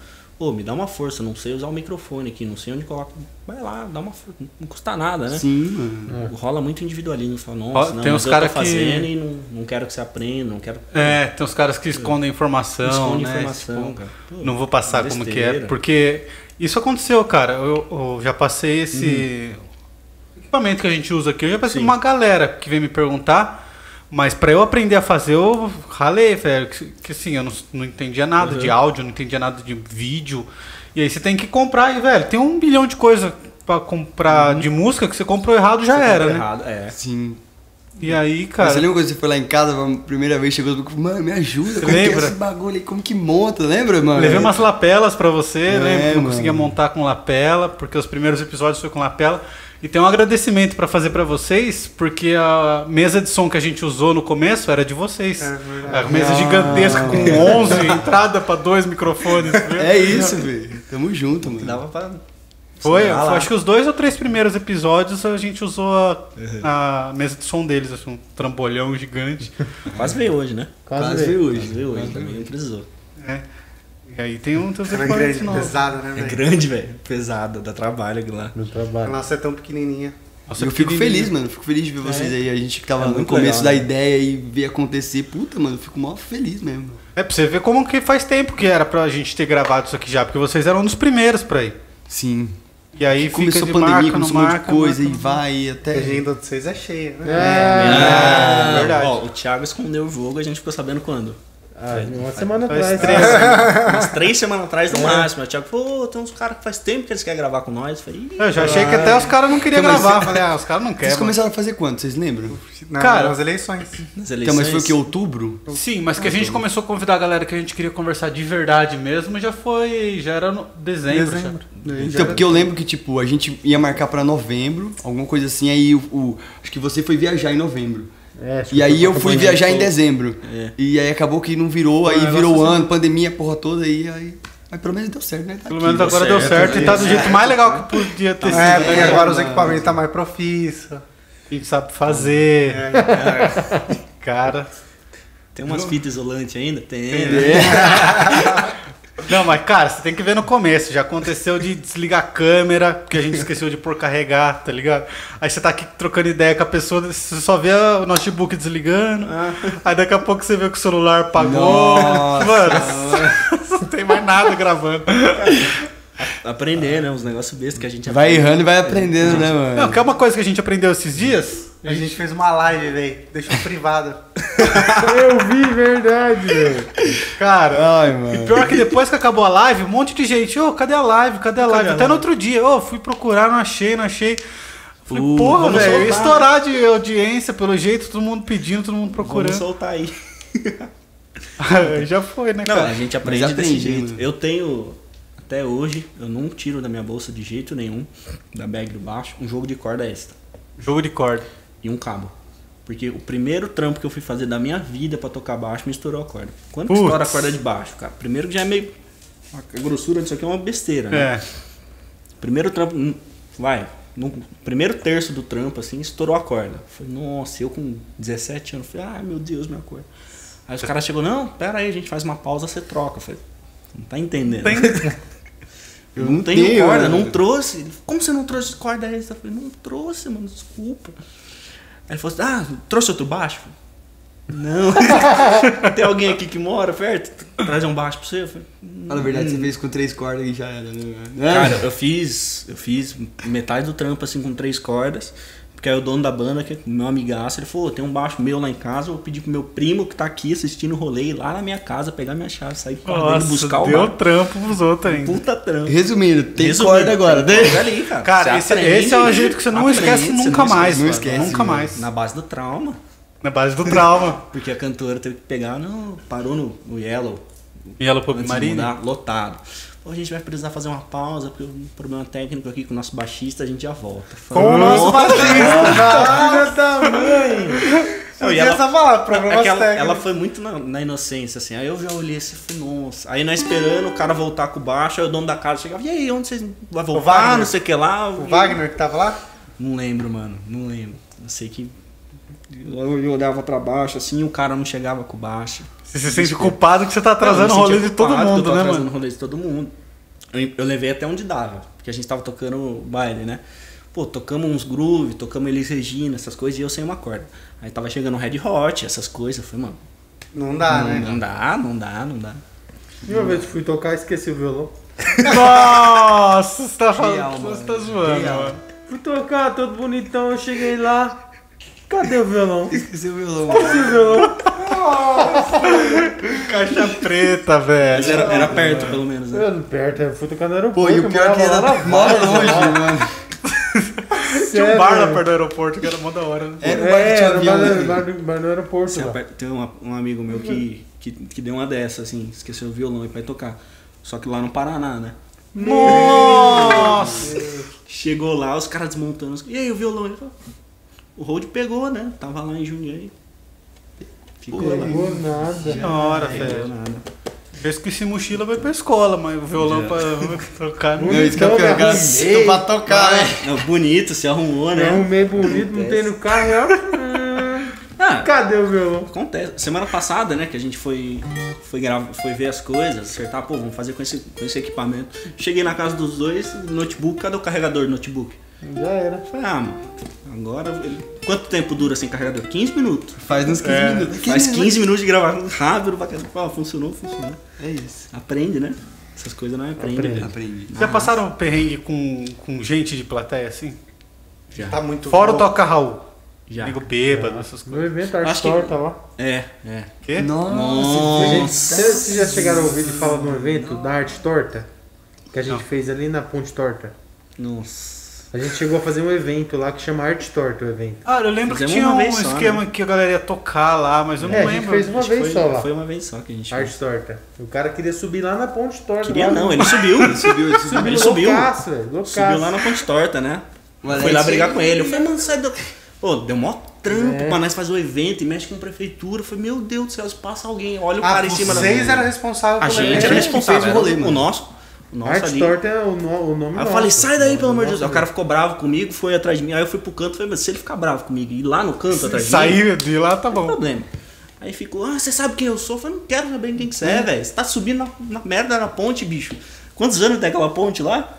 [SPEAKER 3] ô, me dá uma força, não sei usar o microfone aqui, não sei onde coloca. Vai lá, dá uma força, não custa nada, né?
[SPEAKER 4] Sim, mano.
[SPEAKER 3] Rola muito individualismo, fala, nossa, não,
[SPEAKER 1] tem uns
[SPEAKER 3] eu
[SPEAKER 1] cara
[SPEAKER 3] tô
[SPEAKER 1] que-
[SPEAKER 3] fazendo e não, não quero que você aprenda, não quero.
[SPEAKER 1] É, tem uns caras que escondem informação,
[SPEAKER 3] Esconde
[SPEAKER 1] né?
[SPEAKER 3] informação,
[SPEAKER 1] Tipo,
[SPEAKER 3] cara. Pô,
[SPEAKER 1] não vou passar como que é, porque isso aconteceu, cara. Eu, eu já passei esse equipamento que a gente usa aqui, eu já passei
[SPEAKER 3] Sim.
[SPEAKER 1] uma galera que vem me perguntar, mas pra eu aprender a fazer, eu ralei, velho. Que, que assim, eu não, não entendia nada de áudio, não entendia nada de vídeo. E aí você tem que comprar, e, velho, tem um bilhão de coisas pra comprar de música que você comprou errado já
[SPEAKER 3] Você
[SPEAKER 1] era, né?
[SPEAKER 3] errado, é.
[SPEAKER 4] Sim.
[SPEAKER 1] E aí,
[SPEAKER 4] Mas
[SPEAKER 1] cara.
[SPEAKER 4] Você lembra quando você foi lá em casa, a primeira vez chegou e falou, mano, me ajuda, como que
[SPEAKER 1] Lembra?
[SPEAKER 4] é esse bagulho aí, como que monta, lembra, mano?
[SPEAKER 1] Levei umas lapelas pra você,
[SPEAKER 4] É,
[SPEAKER 1] lembra? que Não conseguia montar com lapela, porque os primeiros episódios foi com lapela. E tem um agradecimento pra fazer pra vocês, porque a mesa de som que a gente usou no começo era de vocês.
[SPEAKER 2] É verdade.
[SPEAKER 1] a mesa gigantesca com 11 entrada pra dois microfones. viu?
[SPEAKER 4] É isso, velho. Tamo junto, mano.
[SPEAKER 3] Dava pra.
[SPEAKER 1] Foi,
[SPEAKER 3] Ah
[SPEAKER 1] acho que os dois ou três primeiros episódios a gente usou a,
[SPEAKER 3] Uhum.
[SPEAKER 1] a mesa de som deles, assim, um trambolhão gigante.
[SPEAKER 3] Quase veio hoje, né?
[SPEAKER 5] Quase,
[SPEAKER 4] Quase
[SPEAKER 5] veio.
[SPEAKER 4] veio hoje.
[SPEAKER 3] Quase veio hoje, também não precisou.
[SPEAKER 1] É. E aí tem um
[SPEAKER 2] Era
[SPEAKER 1] equipamentos novos.
[SPEAKER 2] pesada, né,
[SPEAKER 3] É
[SPEAKER 2] velho?
[SPEAKER 3] grande, velho. Pesado, dá trabalho aquilo lá.
[SPEAKER 2] A
[SPEAKER 5] trabalho.
[SPEAKER 2] nossa é tão pequenininha.
[SPEAKER 1] Nossa,
[SPEAKER 4] eu fico feliz, mano. Fico feliz de ver vocês aí. A gente que tava
[SPEAKER 3] É
[SPEAKER 4] no começo
[SPEAKER 3] legal,
[SPEAKER 4] da
[SPEAKER 3] né?
[SPEAKER 4] ideia e ver acontecer. Puta, mano, eu fico mó feliz mesmo.
[SPEAKER 1] É pra você ver como que faz tempo que era pra gente ter gravado isso aqui já, porque vocês eram um dos primeiros pra ir.
[SPEAKER 4] Sim.
[SPEAKER 1] E aí
[SPEAKER 4] começou a pandemia,
[SPEAKER 1] marca,
[SPEAKER 4] começou um monte de coisa
[SPEAKER 1] marca,
[SPEAKER 4] e vai e até.
[SPEAKER 2] A agenda de vocês é cheia, né?
[SPEAKER 5] É.
[SPEAKER 1] É, verdade.
[SPEAKER 3] Ó, o Thiago escondeu o jogo, a gente ficou sabendo quando?
[SPEAKER 5] Ah, uma semana
[SPEAKER 1] Faz
[SPEAKER 5] atrás.
[SPEAKER 1] três.
[SPEAKER 3] Umas três semanas atrás, no máximo. O Thiago falou, "Ô, tem uns caras que faz tempo que eles querem gravar com nós. Eu falei, "Ih,
[SPEAKER 1] Eu já achei que até os caras não queriam
[SPEAKER 4] Então,
[SPEAKER 1] gravar. Falei, ah, os caras não
[SPEAKER 4] Vocês
[SPEAKER 1] querem.
[SPEAKER 4] começaram a fazer quando? Vocês lembram?
[SPEAKER 2] Não,
[SPEAKER 1] Cara,
[SPEAKER 2] nas eleições.
[SPEAKER 3] nas
[SPEAKER 4] Então,
[SPEAKER 3] eleições...
[SPEAKER 4] mas foi o que? Outubro?
[SPEAKER 1] Sim, mas que a gente começou a convidar a galera que a gente queria conversar de verdade mesmo, já foi. Já era no dezembro.
[SPEAKER 2] Dezembro.
[SPEAKER 4] Então, porque eu lembro que, tipo, a gente ia marcar pra novembro, alguma coisa assim, aí o, o- acho que você foi viajar em novembro.
[SPEAKER 5] É,
[SPEAKER 4] E aí eu fui viajar em dezembro.
[SPEAKER 3] É.
[SPEAKER 4] E aí acabou que não virou, aí virou o
[SPEAKER 1] assim.
[SPEAKER 4] ano, pandemia, porra toda, aí, aí. Mas pelo menos deu certo, né? Tá
[SPEAKER 1] Pelo
[SPEAKER 4] aqui.
[SPEAKER 1] menos agora deu certo, e tá do jeito mais legal que podia ter sido.
[SPEAKER 2] É, porque
[SPEAKER 1] né?
[SPEAKER 2] agora os equipamentos tá mais profício.
[SPEAKER 1] A gente sabe fazer. Cara.
[SPEAKER 3] Tem umas fitas isolantes ainda? Tem.
[SPEAKER 1] Não, mas cara, você tem que ver no começo. Já aconteceu de desligar a câmera, porque a gente esqueceu de pôr carregar, tá ligado? Aí você tá aqui trocando ideia com a pessoa, você só vê o notebook desligando. Aí daqui a pouco você vê que o celular apagou.
[SPEAKER 4] Nossa.
[SPEAKER 1] Mano, não tem mais nada gravando.
[SPEAKER 3] Aprender, né? Uns negócios bestas que a gente
[SPEAKER 4] Vai
[SPEAKER 3] aprende.
[SPEAKER 4] errando e vai aprendendo, né, mano?
[SPEAKER 1] Não, que é uma coisa que a gente aprendeu esses dias.
[SPEAKER 2] A gente fez uma live, velho. Deixou privada.
[SPEAKER 5] Eu vi, verdade, velho.
[SPEAKER 1] Cara,
[SPEAKER 4] Ai,
[SPEAKER 1] e
[SPEAKER 4] mano.
[SPEAKER 1] pior que depois que acabou a live, um monte de gente, ô, cadê a live? Cadê a live?
[SPEAKER 3] a
[SPEAKER 1] Até no
[SPEAKER 3] live?
[SPEAKER 1] outro dia, ô, fui procurar, não achei, não achei. Falei,
[SPEAKER 3] Uh,
[SPEAKER 1] porra,
[SPEAKER 3] vamos
[SPEAKER 1] velho, estourar de audiência pelo jeito, todo mundo pedindo, todo mundo
[SPEAKER 3] Vamos
[SPEAKER 1] procurando.
[SPEAKER 3] soltar aí.
[SPEAKER 1] Já foi, né,
[SPEAKER 3] Não,
[SPEAKER 1] cara?
[SPEAKER 3] a gente aprende
[SPEAKER 4] Mas
[SPEAKER 3] desse jeito.
[SPEAKER 4] mano.
[SPEAKER 3] Eu tenho, até hoje, eu não tiro da minha bolsa de jeito nenhum, da bag do baixo, um jogo de corda extra
[SPEAKER 1] Jogo de corda.
[SPEAKER 3] E um cabo. Porque o primeiro trampo que eu fui fazer da minha vida pra tocar baixo me estourou a corda. Quando que estoura a corda de baixo, cara? Primeiro que já é meio. A grossura disso aqui é uma besteira, né?
[SPEAKER 1] É.
[SPEAKER 3] Primeiro trampo. hum, Vai. No primeiro terço do trampo, assim, estourou a corda. Falei, nossa, eu com 17 anos, falei, ai meu Deus, minha corda. Aí os caras chegou, não, pera aí, a gente faz uma pausa, você troca. Eu falei, não tá entendendo.
[SPEAKER 1] Tem-
[SPEAKER 3] Eu não tenho
[SPEAKER 4] tenho,
[SPEAKER 3] corda,
[SPEAKER 4] mano.
[SPEAKER 3] não trouxe. Como você não trouxe corda extra? Eu falei, não trouxe, mano, desculpa. Aí ele falou assim, ah, trouxe outro baixo? Não. Tem alguém aqui que mora perto? Trazer um baixo pra você? Eu falei,
[SPEAKER 4] Fala a verdade, você fez com três cordas e já era, né?
[SPEAKER 3] Cara, eu fiz, eu fiz metade do trampo assim com três cordas. Porque aí o dono da banda, que é meu amigaço, ele falou, tem um baixo meu lá em casa, eu vou pedir pro meu primo que tá aqui assistindo o rolê ir lá na minha casa, pegar minha chave, sair
[SPEAKER 1] Nossa,
[SPEAKER 3] buscar o
[SPEAKER 1] deu trampo pros outros ainda.
[SPEAKER 3] Puta trampo.
[SPEAKER 4] Resumindo, tem
[SPEAKER 3] Resumindo,
[SPEAKER 4] corda agora.
[SPEAKER 3] tem
[SPEAKER 4] né?
[SPEAKER 3] corda ali, cara.
[SPEAKER 1] Cara, esse,
[SPEAKER 3] aprende,
[SPEAKER 1] esse é um jeito que você não
[SPEAKER 3] aprende,
[SPEAKER 1] esquece nunca
[SPEAKER 3] não
[SPEAKER 1] mais,
[SPEAKER 4] não
[SPEAKER 1] mano.
[SPEAKER 4] esquece,
[SPEAKER 1] Nunca
[SPEAKER 4] mano.
[SPEAKER 1] mais.
[SPEAKER 3] Na base do trauma.
[SPEAKER 1] Na base do trauma.
[SPEAKER 3] Porque a cantora teve que pegar, não, parou no, no Yellow,
[SPEAKER 1] Yellow
[SPEAKER 3] de
[SPEAKER 1] Marine.
[SPEAKER 3] mudar, lotado. Pô, a gente vai precisar fazer uma pausa, porque um problema técnico aqui com o nosso baixista, a gente já volta.
[SPEAKER 2] Com o nosso baixista.
[SPEAKER 5] Filha da mãe!
[SPEAKER 3] Não, e ela-
[SPEAKER 2] só falar, problemas
[SPEAKER 3] É ela,
[SPEAKER 2] técnicos.
[SPEAKER 3] ela foi muito na, na inocência, assim. Aí eu já olhei assim e falei, nossa. Aí nós esperando o cara voltar com o baixo, aí o dono da casa chegava, e aí, onde vocês vai voltar? Não sei o que lá.
[SPEAKER 2] O Wagner que tava lá?
[SPEAKER 3] Não lembro, mano. Não lembro. Eu sei que. Eu eu olhava pra baixo assim e o cara não chegava com o baixo.
[SPEAKER 1] Você se sente culpado que você tá atrasando o rolê de todo mundo,
[SPEAKER 3] tô
[SPEAKER 1] né,
[SPEAKER 3] atrasando
[SPEAKER 1] mano?
[SPEAKER 3] o rolê de todo mundo. Eu, eu levei até onde dava, porque a gente tava tocando baile, né? Pô, tocamos uns groove, tocamos Elis Regina, essas coisas, e eu sem uma corda. Aí tava chegando um Red Hot, essas coisas. Eu falei, mano,
[SPEAKER 2] Não dá,
[SPEAKER 3] não,
[SPEAKER 2] né?
[SPEAKER 3] não dá, não dá, não dá.
[SPEAKER 5] E uma vez que fui tocar, esqueci o violão.
[SPEAKER 1] Nossa, você tá falando.
[SPEAKER 4] Real,
[SPEAKER 1] você tá zoando,
[SPEAKER 4] Real.
[SPEAKER 1] mano.
[SPEAKER 5] Fui tocar, todo bonitão, eu cheguei lá. Cadê o violão?
[SPEAKER 4] Esqueceu o violão.
[SPEAKER 5] Esqueci o violão.
[SPEAKER 1] Caixa preta, velho.
[SPEAKER 3] Mas era, era perto, pelo menos, né?
[SPEAKER 5] Eu, perto, eu fui tocar no aeroporto.
[SPEAKER 4] Pô, e o pior
[SPEAKER 5] eu
[SPEAKER 4] que era
[SPEAKER 5] morava lá na
[SPEAKER 4] mó longe, mano.
[SPEAKER 1] Tinha um bar lá perto do aeroporto que era mó da hora. né?
[SPEAKER 4] Era o
[SPEAKER 5] É,
[SPEAKER 4] bar que tinha
[SPEAKER 5] era
[SPEAKER 4] avião.
[SPEAKER 5] bar,
[SPEAKER 4] né?
[SPEAKER 5] bar, bar do aeroporto
[SPEAKER 3] Assim, Tem uma- um amigo meu que, que, que deu uma dessa, assim, esqueceu o violão e vai tocar. Só que lá no Paraná, né?
[SPEAKER 1] Nossa!
[SPEAKER 3] Chegou lá, os caras desmontando. E aí, o violão? Ele falou, o Road pegou, né? Tava lá em Jundiaí. Ficou lá.
[SPEAKER 5] Pegou nada.
[SPEAKER 1] Senhora,
[SPEAKER 3] Não
[SPEAKER 1] velho.
[SPEAKER 3] nada.
[SPEAKER 1] Eu esqueci mochila, vai pra escola, mas o violão
[SPEAKER 3] Já.
[SPEAKER 1] pra tocar não.
[SPEAKER 4] Não, isso que é o pior, cara.
[SPEAKER 5] Arrumei.
[SPEAKER 4] Pra tocar, né?
[SPEAKER 3] Não, bonito, se arrumou,
[SPEAKER 5] Eu
[SPEAKER 3] né?
[SPEAKER 5] arrumei bonito, montei no carro ó, hum,
[SPEAKER 3] Ah,
[SPEAKER 5] Cadê o violão?
[SPEAKER 3] Acontece. Semana passada, né, que a gente foi foi, grava, foi ver as coisas, acertar, pô, vamos fazer com esse, com esse equipamento. Cheguei na casa dos dois, notebook, cadê o carregador do notebook?
[SPEAKER 5] Já era.
[SPEAKER 3] Falei, ah, mano, agora. Quanto tempo dura sem carregador? 15 minutos.
[SPEAKER 4] Faz uns 15
[SPEAKER 1] É.
[SPEAKER 4] minutos.
[SPEAKER 3] Faz 15 minutos de gravação rápido pra ah, funcionou, funcionou.
[SPEAKER 4] É isso.
[SPEAKER 3] Aprende, né? Essas coisas não aprende.
[SPEAKER 5] Aprende.
[SPEAKER 3] velho.
[SPEAKER 4] Aprendi.
[SPEAKER 1] Já passaram um perrengue com, com gente de plateia assim?
[SPEAKER 3] Já.
[SPEAKER 2] Tá muito
[SPEAKER 1] Fora o
[SPEAKER 2] bom.
[SPEAKER 1] Toca Raul.
[SPEAKER 3] Já.
[SPEAKER 1] Amigo bêbado, essas
[SPEAKER 5] No
[SPEAKER 1] coisas.
[SPEAKER 5] evento Art
[SPEAKER 3] que-
[SPEAKER 5] Store tá lá.
[SPEAKER 3] É, é.
[SPEAKER 1] Quê?
[SPEAKER 3] Nossa.
[SPEAKER 5] Gente, Vocês já chegaram a ouvir ele falar de um evento da Arte Torta? Que a gente
[SPEAKER 1] Não.
[SPEAKER 5] fez ali na Ponte Torta.
[SPEAKER 3] Nossa.
[SPEAKER 5] A gente chegou a fazer um evento lá que chama Arte Torta o evento.
[SPEAKER 1] Ah, eu lembro que
[SPEAKER 3] Fizemos
[SPEAKER 1] tinha
[SPEAKER 3] uma
[SPEAKER 1] um
[SPEAKER 3] vez só,
[SPEAKER 1] esquema que a galera ia tocar lá, mas eu não
[SPEAKER 5] É, a gente
[SPEAKER 1] lembro.
[SPEAKER 5] fez uma
[SPEAKER 3] que
[SPEAKER 5] vez
[SPEAKER 3] foi,
[SPEAKER 5] só lá.
[SPEAKER 3] Foi uma vez só que a gente
[SPEAKER 5] Arte
[SPEAKER 3] fez.
[SPEAKER 5] Torta. O cara queria subir lá na Ponte Torta.
[SPEAKER 3] Queria não,
[SPEAKER 5] no-
[SPEAKER 3] ele subiu.
[SPEAKER 4] Ele subiu, ele subiu.
[SPEAKER 3] Ele subiu.
[SPEAKER 5] Loucaço, velho. Loucaço.
[SPEAKER 3] Subiu lá na Ponte Torta, né?
[SPEAKER 4] Mas
[SPEAKER 3] Fui lá brigar com ele. Eu falei, mano, sai do. Pô, deu mó trampo
[SPEAKER 5] É.
[SPEAKER 3] pra nós fazer o evento e mexe com a prefeitura. Eu falei, meu Deus do céu, se passa alguém, olha o
[SPEAKER 2] Ah,
[SPEAKER 3] cara em cima da.
[SPEAKER 2] vocês eram responsáveis
[SPEAKER 3] A gente era
[SPEAKER 4] gente que
[SPEAKER 3] responsável,
[SPEAKER 4] o rolê,
[SPEAKER 3] o nosso. O nosso
[SPEAKER 5] Arte
[SPEAKER 3] ali.
[SPEAKER 5] Torta é o, no- o nome
[SPEAKER 3] Aí eu falei, sai daí, pelo amor de Deus. Aí o cara ficou bravo comigo, foi atrás de mim. Aí eu fui pro canto e falei, mas se ele ficar bravo comigo e ir lá no canto atrás de mim.
[SPEAKER 1] Sair de lá tá
[SPEAKER 3] Não
[SPEAKER 1] bom.
[SPEAKER 3] problema. Aí ficou, ah, você sabe quem eu sou? Eu falei, não quero saber quem que você é, velho. Você tá subindo na, na merda da ponte, bicho. Quantos anos tem aquela ponte lá?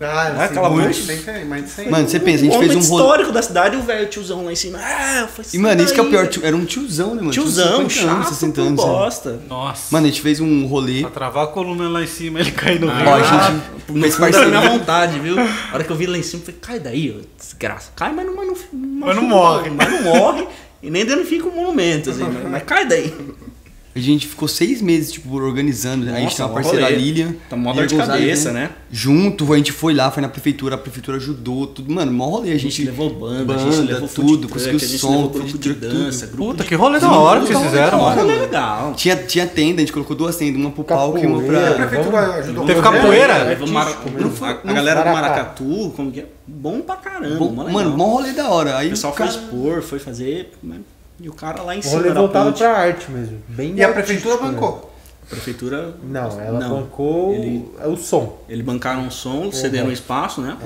[SPEAKER 2] Ah,
[SPEAKER 3] É aquela
[SPEAKER 2] muito.
[SPEAKER 3] música.
[SPEAKER 2] Tem, tem, mas tem.
[SPEAKER 4] Mano, você pensa, a gente
[SPEAKER 3] um
[SPEAKER 4] fez
[SPEAKER 3] momento
[SPEAKER 4] um rolê.
[SPEAKER 3] histórico da cidade e o velho tiozão lá em cima. Ah, foi
[SPEAKER 4] E, mano, isso que é o pior, tio- era um tiozão, né, mano?
[SPEAKER 3] Tiozão,
[SPEAKER 4] 50 anos,
[SPEAKER 3] chato,
[SPEAKER 4] 60
[SPEAKER 3] anos,
[SPEAKER 4] anos. né?
[SPEAKER 3] bosta.
[SPEAKER 1] Nossa.
[SPEAKER 4] Mano, a gente fez um rolê.
[SPEAKER 1] Pra travar a coluna lá em cima, ele cai no rio.
[SPEAKER 4] Ó, a gente
[SPEAKER 3] No
[SPEAKER 4] fez parceria.
[SPEAKER 3] minha vontade, viu? A hora que eu vi lá em cima, eu falei, cai daí, ó, desgraça. Cai, mas não, mas não,
[SPEAKER 1] Mas não morre.
[SPEAKER 3] Mas não morre e nem danifica o monumento, assim, mas, mas cai daí.
[SPEAKER 4] A gente ficou seis meses, tipo, organizando. a gente
[SPEAKER 3] Nossa,
[SPEAKER 4] tem uma parceira, a
[SPEAKER 3] rolê.
[SPEAKER 4] Lilian.
[SPEAKER 3] Tá mó dor de cabeça, né?
[SPEAKER 4] Junto, a gente foi lá, foi na prefeitura, a prefeitura ajudou, tudo. Mano, mó rolê. A
[SPEAKER 3] A
[SPEAKER 4] gente,
[SPEAKER 3] gente levou banda, a
[SPEAKER 4] banda,
[SPEAKER 3] gente levou
[SPEAKER 4] tudo,
[SPEAKER 3] truck,
[SPEAKER 4] conseguiu
[SPEAKER 3] a gente
[SPEAKER 4] som,
[SPEAKER 3] levou grupo de dança, grupo
[SPEAKER 1] Puta,
[SPEAKER 3] de...
[SPEAKER 1] que rolê da hora que vocês fizeram,
[SPEAKER 3] Mó
[SPEAKER 1] mano.
[SPEAKER 3] rolê legal.
[SPEAKER 4] Tinha, tinha tenda, a gente colocou duas tendas, uma pro palco e uma pra.
[SPEAKER 2] A prefeitura
[SPEAKER 5] Vamos-
[SPEAKER 2] ajudou
[SPEAKER 1] Teve capoeira?
[SPEAKER 3] A, galera do. Maracatu, como que é? Bom pra caramba,
[SPEAKER 4] mano, mó rolê da hora. Aí
[SPEAKER 3] O pessoal foi expor, foi fazer. E o cara lá em cima.
[SPEAKER 5] rolê voltado
[SPEAKER 3] ponte.
[SPEAKER 5] pra arte mesmo. Bem
[SPEAKER 2] E a prefeitura bancou.
[SPEAKER 3] A prefeitura.
[SPEAKER 5] Não, ela
[SPEAKER 3] Não.
[SPEAKER 5] bancou
[SPEAKER 3] Ele-
[SPEAKER 5] o som.
[SPEAKER 3] Ele bancaram um som, cederam espaço, né?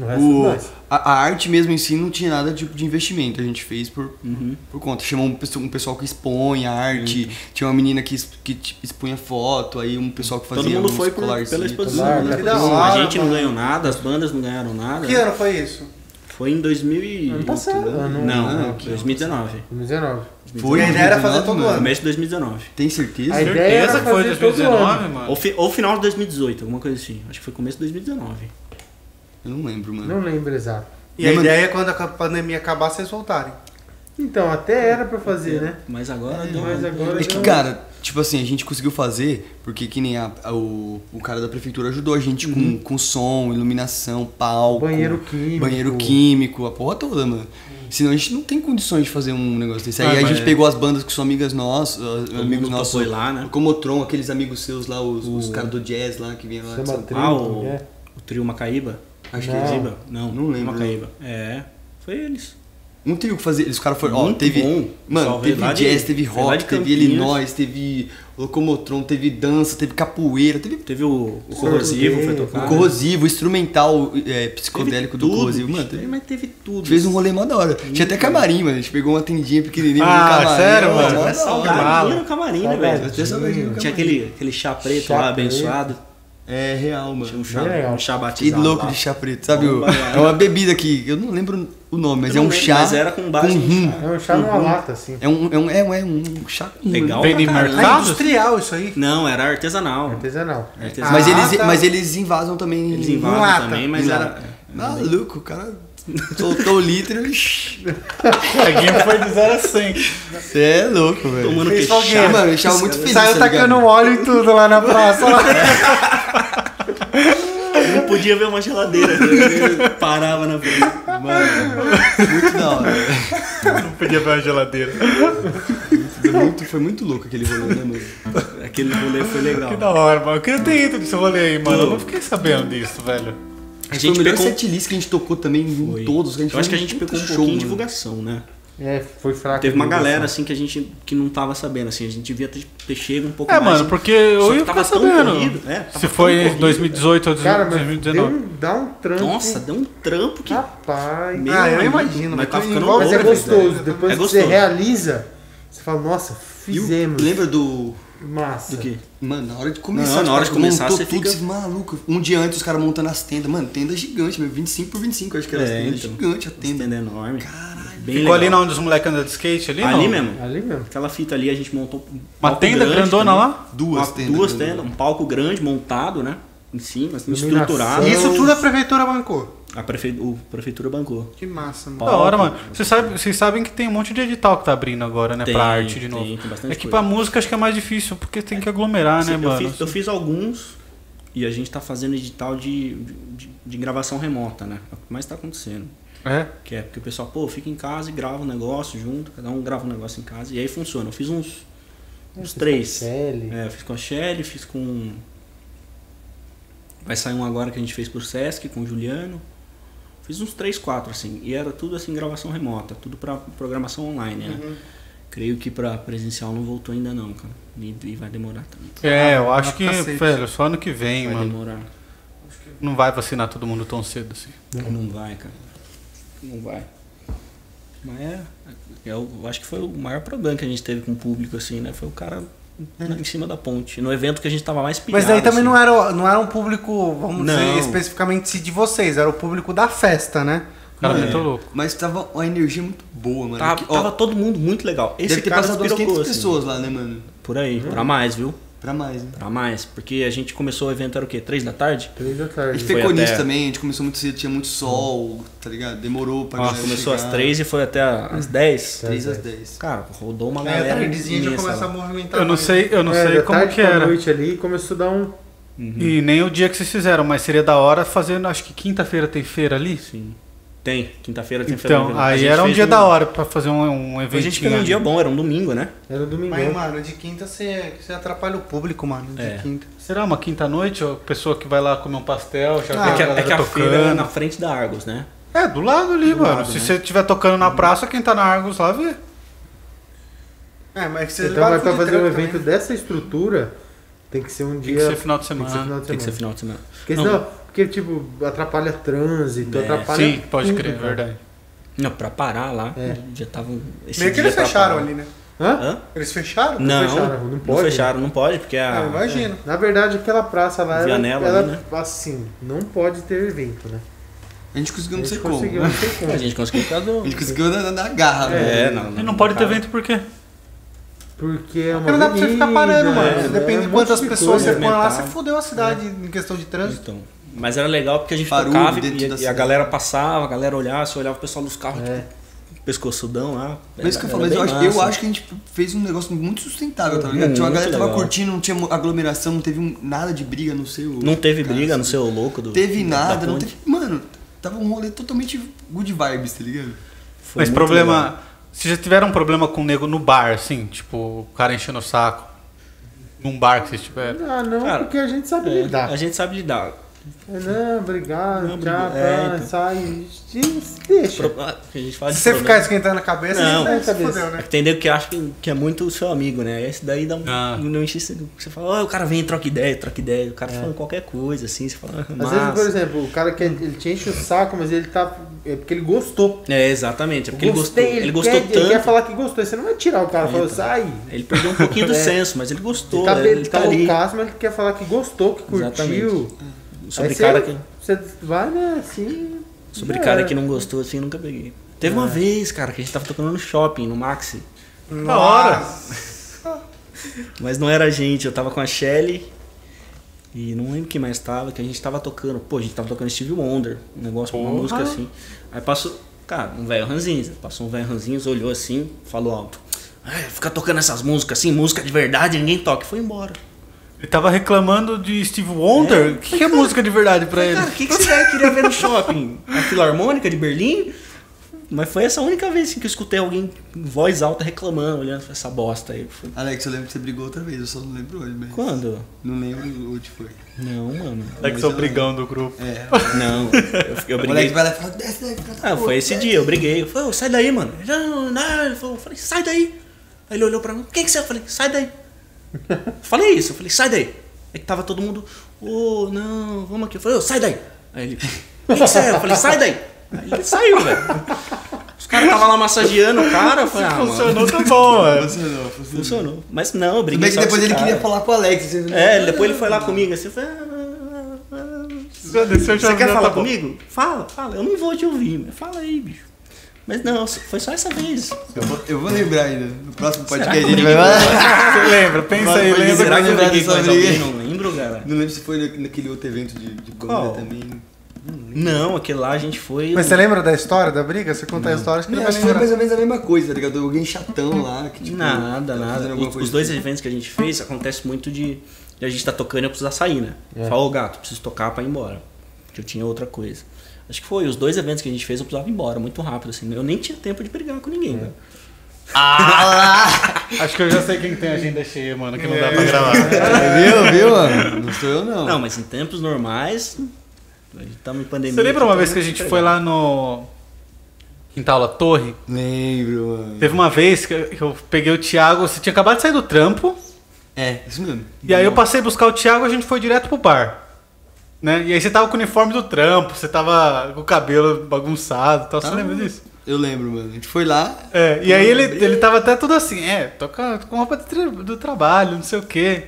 [SPEAKER 5] O resto
[SPEAKER 4] O,
[SPEAKER 5] nós.
[SPEAKER 4] a, a arte mesmo em si não tinha nada tipo de investimento, a gente fez por,
[SPEAKER 3] Uhum.
[SPEAKER 4] por conta. Chamou um pessoal, um pessoal que expõe a arte, tinha uma menina que, que t- expunha foto, aí um pessoal que fazia
[SPEAKER 3] Todo mundo foi por- pela exposição. Né?
[SPEAKER 2] que da
[SPEAKER 3] a gente não ganhou nada, as bandas não ganharam nada.
[SPEAKER 2] Que ano foi isso?
[SPEAKER 3] Foi em 2000 e...
[SPEAKER 5] Ano passado. Ano,
[SPEAKER 3] Não,
[SPEAKER 4] Não,
[SPEAKER 3] não, 2019.
[SPEAKER 5] 2019.
[SPEAKER 4] Foi,
[SPEAKER 2] E a ideia era fazer
[SPEAKER 4] 2019,
[SPEAKER 2] todo
[SPEAKER 4] mano.
[SPEAKER 2] ano.
[SPEAKER 3] Começo de 2019.
[SPEAKER 4] Tem certeza?
[SPEAKER 5] A ideia era
[SPEAKER 1] Certeza que foi
[SPEAKER 5] fazer todo
[SPEAKER 1] 2019,
[SPEAKER 5] ano.
[SPEAKER 1] mano.
[SPEAKER 3] Ou, fi- ou final de 2018, alguma coisa assim. Acho que foi começo de 2019.
[SPEAKER 4] Eu não lembro, mano.
[SPEAKER 5] Não lembro exato.
[SPEAKER 2] E a
[SPEAKER 4] Lembra-
[SPEAKER 2] ideia é quando a pandemia acabar, vocês voltarem.
[SPEAKER 5] Então, até era pra fazer, né?
[SPEAKER 3] Mas agora
[SPEAKER 5] É,
[SPEAKER 3] deu
[SPEAKER 5] mas agora
[SPEAKER 4] É que, cara, tipo assim, a gente conseguiu fazer, porque que nem a, a- o, o cara da prefeitura ajudou a gente com, com som, iluminação, palco.
[SPEAKER 5] Banheiro químico.
[SPEAKER 4] Banheiro químico, a porra toda, mano. Senão a gente não tem condições de fazer um negócio desse. Aí
[SPEAKER 1] Ah,
[SPEAKER 4] a
[SPEAKER 1] mas
[SPEAKER 4] gente
[SPEAKER 1] é.
[SPEAKER 4] pegou as bandas que são amigas nossas, uh, amigos
[SPEAKER 3] mundo
[SPEAKER 4] nossos.
[SPEAKER 3] ir lá, né?
[SPEAKER 4] O Comotron, aqueles amigos seus lá, os, os caras do jazz lá que vinham lá. de
[SPEAKER 5] Chama
[SPEAKER 4] São-
[SPEAKER 5] trio,
[SPEAKER 3] Ah, o,
[SPEAKER 5] é.
[SPEAKER 3] o trio Macaíba?
[SPEAKER 4] Acho
[SPEAKER 5] Não.
[SPEAKER 4] que
[SPEAKER 3] Ziba? Não,
[SPEAKER 4] Não lembro.
[SPEAKER 3] Macaíba. É, foi eles.
[SPEAKER 4] Um trio que fazia. Eles caras foram. Ó, teve.
[SPEAKER 3] bom.
[SPEAKER 4] Mano, teve
[SPEAKER 3] lá de-
[SPEAKER 4] jazz, teve rock, teve. Illinois, teve Locomotron, teve dança, teve capoeira, teve.
[SPEAKER 3] Teve o, o Corrosivo, foi
[SPEAKER 5] Corrosivo.
[SPEAKER 3] tocar.
[SPEAKER 4] O corrosivo, o instrumental é,
[SPEAKER 3] Teve
[SPEAKER 4] psicodélico do
[SPEAKER 3] tudo,
[SPEAKER 4] corrosivo. Mano, teve,
[SPEAKER 3] Mas teve tudo.
[SPEAKER 4] fez um rolê mó da hora. Tinha até camarim, mano. A gente pegou uma tendinha pequenininha
[SPEAKER 1] Ah,
[SPEAKER 4] no camarim.
[SPEAKER 1] sério, mano?
[SPEAKER 4] da
[SPEAKER 1] É saudade.
[SPEAKER 3] No camarim, né, velho? Tinha
[SPEAKER 4] camarim.
[SPEAKER 3] aquele, aquele chá preto
[SPEAKER 5] Chá
[SPEAKER 3] lá, abençoado.
[SPEAKER 4] É real,
[SPEAKER 3] Tinha um
[SPEAKER 4] mano.
[SPEAKER 3] chá, um chá
[SPEAKER 4] Que
[SPEAKER 3] batizado
[SPEAKER 4] louco
[SPEAKER 3] lá.
[SPEAKER 4] de chá preto, sabe? O-
[SPEAKER 3] caralho.
[SPEAKER 4] É uma bebida que eu não lembro o nome, mas
[SPEAKER 3] Eu
[SPEAKER 4] é um
[SPEAKER 3] lembro,
[SPEAKER 4] chá.
[SPEAKER 3] mas era com base
[SPEAKER 4] com rum.
[SPEAKER 5] É um chá numa lata, assim.
[SPEAKER 4] É um, é um, é um, é um chá com.
[SPEAKER 3] Legal
[SPEAKER 1] Vem de mercado?
[SPEAKER 2] Ah, industrial isso aí.
[SPEAKER 3] Não, era artesanal.
[SPEAKER 5] Artesanal.
[SPEAKER 3] Artesanal.
[SPEAKER 4] Mas,
[SPEAKER 2] Ah,
[SPEAKER 4] eles,
[SPEAKER 2] tá.
[SPEAKER 4] mas eles invasam também.
[SPEAKER 3] Eles
[SPEAKER 4] em
[SPEAKER 3] invadem
[SPEAKER 2] lata.
[SPEAKER 3] também, mas era...
[SPEAKER 4] lata. Maluco, o cara soltou o litro e.
[SPEAKER 1] A game foi de 0 a 100.
[SPEAKER 4] Você é louco, velho.
[SPEAKER 3] Tomando queixada.
[SPEAKER 2] fogueira.
[SPEAKER 4] Mano, eu muito feliz.
[SPEAKER 2] Saiu
[SPEAKER 4] tá
[SPEAKER 2] tacando
[SPEAKER 4] ligado?
[SPEAKER 2] óleo e tudo lá na praça.
[SPEAKER 3] Não podia ver uma geladeira. ele Parava na frente.
[SPEAKER 4] Mano, muito da hora. velho.
[SPEAKER 1] Não podia ver a geladeira.
[SPEAKER 4] Foi muito, foi muito louco aquele rolê, né, mano?
[SPEAKER 3] Aquele rolê foi legal.
[SPEAKER 1] Que da hora, mano. Eu queria ter ido nesse rolê aí, mano. Eu não fiquei sabendo disso, velho.
[SPEAKER 3] A
[SPEAKER 4] Foi
[SPEAKER 3] gente
[SPEAKER 4] o melhor
[SPEAKER 3] pegou...
[SPEAKER 4] setlist que a gente tocou também
[SPEAKER 3] Foi.
[SPEAKER 4] em todos.
[SPEAKER 3] Eu acho que a
[SPEAKER 4] foi
[SPEAKER 3] gente pegou um
[SPEAKER 4] show,
[SPEAKER 3] pouquinho de
[SPEAKER 4] mano.
[SPEAKER 3] divulgação, né?
[SPEAKER 5] É, foi fraco.
[SPEAKER 3] Teve uma galera assim que a gente que não tava sabendo, assim, a gente devia ter, ter chego um pouco
[SPEAKER 1] É,
[SPEAKER 3] mais.
[SPEAKER 1] mano, porque eu
[SPEAKER 3] que
[SPEAKER 1] ia
[SPEAKER 3] tava
[SPEAKER 1] sabendo.
[SPEAKER 3] corrido, é, tava
[SPEAKER 1] Se foi em
[SPEAKER 3] corrido.
[SPEAKER 1] 2018 ou
[SPEAKER 5] Cara, mas
[SPEAKER 1] 2019.
[SPEAKER 5] deu um, dá um trampo.
[SPEAKER 3] Nossa, deu um trampo que.
[SPEAKER 5] Rapaz.
[SPEAKER 3] Meu
[SPEAKER 2] Ah, eu imagino,
[SPEAKER 3] Mas
[SPEAKER 2] mas
[SPEAKER 3] tá ficando
[SPEAKER 5] Mas é gostoso.
[SPEAKER 3] velho.
[SPEAKER 5] Depois
[SPEAKER 3] É
[SPEAKER 5] que você
[SPEAKER 3] gostoso.
[SPEAKER 5] realiza, você fala, nossa,
[SPEAKER 4] E
[SPEAKER 5] fizemos.
[SPEAKER 4] Lembra do.
[SPEAKER 5] Massa.
[SPEAKER 3] Do quê?
[SPEAKER 4] Mano, na hora de começar,
[SPEAKER 3] Não, na hora de começar, você
[SPEAKER 4] tudo,
[SPEAKER 3] fica-
[SPEAKER 4] maluco. Um dia antes os caras montando as tendas. Mano, tenda gigante, meu. 25 por 25, acho que era as
[SPEAKER 3] É,
[SPEAKER 4] tendas.
[SPEAKER 3] então.
[SPEAKER 4] Gigante a tenda.
[SPEAKER 3] Tenda enorme.
[SPEAKER 4] Caralho.
[SPEAKER 3] Bem
[SPEAKER 1] Ficou ali
[SPEAKER 3] legal.
[SPEAKER 1] na onde os moleques andam de skate ali?
[SPEAKER 3] Ali
[SPEAKER 1] não?
[SPEAKER 3] mesmo.
[SPEAKER 5] Ali mesmo.
[SPEAKER 3] Aquela fita ali a gente montou um
[SPEAKER 1] Uma
[SPEAKER 3] palco
[SPEAKER 1] tenda
[SPEAKER 3] grande
[SPEAKER 1] grandona
[SPEAKER 3] também.
[SPEAKER 1] lá?
[SPEAKER 4] Duas
[SPEAKER 3] Uma-
[SPEAKER 4] tendas.
[SPEAKER 3] Duas tendas, um palco grande montado, né? Em cima, assim, estruturado.
[SPEAKER 2] Isso tudo a prefeitura bancou.
[SPEAKER 3] A, prefe... o prefeitura bancou.
[SPEAKER 2] Que massa, mano.
[SPEAKER 1] Da hora, mano. Vocês sabem, vocês sabem que tem um monte de edital que tá abrindo agora, né?
[SPEAKER 3] Tem,
[SPEAKER 1] pra arte de
[SPEAKER 3] tem,
[SPEAKER 1] novo.
[SPEAKER 3] tem bastante
[SPEAKER 1] é que
[SPEAKER 3] coisa.
[SPEAKER 1] pra música acho que é mais difícil, porque tem que aglomerar, né,
[SPEAKER 3] eu,
[SPEAKER 1] mano?
[SPEAKER 3] fiz, eu fiz alguns e a gente tá fazendo edital de, de, de gravação remota, né? É o que mais tá acontecendo.
[SPEAKER 1] É?
[SPEAKER 3] Que é porque o pessoal, pô, fica em casa e grava um negócio junto, cada um grava um negócio em casa. E aí funciona. Eu fiz uns, uns três.
[SPEAKER 5] Shelly.
[SPEAKER 3] É, eu fiz com a Shelly, fiz com. Vai sair um agora que a gente fez pro Sesc com o Juliano. Fiz uns três, quatro, assim. E era tudo assim, gravação remota, tudo pra programação online, né?
[SPEAKER 2] Uhum.
[SPEAKER 3] Creio que pra presencial não voltou ainda não, cara. E, e vai demorar também.
[SPEAKER 1] É, eu acho
[SPEAKER 2] Ah,
[SPEAKER 1] que,
[SPEAKER 2] cacete.
[SPEAKER 1] velho, só ano que vem,
[SPEAKER 3] Vai
[SPEAKER 1] mano.
[SPEAKER 3] demorar.
[SPEAKER 1] Não vai vacinar todo mundo tão cedo assim.
[SPEAKER 3] Não vai, cara. Não vai. Mas é. Eu, eu acho que foi o maior problema que a gente teve com o público, assim, né? Foi o cara na- em cima da ponte. No evento que a gente tava mais pilhado.
[SPEAKER 2] Mas daí também
[SPEAKER 3] assim.
[SPEAKER 2] não era, não era um público, vamos
[SPEAKER 3] Não.
[SPEAKER 2] dizer, especificamente de vocês, era o público da festa, né?
[SPEAKER 1] Cara,
[SPEAKER 4] É,
[SPEAKER 1] muito louco.
[SPEAKER 4] Mas tava uma energia muito boa, mano.
[SPEAKER 3] Tava,
[SPEAKER 4] Que, ó,
[SPEAKER 3] tava todo mundo muito legal. Esse
[SPEAKER 4] deve ter
[SPEAKER 3] cara
[SPEAKER 4] passado umas
[SPEAKER 3] despirocou,
[SPEAKER 4] 500
[SPEAKER 3] assim.
[SPEAKER 4] pessoas lá, né, mano?
[SPEAKER 3] Por aí, pra mais, viu?
[SPEAKER 4] Pra mais, né?
[SPEAKER 3] Pra mais. Porque a gente começou o evento, era o quê? Três da tarde?
[SPEAKER 5] Três da
[SPEAKER 4] A
[SPEAKER 5] tarde.
[SPEAKER 4] gente
[SPEAKER 3] Foi
[SPEAKER 4] pecou nisso
[SPEAKER 3] até-
[SPEAKER 4] também, a gente começou muito cedo, tinha muito sol, tá ligado? Demorou pra
[SPEAKER 3] Ó,
[SPEAKER 4] galera
[SPEAKER 3] começou às
[SPEAKER 4] chegar.
[SPEAKER 3] três e foi até às dez.
[SPEAKER 4] 3 às 10.
[SPEAKER 3] Cara, rodou uma
[SPEAKER 2] a
[SPEAKER 3] galera.
[SPEAKER 2] tardezinha já começa a movimentar.
[SPEAKER 1] Eu não
[SPEAKER 2] mais.
[SPEAKER 1] sei, eu não
[SPEAKER 5] É,
[SPEAKER 1] sei como
[SPEAKER 5] tarde
[SPEAKER 1] que era.
[SPEAKER 5] noite ali começou a dar um.
[SPEAKER 1] E nem o dia que vocês fizeram, mas seria da hora fazendo, acho que quinta-feira tem feira ali.
[SPEAKER 3] Sim. Tem, quinta-feira tem feira
[SPEAKER 1] Então,
[SPEAKER 3] livre. A
[SPEAKER 1] aí era um dia da hora pra fazer um, um evento.
[SPEAKER 3] A gente fez um dia bom, era um domingo, né?
[SPEAKER 5] Era domingo.
[SPEAKER 2] Mas, mano, de quinta você, você atrapalha o público, mano. De
[SPEAKER 3] É.
[SPEAKER 2] quinta.
[SPEAKER 1] Será uma quinta-noite? Ou pessoa que vai lá comer um pastel, já
[SPEAKER 2] Ah,
[SPEAKER 3] é que,
[SPEAKER 1] a
[SPEAKER 3] a- é que a
[SPEAKER 1] tocando.
[SPEAKER 3] feira é na frente da Argos, né?
[SPEAKER 1] É, do lado ali, mano.
[SPEAKER 3] lado,
[SPEAKER 1] Se
[SPEAKER 3] né?
[SPEAKER 1] você estiver tocando na praça, quem tá na Argos lá vê.
[SPEAKER 2] É, mas que vocês
[SPEAKER 5] Então, mas pra fazer um evento
[SPEAKER 2] também.
[SPEAKER 5] dessa estrutura, tem que ser um
[SPEAKER 1] Tem
[SPEAKER 5] dia.
[SPEAKER 1] que ser final de
[SPEAKER 5] tem que ser
[SPEAKER 1] semana.
[SPEAKER 5] final de
[SPEAKER 3] Tem que ser
[SPEAKER 5] semana.
[SPEAKER 3] final de semana.
[SPEAKER 5] Porque
[SPEAKER 3] Não.
[SPEAKER 5] senão, porque tipo, atrapalha trânsito,
[SPEAKER 3] É,
[SPEAKER 5] atrapalha.
[SPEAKER 1] Sim, pode
[SPEAKER 5] tudo,
[SPEAKER 1] crer, é verdade.
[SPEAKER 3] Não, pra parar lá,
[SPEAKER 5] É.
[SPEAKER 3] já estavam.
[SPEAKER 2] Meio que eles fecharam ali, né?
[SPEAKER 5] Hã?
[SPEAKER 3] Hã?
[SPEAKER 2] Eles fecharam?
[SPEAKER 3] Não,
[SPEAKER 5] fecharam, não
[SPEAKER 3] não,
[SPEAKER 5] pode.
[SPEAKER 3] fecharam, não pode, porque a.
[SPEAKER 2] Ah, imagino.
[SPEAKER 5] Na verdade, aquela praça lá, ela,
[SPEAKER 3] Vianela
[SPEAKER 5] ela
[SPEAKER 3] ali, né?
[SPEAKER 5] assim, não pode ter evento, né?
[SPEAKER 4] A gente conseguiu não sei
[SPEAKER 5] gente
[SPEAKER 4] como.
[SPEAKER 5] conseguiu,
[SPEAKER 4] né?
[SPEAKER 5] não sei como.
[SPEAKER 3] A gente conseguiu por.
[SPEAKER 4] A gente conseguiu na, na garra,
[SPEAKER 3] É,
[SPEAKER 4] velho.
[SPEAKER 3] não.
[SPEAKER 1] E não pode ter evento por quê?
[SPEAKER 5] Porque é uma
[SPEAKER 2] Porque não dá pra você ficar parando,
[SPEAKER 5] avenida,
[SPEAKER 2] mano.
[SPEAKER 5] é,
[SPEAKER 2] Depende
[SPEAKER 5] é
[SPEAKER 2] de quantas pessoas você põe lá, você fudeu a cidade em questão de trânsito.
[SPEAKER 3] Então. Mas era legal porque a gente
[SPEAKER 4] Barulho
[SPEAKER 3] tocava e, e a galera passava, a galera olhava, você olhava o pessoal dos carros,
[SPEAKER 5] É.
[SPEAKER 3] tipo, pescoçudão lá.
[SPEAKER 4] Mas isso que eu mas eu acho, eu acho que a gente fez um negócio muito sustentável, tá ligado? Tinha uma galera tava
[SPEAKER 3] legal.
[SPEAKER 4] curtindo, não tinha aglomeração, não teve um- nada de briga no seu.
[SPEAKER 3] Não teve
[SPEAKER 4] cara,
[SPEAKER 3] briga no
[SPEAKER 4] assim.
[SPEAKER 3] seu louco do.
[SPEAKER 4] Teve
[SPEAKER 3] da-
[SPEAKER 4] nada,
[SPEAKER 3] da
[SPEAKER 4] não teve. Mano, tava um rolê totalmente good vibes, tá ligado?
[SPEAKER 3] Foi
[SPEAKER 1] Mas problema.
[SPEAKER 3] legal.
[SPEAKER 1] Se já tiveram um problema com o nego no bar, assim, tipo, o cara enchendo o saco. Num bar que vocês tiveram.
[SPEAKER 5] Ah, não,
[SPEAKER 3] Cara,
[SPEAKER 5] porque a gente sabe
[SPEAKER 3] É,
[SPEAKER 5] lidar.
[SPEAKER 3] a gente sabe lidar.
[SPEAKER 5] É, Não, obrigado,
[SPEAKER 3] Não,
[SPEAKER 5] tchau.
[SPEAKER 3] É, então.
[SPEAKER 5] sai. Deixa.
[SPEAKER 3] Pro- A gente fala
[SPEAKER 2] Se você
[SPEAKER 3] problema.
[SPEAKER 2] ficar esquentando a cabeça,
[SPEAKER 3] Não.
[SPEAKER 2] você se
[SPEAKER 5] Cabeça.
[SPEAKER 2] fudeu,
[SPEAKER 3] É
[SPEAKER 2] né?
[SPEAKER 3] que tem nego que acha que, que é muito o seu amigo, né? Esse daí dá um.
[SPEAKER 1] Ah.
[SPEAKER 3] Não enche Você fala, "Ó, o cara vem, troca ideia, troca ideia. O cara falando qualquer coisa, assim, você fala, ah,
[SPEAKER 5] Às vezes, por exemplo, o cara que ele te enche o saco, mas ele tá. É porque ele gostou.
[SPEAKER 3] É, exatamente. É porque ele gostou.
[SPEAKER 5] Gostei,
[SPEAKER 3] Ele, gostou
[SPEAKER 5] quer,
[SPEAKER 3] tanto.
[SPEAKER 5] Ele quer falar que gostou. Você não vai tirar o cara e falar, sai.
[SPEAKER 3] Ele perdeu um pouquinho do
[SPEAKER 5] É.
[SPEAKER 3] senso, mas ele gostou.
[SPEAKER 5] Ele tá,
[SPEAKER 3] né?
[SPEAKER 5] ele tá
[SPEAKER 3] ali.
[SPEAKER 5] loucaço, mas ele quer falar que gostou, que curtiu.
[SPEAKER 3] Exatamente. Sobre cara
[SPEAKER 5] você,
[SPEAKER 3] que.
[SPEAKER 5] Você vai, né, assim.
[SPEAKER 3] Sobre cara
[SPEAKER 5] era.
[SPEAKER 3] que não gostou, assim, eu nunca peguei. Teve uma vez, cara, que a gente tava tocando no shopping, no Maxi.
[SPEAKER 1] Da hora!
[SPEAKER 3] Mas não era a gente, eu tava com a Shelly e não lembro quem mais tava, que a gente tava tocando. Pô, a gente tava tocando Steve Wonder, um negócio, uma
[SPEAKER 1] Porra.
[SPEAKER 3] música assim. Aí passou, cara, um velho ranzinza, passou um velho ranzinza, olhou assim, falou alto. "Ai, fica tocando essas músicas assim, música de verdade, ninguém toca. E foi embora.
[SPEAKER 1] Ele tava reclamando de Steve Wonder. O que, que é música de verdade pra ele?
[SPEAKER 3] Cara, o que, que velho queria ver no shopping? A Filarmônica de Berlim? Mas foi essa única vez assim, que eu escutei alguém em voz alta reclamando, olhando essa bosta aí. Foi-
[SPEAKER 4] Alex, eu lembro que você brigou outra vez, eu só não lembro hoje, mas.
[SPEAKER 3] Quando?
[SPEAKER 4] Não lembro onde foi.
[SPEAKER 3] Não, mano.
[SPEAKER 1] É que sou brigão do grupo.
[SPEAKER 4] É.
[SPEAKER 3] Não, eu, eu
[SPEAKER 4] O
[SPEAKER 3] briguei.
[SPEAKER 4] moleque vai lá e fala, desce daí,
[SPEAKER 3] Ah, foi esse dia, eu briguei. Eu falei, "Ô, sai daí, mano. Ele, Não, não. Falou, eu falei, sai daí. Aí ele olhou pra mim, quem que você é? Eu falei, sai daí. Falei isso, eu falei, sai daí. Aí que tava todo mundo, ô, não, vamos aqui. Eu falei, ô, sai daí. Aí ele, quem que você é? Eu falei, sai daí. Aí ele saiu, velho. Os caras estavam lá massageando o cara. Eu falei, ah, mano,
[SPEAKER 1] Funcionou, tá bom, velho.
[SPEAKER 4] Funcionou, funcionou.
[SPEAKER 3] funcionou. Mas não, eu briguei com
[SPEAKER 4] depois ele queria
[SPEAKER 3] cara.
[SPEAKER 4] falar com o Alex. Assim,
[SPEAKER 3] É, depois ele foi lá comigo assim, eu falei, ah, ah, ah,
[SPEAKER 1] Já desceu, já
[SPEAKER 3] Você quer falar
[SPEAKER 1] tá
[SPEAKER 3] comigo? Fala, fala. Eu não vou te ouvir, mas fala aí, bicho. Mas não, foi só essa vez.
[SPEAKER 4] Eu vou, eu vou lembrar ainda. No próximo podcast a
[SPEAKER 3] que
[SPEAKER 4] gente vai?
[SPEAKER 1] Você lembra? Pensa aí, lembra.
[SPEAKER 3] Será que eu briguei com mais alguém? Não lembro, cara.
[SPEAKER 4] Não lembro se foi na- naquele outro evento de, de banda também.
[SPEAKER 3] Não, aquele lá a gente foi.
[SPEAKER 2] Mas você lembra da história da briga? Você conta a história, acho que
[SPEAKER 4] Não, acho que foi mais ou menos a mesma coisa, tá ligado? Alguém chatão lá. Que, tipo,
[SPEAKER 3] Nada,
[SPEAKER 4] tava
[SPEAKER 3] nada. Os, os dois
[SPEAKER 4] assim.
[SPEAKER 3] eventos que a gente fez acontece muito de, de a gente tá tocando e eu precisar sair, né? Fala, ô gato, preciso tocar pra ir embora. Porque eu tinha outra coisa. Acho que foi, os dois eventos que a gente fez eu precisava ir embora, muito rápido, assim. Eu nem tinha tempo de brigar com ninguém, né?
[SPEAKER 1] Acho que eu já sei quem tem agenda cheia, mano, que não dá pra gravar.
[SPEAKER 4] Viu, viu, mano? Não sou eu, não.
[SPEAKER 3] Não, mas em tempos normais, a gente tava em pandemia.
[SPEAKER 1] Você lembra uma
[SPEAKER 3] então
[SPEAKER 1] vez que a
[SPEAKER 3] tem
[SPEAKER 1] gente foi lá no Quintal La Torre?
[SPEAKER 4] Lembro, mano.
[SPEAKER 1] Teve uma vez que eu- que eu peguei o Thiago, você tinha acabado de sair do trampo,
[SPEAKER 4] É, isso mesmo.
[SPEAKER 1] e aí eu passei a buscar o Thiago e a gente foi direto pro bar. Né? E aí você tava com o uniforme do trampo, você tava com o cabelo bagunçado e tal. Você
[SPEAKER 4] Tava.
[SPEAKER 1] lembra disso?
[SPEAKER 4] Eu lembro, mano. A gente foi lá.
[SPEAKER 1] É, e aí ele, ele tava até tudo assim, é, toca com roupa do, do trabalho, não sei o quê.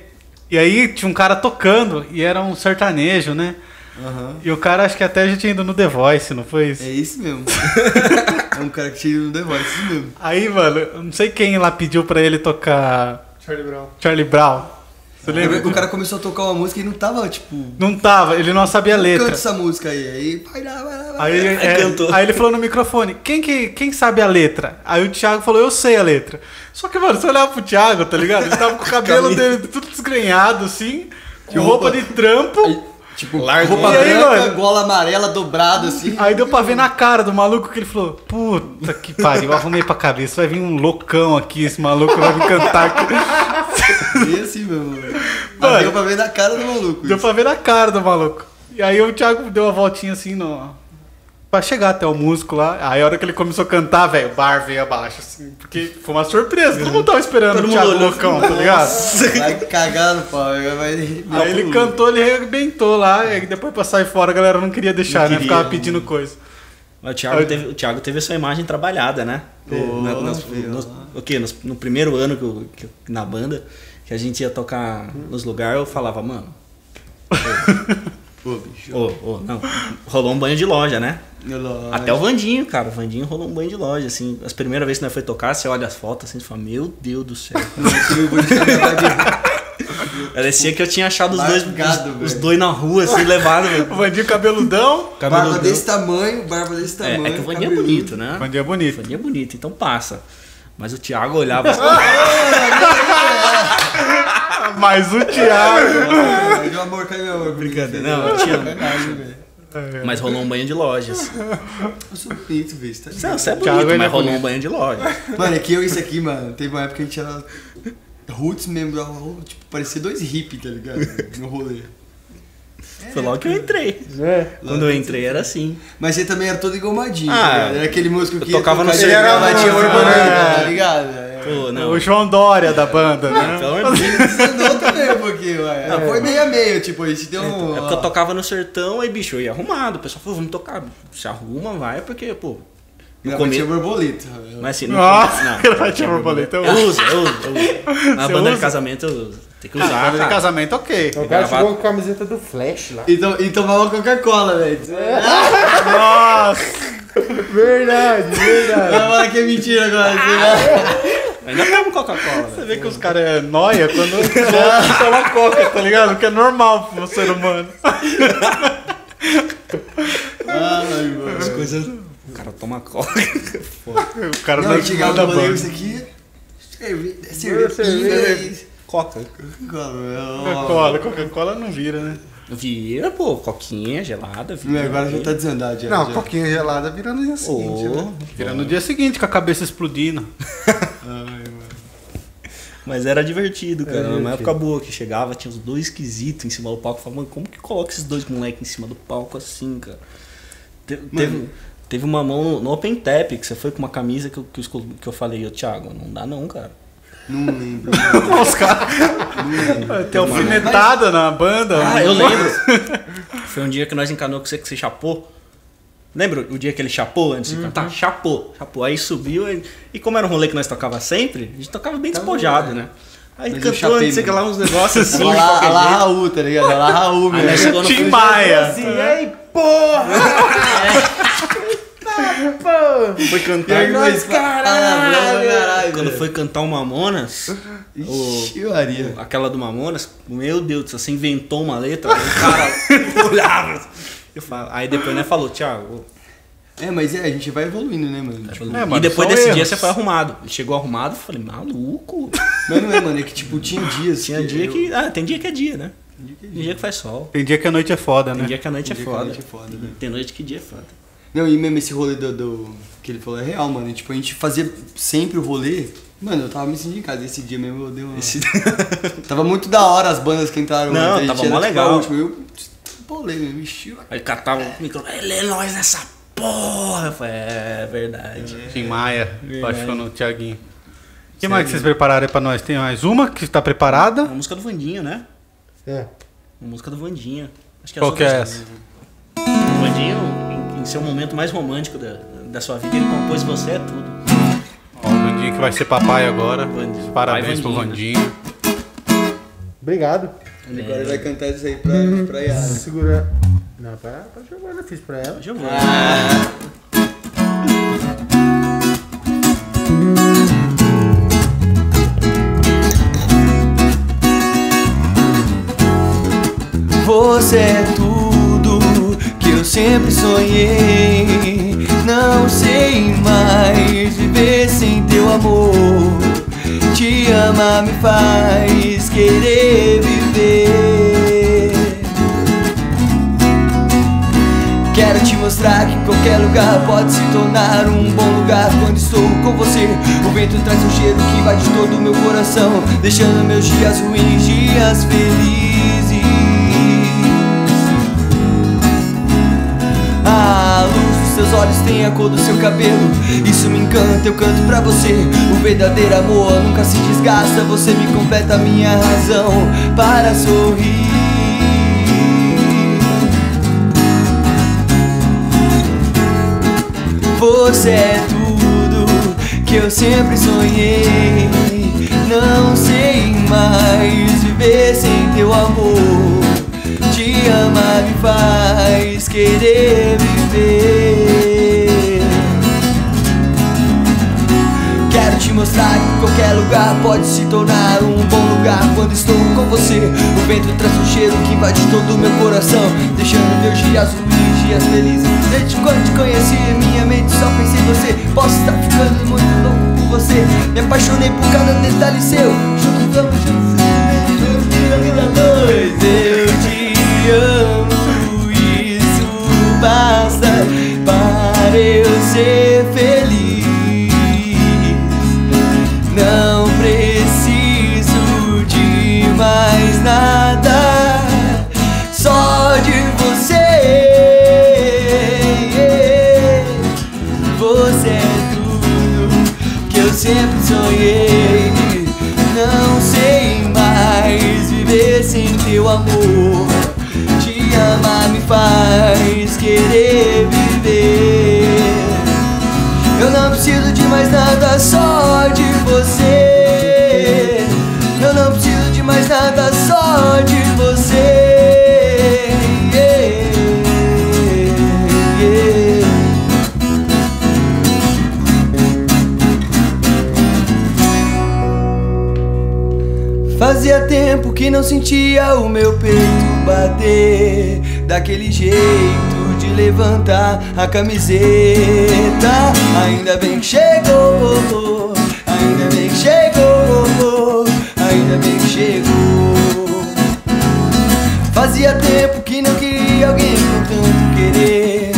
[SPEAKER 1] E aí tinha um cara tocando, e era um sertanejo, né?
[SPEAKER 4] Aham.
[SPEAKER 1] E o cara acho que até já tinha ido no The Voice, não foi isso?
[SPEAKER 4] É isso mesmo. é um cara que tinha ido no The Voice, isso mesmo.
[SPEAKER 1] Aí, mano, não sei quem lá pediu pra ele tocar
[SPEAKER 2] Charlie Brown.
[SPEAKER 1] Charlie Brown. Você lembra?
[SPEAKER 4] O cara começou a tocar uma música e não tava, tipo.
[SPEAKER 1] Não tava, ele não sabia a
[SPEAKER 4] Canta
[SPEAKER 1] letra.
[SPEAKER 4] essa música aí. Aí, vai lá, vai lá, vai
[SPEAKER 1] Aí,
[SPEAKER 4] lá.
[SPEAKER 1] é,
[SPEAKER 3] cantou.
[SPEAKER 1] aí ele falou no microfone, quem, que, quem sabe a letra? Aí o Thiago falou, eu sei a letra. Só que, mano, você olhava pro Thiago, tá ligado? Ele tava com o cabelo dele tudo desgrenhado, assim, com roupa de trampo.
[SPEAKER 4] Tipo,
[SPEAKER 3] Largo.
[SPEAKER 4] roupa branca,
[SPEAKER 1] mano?
[SPEAKER 4] gola amarela, dobrado assim.
[SPEAKER 1] Aí deu pra ver na cara do maluco que ele falou, puta que pariu, arrumei pra cabeça, vai vir um loucão aqui, esse maluco vai me cantar aqui.
[SPEAKER 4] E assim mesmo, mano.
[SPEAKER 1] Mano.
[SPEAKER 4] Mas Deu pra ver na cara do maluco.
[SPEAKER 1] Deu
[SPEAKER 4] isso.
[SPEAKER 1] pra ver na cara do maluco. E aí o Thiago deu uma voltinha assim no. Pra chegar até o músico lá. Aí a hora que ele começou a cantar, velho, o bar veio abaixo, assim. Porque foi uma surpresa. Todo mundo tava esperando
[SPEAKER 3] Todo
[SPEAKER 1] o Thiago loucão, tá ligado?
[SPEAKER 4] Vai cagar no pau. Vai...
[SPEAKER 1] Aí ele cantou, ele arrebentou lá. E aí depois pra sair fora a galera não queria deixar,
[SPEAKER 3] Não
[SPEAKER 1] né?
[SPEAKER 3] queria,
[SPEAKER 1] Ficava
[SPEAKER 3] não.
[SPEAKER 1] pedindo coisa.
[SPEAKER 3] Mas O Thiago, teve, o Thiago teve a sua imagem trabalhada, né? Na- nas- nos- o quê? Nos- no primeiro ano que eu, que na banda, que a gente ia tocar nos lugares, eu falava, mano,
[SPEAKER 4] Pô, bicho.
[SPEAKER 3] ô, ô, não, rolou um banho de loja, né?
[SPEAKER 4] Eu-
[SPEAKER 3] Até o Vandinho, cara, o Vandinho rolou um banho de loja, assim. As primeiras vezes que nós foi tocar, você olha as fotos assim, e fala, meu Deus do céu. Parecia que eu tinha achado os dois,
[SPEAKER 4] Largado,
[SPEAKER 3] os, os dois na rua, assim, levado.
[SPEAKER 1] O Vandinho cabeludão.
[SPEAKER 4] Barba desse tamanho, barba desse
[SPEAKER 3] É,
[SPEAKER 4] tamanho.
[SPEAKER 3] é que o Vandinho é bonito, né?
[SPEAKER 1] O Vandinho é
[SPEAKER 3] O
[SPEAKER 1] bonito.
[SPEAKER 3] Vandinho é bonito, então passa. Mas o Thiago olhava assim,
[SPEAKER 1] Mas o Thiago.
[SPEAKER 4] É, Meu amor, cadê meu amor?
[SPEAKER 3] Brincadeira, não, eu te amo. Mas rolou um banho de lojas.
[SPEAKER 4] Eu sou bonito, velho. Tá
[SPEAKER 3] Você, você é
[SPEAKER 1] Thiago,
[SPEAKER 3] bonito,
[SPEAKER 1] ele
[SPEAKER 3] mas
[SPEAKER 1] é
[SPEAKER 3] rolou
[SPEAKER 1] bonito.
[SPEAKER 3] um banho de loja.
[SPEAKER 4] Mano, é que eu e isso aqui, mano, teve uma época que a gente era roots mesmo, tipo, parecia dois hippies, tá ligado? No rolê.
[SPEAKER 3] Foi logo que eu entrei.
[SPEAKER 5] É.
[SPEAKER 3] Quando eu entrei era assim.
[SPEAKER 4] Mas você também era todo engomadinho,
[SPEAKER 3] Ah,
[SPEAKER 4] tá? Era aquele músico que
[SPEAKER 3] eu tocava no
[SPEAKER 1] Ele era
[SPEAKER 4] borboleta,
[SPEAKER 1] músico,
[SPEAKER 4] tá
[SPEAKER 1] é.
[SPEAKER 4] ligado? É.
[SPEAKER 3] Pô, não.
[SPEAKER 1] O João Dória da banda, né?
[SPEAKER 3] Pelo amor de Deus.
[SPEAKER 4] Pouquinho, ué. Não, foi meio a meio, tipo, a gente deu um...
[SPEAKER 3] É porque eu tocava no sertão, aí, bicho, eu ia arrumado. O pessoal falou, vamos tocar. Se arruma, vai, porque, pô. No
[SPEAKER 4] Gravatinha
[SPEAKER 3] começo.
[SPEAKER 4] borboleta.
[SPEAKER 3] Mas assim, no
[SPEAKER 1] Nossa, vai te borboleta. Eu uso.
[SPEAKER 3] eu uso, eu uso. Na banda
[SPEAKER 1] usa?
[SPEAKER 3] de casamento eu uso. Tem que
[SPEAKER 1] Ah,
[SPEAKER 3] usar,
[SPEAKER 1] banda de casamento, ok.
[SPEAKER 5] O cara chegou com a camiseta do Flash lá.
[SPEAKER 4] Então, e tomava Coca-Cola, velho.
[SPEAKER 1] Nossa!
[SPEAKER 5] Verdade, verdade.
[SPEAKER 4] Vai falar que é mentira agora. né?
[SPEAKER 3] Ainda tomo Coca-Cola,
[SPEAKER 1] Você
[SPEAKER 3] velho.
[SPEAKER 1] vê que os caras é nóia quando tomam coca, tá ligado? Que é normal pro ser humano.
[SPEAKER 4] Ai, mano.
[SPEAKER 3] As coisas. O cara toma Coca.
[SPEAKER 1] O cara
[SPEAKER 4] Não,
[SPEAKER 1] não
[SPEAKER 4] chegava
[SPEAKER 1] da
[SPEAKER 4] no rolê,
[SPEAKER 1] banda.
[SPEAKER 4] isso aqui... É Cerveja,
[SPEAKER 5] cerveja.
[SPEAKER 4] pinga
[SPEAKER 3] Coca.
[SPEAKER 4] Coca-Cola.
[SPEAKER 1] Coca-Cola, Coca-Cola não vira, né?
[SPEAKER 3] Vira, pô, coquinha gelada. Vira,
[SPEAKER 4] Não, Agora já tá desandado, já.
[SPEAKER 2] Não,
[SPEAKER 4] já.
[SPEAKER 2] coquinha gelada vira no dia seguinte,
[SPEAKER 3] Ô,
[SPEAKER 2] né?
[SPEAKER 1] Vira no dia seguinte com a cabeça explodindo.
[SPEAKER 3] Mas era divertido, cara.
[SPEAKER 5] Era
[SPEAKER 3] Uma
[SPEAKER 5] divertido.
[SPEAKER 3] época boa que chegava, tinha os dois esquisitos em cima do palco. Eu Falava, mano, como que coloca esses dois moleques em cima do palco assim, cara? Te- teve, teve uma mão no, Open Tap que você foi com uma camisa que eu, que eu, que eu falei, ô Thiago, não dá não, cara.
[SPEAKER 4] Não lembro.
[SPEAKER 1] Os caras. Tem alfinetada na banda.
[SPEAKER 3] Ah, eu lembro. Foi um dia que nós encanou com você que você chapou. Lembra o dia que ele chapou antes de cantar? Chapou, chapou. Aí subiu e, e como era um rolê que nós tocava sempre, a gente tocava bem despojado, né? Aí
[SPEAKER 4] Mas
[SPEAKER 3] cantou antes, sei que lá uns negócios assim,
[SPEAKER 4] lá, lá. Raul, tá ligado? Lá Raul,
[SPEAKER 3] Aí
[SPEAKER 4] meu.
[SPEAKER 3] nós chegou no
[SPEAKER 1] Tim
[SPEAKER 3] fim-
[SPEAKER 1] Maia.
[SPEAKER 5] Assim, ei, porra! Pô!
[SPEAKER 3] foi cantar.
[SPEAKER 4] aí, mas-
[SPEAKER 5] caralho!
[SPEAKER 4] caralho,
[SPEAKER 3] Quando foi cantar o Mamonas,
[SPEAKER 4] Ixi, Maria.
[SPEAKER 3] aquela do Mamonas, meu Deus, você inventou uma letra, aí o cara olhava. Eu falo, aí depois né, falou, Thiago.
[SPEAKER 4] É, mas é, a gente vai evoluindo, né, mano? Tipo,
[SPEAKER 1] É, mano,
[SPEAKER 3] e depois desse dia
[SPEAKER 1] erros.
[SPEAKER 3] você foi arrumado. Ele chegou arrumado, eu falei, maluco.
[SPEAKER 4] mas não é, mano, é que tipo, tinha dias.
[SPEAKER 3] Tinha dia
[SPEAKER 4] eu-
[SPEAKER 3] que. Ah, tem dia que é dia, né?
[SPEAKER 4] Tinha dia que é
[SPEAKER 3] Tem dia que faz sol.
[SPEAKER 1] Tem dia que a noite é foda,
[SPEAKER 3] Tem
[SPEAKER 1] né?
[SPEAKER 3] dia que a noite é
[SPEAKER 4] Tem dia que a
[SPEAKER 3] foda.
[SPEAKER 4] noite é foda, né?
[SPEAKER 3] Tem noite que dia é foda.
[SPEAKER 4] Não, e mesmo esse rolê do, do- que ele falou é real, mano. Tipo, a gente fazia sempre o rolê. Mano, eu tava me sentindo em casa. Esse dia mesmo eu dei uma.
[SPEAKER 3] Esse-
[SPEAKER 4] Tava muito da hora as bandas que entraram.
[SPEAKER 3] Não,
[SPEAKER 4] antes, a gente
[SPEAKER 3] tava
[SPEAKER 4] era,
[SPEAKER 3] mó
[SPEAKER 4] tipo,
[SPEAKER 3] legal.
[SPEAKER 4] a última. Eu mesmo, enchi.
[SPEAKER 3] Aí catava o microfone, ele é nós nessa porra. Eu falei, é verdade.
[SPEAKER 1] Tim Maia,
[SPEAKER 3] Verdade.
[SPEAKER 1] baixou no Thiaguinho. O que mais que vocês prepararam aí pra nós? Tem mais uma que tá preparada?
[SPEAKER 3] Uma música do Vandinho, né?
[SPEAKER 5] É.
[SPEAKER 3] Uma música do Vandinho. Acho que
[SPEAKER 1] Qual
[SPEAKER 3] as
[SPEAKER 1] que é essa?
[SPEAKER 3] O Vandinho, em, em seu momento mais romântico da, da sua vida, ele compôs Você é Tudo.
[SPEAKER 1] Ó, o Vandinho que vai ser papai agora.
[SPEAKER 3] Vandinho.
[SPEAKER 1] Parabéns
[SPEAKER 3] Vai,
[SPEAKER 1] pro
[SPEAKER 3] Vandinho.
[SPEAKER 1] Vandinho.
[SPEAKER 5] Obrigado.
[SPEAKER 4] Agora ele vai cantar isso aí pra, pra Yara.
[SPEAKER 5] Segura. Não, pra, pra jogar, eu fiz pra ela.
[SPEAKER 3] Jogou.
[SPEAKER 4] Você é tudo que eu sempre sonhei. Não sei mais viver sem teu amor. Te amar me faz querer viver. Quero te mostrar que qualquer lugar pode se tornar um bom lugar quando estou com você. O vento traz um cheiro que invade todo o meu coração, deixando meus dias ruins, dias felizes. Olhos tem a cor do seu cabelo. Isso me encanta, eu canto pra você. O verdadeiro amor nunca se desgasta. Você me completa a minha razão para sorrir. Você é tudo que eu sempre sonhei. Não sei mais viver sem teu amor. Te amar me faz querer viver. Mostrar que qualquer lugar pode se tornar um bom lugar quando estou com você. O vento traz um cheiro que invade todo o meu coração, deixando meus dias ruins, dias felizes. Desde quando te conheci, minha mente só pensa em você. Posso estar ficando muito louco por você. Me apaixonei por cada detalhe seu. Juntos vamos juntos, dois. Eu te amo, isso basta para eu ser feliz. Não preciso de mais nada, só de você. Você é tudo que eu sempre sonhei. Não sei mais viver sem teu amor. Te amar me faz querer viver. Eu não preciso de mais nada, só de você. Eu não preciso de mais nada, só de você. Fazia tempo que não sentia o meu peito bater daquele jeito de levantar a camiseta. Ainda bem que chegou, ainda bem que chegou, ainda bem que chegou. Fazia tempo que não queria alguém com tanto querer.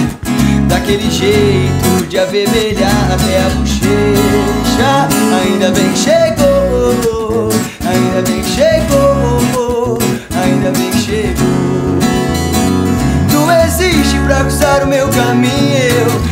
[SPEAKER 4] Daquele jeito de avermelhar até a bochecha. Ainda bem que chegou, ainda bem que chegou Ainda bem que chegou. Tu existe pra cruzar o meu caminho.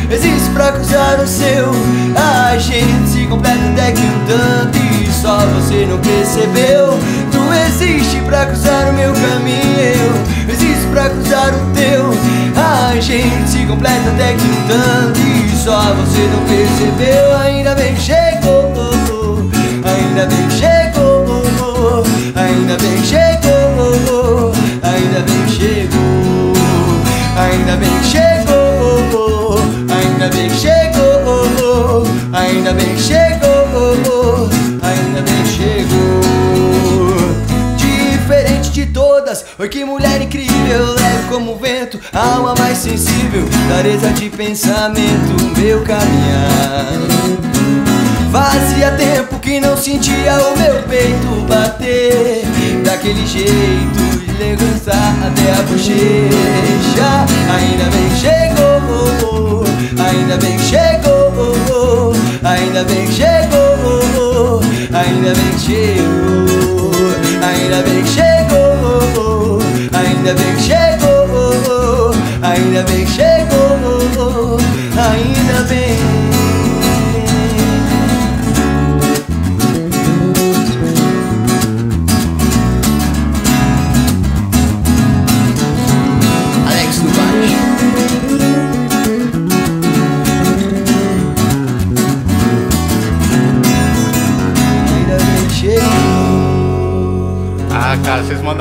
[SPEAKER 4] Eu existe pra cruzar o seu. A gente se completa até que um tanto E só você não percebeu. Tu existe pra cruzar o meu caminho Eu existe pra cruzar o teu. A gente se completa até que um tanto E só você não percebeu. Ainda bem que chegou Ainda bem que chegou Ainda bem que chegou Ainda bem que chegou Ainda bem que chegou Ainda bem que chegou Ainda bem que chegou Ainda bem que chegou. Diferente de todas Oi que mulher incrível. Leve como o vento Alma mais sensível. Clareza de pensamento Meu caminhar. Fazia tempo que não sentia o meu peito bater. Daquele jeito de levantar até a bochecha. Ainda bem chegou, ainda bem chegou Ainda bem que chegou, ainda bem que chegou Ainda bem que chegou, ainda bem que chegou Ainda bem que chegou, ainda bem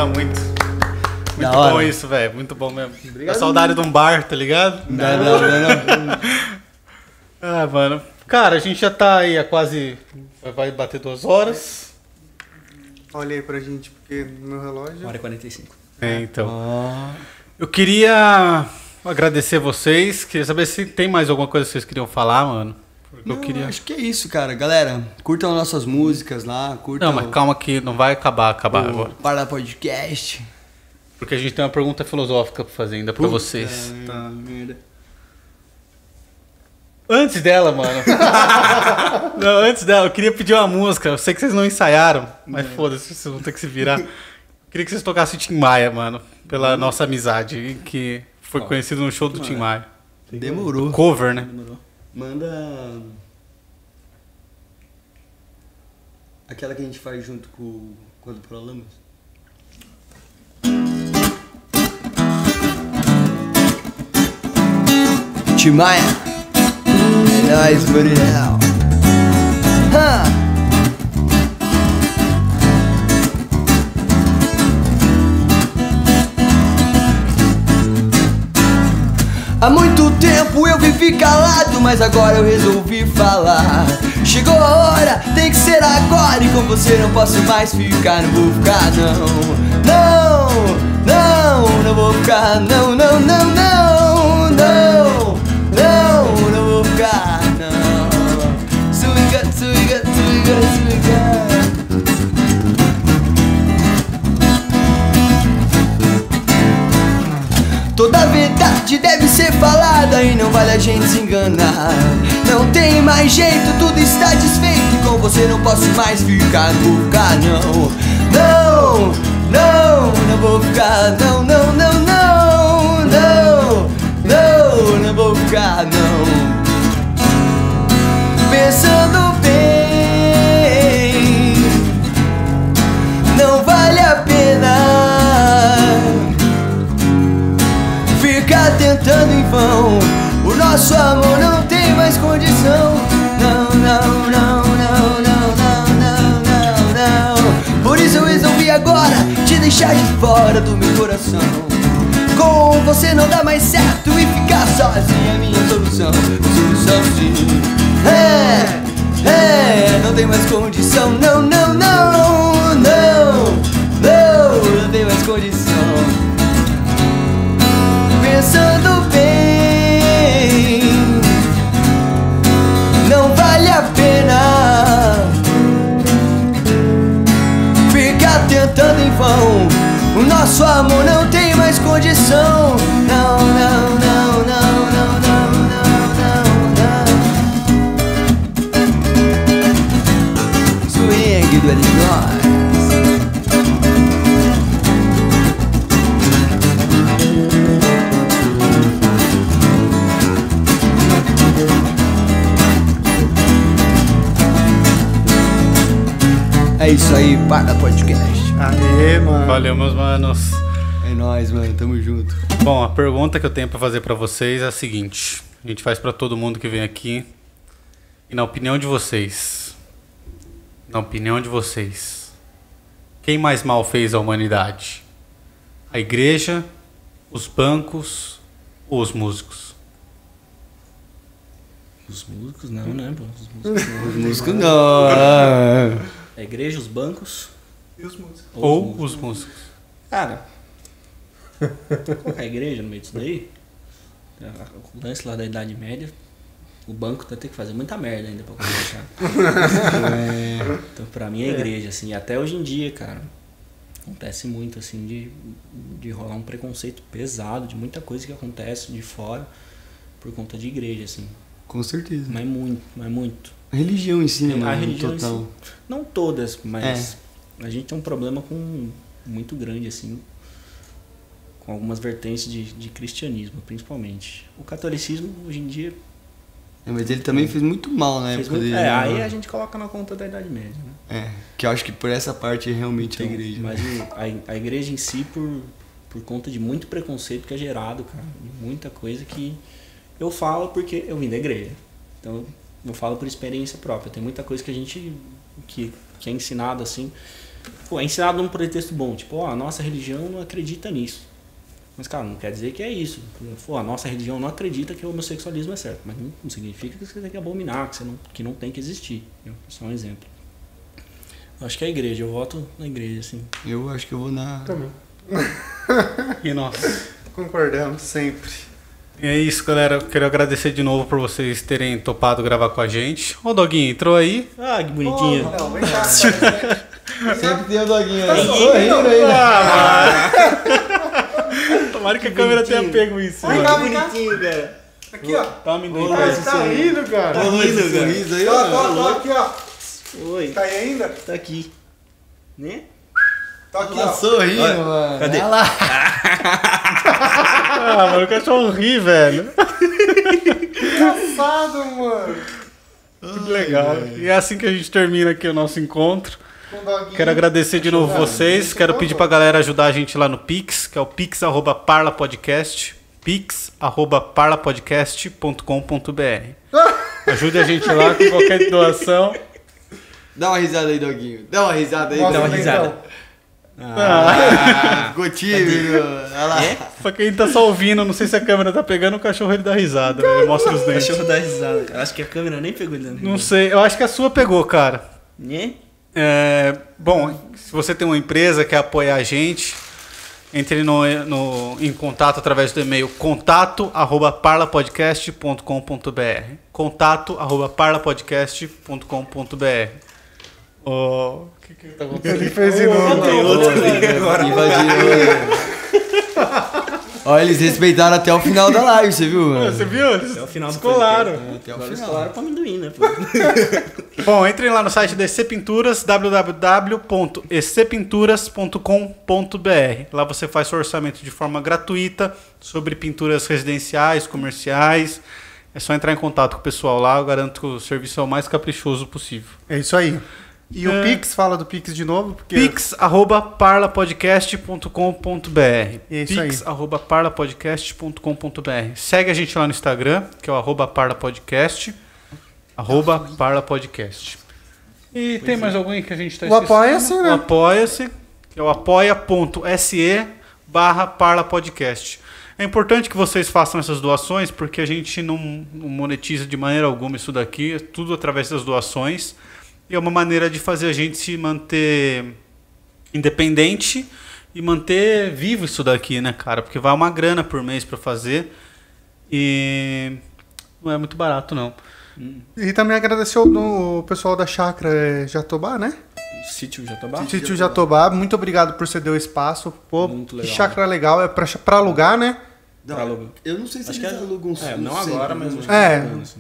[SPEAKER 1] Mandam muito. Muito
[SPEAKER 4] Da
[SPEAKER 1] bom
[SPEAKER 4] hora.
[SPEAKER 1] isso, velho. Muito bom mesmo. A saudade de um bar, tá ligado?
[SPEAKER 4] Não, não, não, não.
[SPEAKER 1] Ah, mano. Cara, a gente já tá aí há quase. Vai bater duas horas.
[SPEAKER 2] Olha aí pra gente, porque no meu relógio.
[SPEAKER 3] 1 hora e 45.
[SPEAKER 1] É, então.
[SPEAKER 4] Ó,
[SPEAKER 1] Eu queria agradecer vocês. Queria saber se tem mais alguma coisa que vocês queriam falar, mano. Porque eu
[SPEAKER 4] não,
[SPEAKER 1] queria.
[SPEAKER 4] Acho que é isso, cara. Galera, curtam as nossas músicas lá, curtam
[SPEAKER 1] Não, mas calma que não vai acabar, acabar agora.
[SPEAKER 4] o Para Podcast.
[SPEAKER 1] Porque a gente tem uma pergunta filosófica pra fazer ainda pra vocês.
[SPEAKER 4] Tá, merda.
[SPEAKER 1] Antes dela, mano. não, antes dela, eu queria pedir uma música. Eu sei que vocês não ensaiaram, mas foda-se, vocês vão ter que se virar. Eu queria que vocês tocassem Tim Maia, mano. Pela nossa amizade, que foi conhecido no show do Tim Maia.
[SPEAKER 4] Demorou.
[SPEAKER 1] Cover, né?
[SPEAKER 3] Demorou.
[SPEAKER 4] Manda. Aquela que a gente faz junto com, com a do Prolamas. Timaya. É nóis, Muriel. Ha! Há muito tempo eu vivi calado, mas agora eu resolvi falar. Chegou a hora, tem que ser agora, e com você não posso mais ficar, não vou ficar, não. Não, não, não vou ficar, não, não, não, não, não, não, não vou ficar, não. Suiga, suiga, suiga, suiga. Toda verdade deve ser falada e não vale a gente se enganar. Não tem mais jeito, tudo está desfeito e com você não posso mais ficar, vou ficar não. Não, não, não vou ficar, não, não, não, não, não, não, não vou ficar não. Tentando em vão. O nosso amor não tem mais condição. Não, não, não, não, não, não, não, não, não. Por isso eu resolvi agora te deixar de fora do meu coração. Com você não dá mais certo e ficar sozinha é minha solução. Solução sim. É, é, não tem mais condição. Não, não, não, não, não, não tem mais condição pensando bem, não vale a pena ficar tentando em vão. O nosso amor não tem mais condição. Não, É isso aí, para podcast.
[SPEAKER 2] Aê, mano.
[SPEAKER 1] Valeu, meus manos.
[SPEAKER 4] É nóis, mano, tamo junto.
[SPEAKER 1] Bom, a pergunta que eu tenho pra fazer pra vocês é a seguinte: a gente faz pra todo mundo que vem aqui. E na opinião de vocês, na opinião de vocês, quem mais mal fez à humanidade? A igreja, os bancos ou os músicos?
[SPEAKER 3] Os músicos não, né, pô? Os músicos não.
[SPEAKER 4] Os músicos não.
[SPEAKER 3] A igreja, os bancos.
[SPEAKER 1] Ou os músicos?
[SPEAKER 3] Cara, colocar a igreja no meio disso daí, o lance lá da Idade Média, o banco vai ter que fazer muita merda ainda pra começar. Então, pra mim, é a igreja, assim, até hoje em dia, cara, acontece muito, assim, de, de rolar um preconceito pesado de muita coisa que acontece de fora por conta de igreja, assim.
[SPEAKER 4] Com certeza.
[SPEAKER 3] Mas muito, mas muito.
[SPEAKER 4] A religião em si, né,
[SPEAKER 3] A
[SPEAKER 4] mano?
[SPEAKER 3] religião em
[SPEAKER 4] total.
[SPEAKER 3] Não todas, mas a gente tem um problema com muito grande, assim, com algumas vertentes de, de cristianismo, principalmente. O catolicismo, hoje em dia,
[SPEAKER 4] É, mas ele também fez muito mal na
[SPEAKER 3] fez
[SPEAKER 4] época dele.
[SPEAKER 3] É,
[SPEAKER 4] né,
[SPEAKER 3] aí a gente coloca na conta da Idade Média, né?
[SPEAKER 4] É, que eu acho que por essa parte é realmente a
[SPEAKER 3] Então,
[SPEAKER 4] igreja.
[SPEAKER 3] Mas
[SPEAKER 4] né?
[SPEAKER 3] a, a igreja em si, por, por conta de muito preconceito que é gerado, cara, de muita coisa que eu falo porque eu vim da igreja. Então, eu falo por experiência própria. Tem muita coisa que a gente, que, que é ensinado assim, pô, é ensinado num pretexto bom. Tipo, ó, a nossa religião não acredita nisso. Mas, cara, não quer dizer que é isso. Pô, a nossa religião não acredita que o homossexualismo é certo. Mas não, significa que você tem que abominar, que, você não, que não tem que existir. entendeu? Só um exemplo. Eu acho que é a igreja, eu voto na igreja, assim.
[SPEAKER 4] Eu acho que eu vou na.
[SPEAKER 5] Também.
[SPEAKER 1] E nós.
[SPEAKER 2] Concordamos sempre.
[SPEAKER 1] E é isso, galera. Eu quero agradecer de novo por vocês terem topado gravar com a gente. Ô, Doguinho, entrou aí?
[SPEAKER 3] Ah, que bonitinho.
[SPEAKER 2] Não, vem cá.
[SPEAKER 4] Sempre tem o doguinho aí.
[SPEAKER 3] Sorrindo
[SPEAKER 4] aí,
[SPEAKER 1] Tomara que a câmera tenha pego isso.
[SPEAKER 2] Vem
[SPEAKER 1] mano.
[SPEAKER 2] cá, vem cá.
[SPEAKER 3] bonitinho, cara.
[SPEAKER 2] Aqui, ó.
[SPEAKER 1] Tá, amendoim.
[SPEAKER 5] Ah, ele tá rindo, cara.
[SPEAKER 3] Tá rindo, cara.
[SPEAKER 4] Sorriso aí,
[SPEAKER 2] Ó,
[SPEAKER 4] ó.
[SPEAKER 2] tô, tô aqui, ó.
[SPEAKER 3] Oi,
[SPEAKER 2] Tá aí ainda?
[SPEAKER 3] tá aqui. Né?
[SPEAKER 2] Tô aqui,
[SPEAKER 4] Tá
[SPEAKER 2] ó.
[SPEAKER 4] sorrindo, mano.
[SPEAKER 3] Cadê?
[SPEAKER 4] Olha lá.
[SPEAKER 1] Ah, mano, o cachorro ri, velho.
[SPEAKER 2] Engraçado, mano.
[SPEAKER 1] Que legal. E é assim que a gente termina aqui o nosso encontro. Quero agradecer de novo vocês. Quero pedir pra galera ajudar a gente lá no Pix, que é o pix@parlapodcast, pix@parlapodcast.com.br. Ajude a gente lá com qualquer doação.
[SPEAKER 4] Dá uma risada aí, doguinho. Dá uma risada aí.
[SPEAKER 3] Dá uma risada.
[SPEAKER 5] então.
[SPEAKER 4] Ah, ficou tímido. Olha lá.
[SPEAKER 1] Pra quem tá só ouvindo, não sei se a câmera tá pegando, o cachorro ele dá risada, né? ele mostra os
[SPEAKER 3] O
[SPEAKER 1] dentes.
[SPEAKER 3] cachorro dá risada, cara. Acho que a câmera nem pegou ele
[SPEAKER 1] Não sei, eu acho que a sua pegou, cara.
[SPEAKER 3] Né?
[SPEAKER 1] É, bom, se você tem uma empresa que quer apoiar a gente, entre no, no- em contato através do e-mail contato arroba parlapodcast.com.br contato arroba parlapodcast.com.br O que tá acontecendo?
[SPEAKER 2] Ele fez de novo.
[SPEAKER 3] Tem outro ali agora.
[SPEAKER 4] Invadiram. Olha, eles respeitaram até o final da live, você viu? mano?
[SPEAKER 1] Você viu? Eles
[SPEAKER 3] Até o final do
[SPEAKER 1] descolaram.
[SPEAKER 3] podcast.
[SPEAKER 4] Até o
[SPEAKER 3] Agora
[SPEAKER 4] final.
[SPEAKER 3] colaram pra amendoim, né?
[SPEAKER 1] Bom, entrem lá no site da EC Pinturas, www.ecpinturas.com.br. Lá você faz seu orçamento de forma gratuita sobre pinturas residenciais, comerciais. É só entrar em contato com o pessoal lá, eu garanto que o serviço é o mais caprichoso possível.
[SPEAKER 2] É isso aí. E
[SPEAKER 1] É.
[SPEAKER 2] o Pix, fala do Pix de novo, porque
[SPEAKER 1] pix@parlapodcast.com.br.
[SPEAKER 2] É isso aí.
[SPEAKER 1] pix@parlapodcast.com.br. Segue a gente lá no Instagram, que é o arroba parlapodcast, arroba parlapodcast. E tem mais alguém que a gente está
[SPEAKER 2] O Apoia-se, né?
[SPEAKER 1] O Apoia-se, que é o apoia.se barra parlapodcast. É importante que vocês façam essas doações, porque a gente não, não monetiza de maneira alguma isso daqui, é tudo através das doações. E é uma maneira de fazer a gente se manter independente e manter vivo isso daqui, né, cara? Porque vai uma grana por mês pra fazer e não é muito barato, não.
[SPEAKER 2] E também agradecer o, o pessoal da Chácara Jatobá, né?
[SPEAKER 3] Sítio Jatobá?
[SPEAKER 2] Sítio Jatobá, muito obrigado por ceder o espaço. Pô,
[SPEAKER 3] Muito
[SPEAKER 2] que
[SPEAKER 3] legal,
[SPEAKER 2] chácara legal, é pra, pra alugar, né?
[SPEAKER 4] Não,
[SPEAKER 3] Pra alugar.
[SPEAKER 4] eu não sei se
[SPEAKER 3] Acho
[SPEAKER 4] eles
[SPEAKER 3] que é-
[SPEAKER 4] alugam um
[SPEAKER 3] É, não agora, mas
[SPEAKER 4] né?
[SPEAKER 3] acho
[SPEAKER 2] É.
[SPEAKER 3] que assim.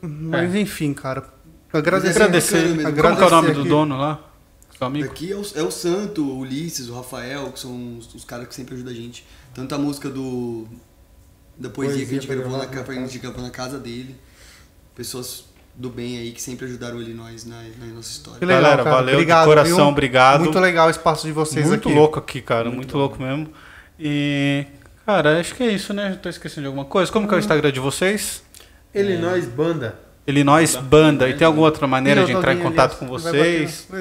[SPEAKER 2] Mas enfim, cara. Agradecer.
[SPEAKER 1] Agradecer.
[SPEAKER 4] mesmo.
[SPEAKER 1] Como que é o nome
[SPEAKER 2] Agradecer
[SPEAKER 1] do
[SPEAKER 2] aqui.
[SPEAKER 1] dono lá? Seu amigo?
[SPEAKER 4] Daqui é o, é o Santo, o Ulisses, o Rafael, que são os, os caras que sempre ajudam a gente. Tanto a música do. Da poesia, que a gente
[SPEAKER 5] Poesia
[SPEAKER 4] gravou na,
[SPEAKER 5] pra
[SPEAKER 4] gente gravou na casa dele. Pessoas do bem aí que sempre ajudaram ele nós na, na nossa
[SPEAKER 2] Que
[SPEAKER 4] história.
[SPEAKER 2] legal,
[SPEAKER 1] Galera,
[SPEAKER 2] cara.
[SPEAKER 1] valeu
[SPEAKER 2] obrigado,
[SPEAKER 1] de coração,
[SPEAKER 2] viu?
[SPEAKER 1] obrigado.
[SPEAKER 2] Muito legal o espaço de vocês
[SPEAKER 1] muito
[SPEAKER 2] aqui.
[SPEAKER 1] louco aqui, cara. Muito, louco mesmo. E, cara, acho que é isso, né? Tô esquecendo de alguma coisa. Como que é o Instagram de vocês?
[SPEAKER 5] Ele, nós, banda.
[SPEAKER 1] Illinois Banda. E tem alguma outra maneira de entrar em contato com vocês?
[SPEAKER 3] que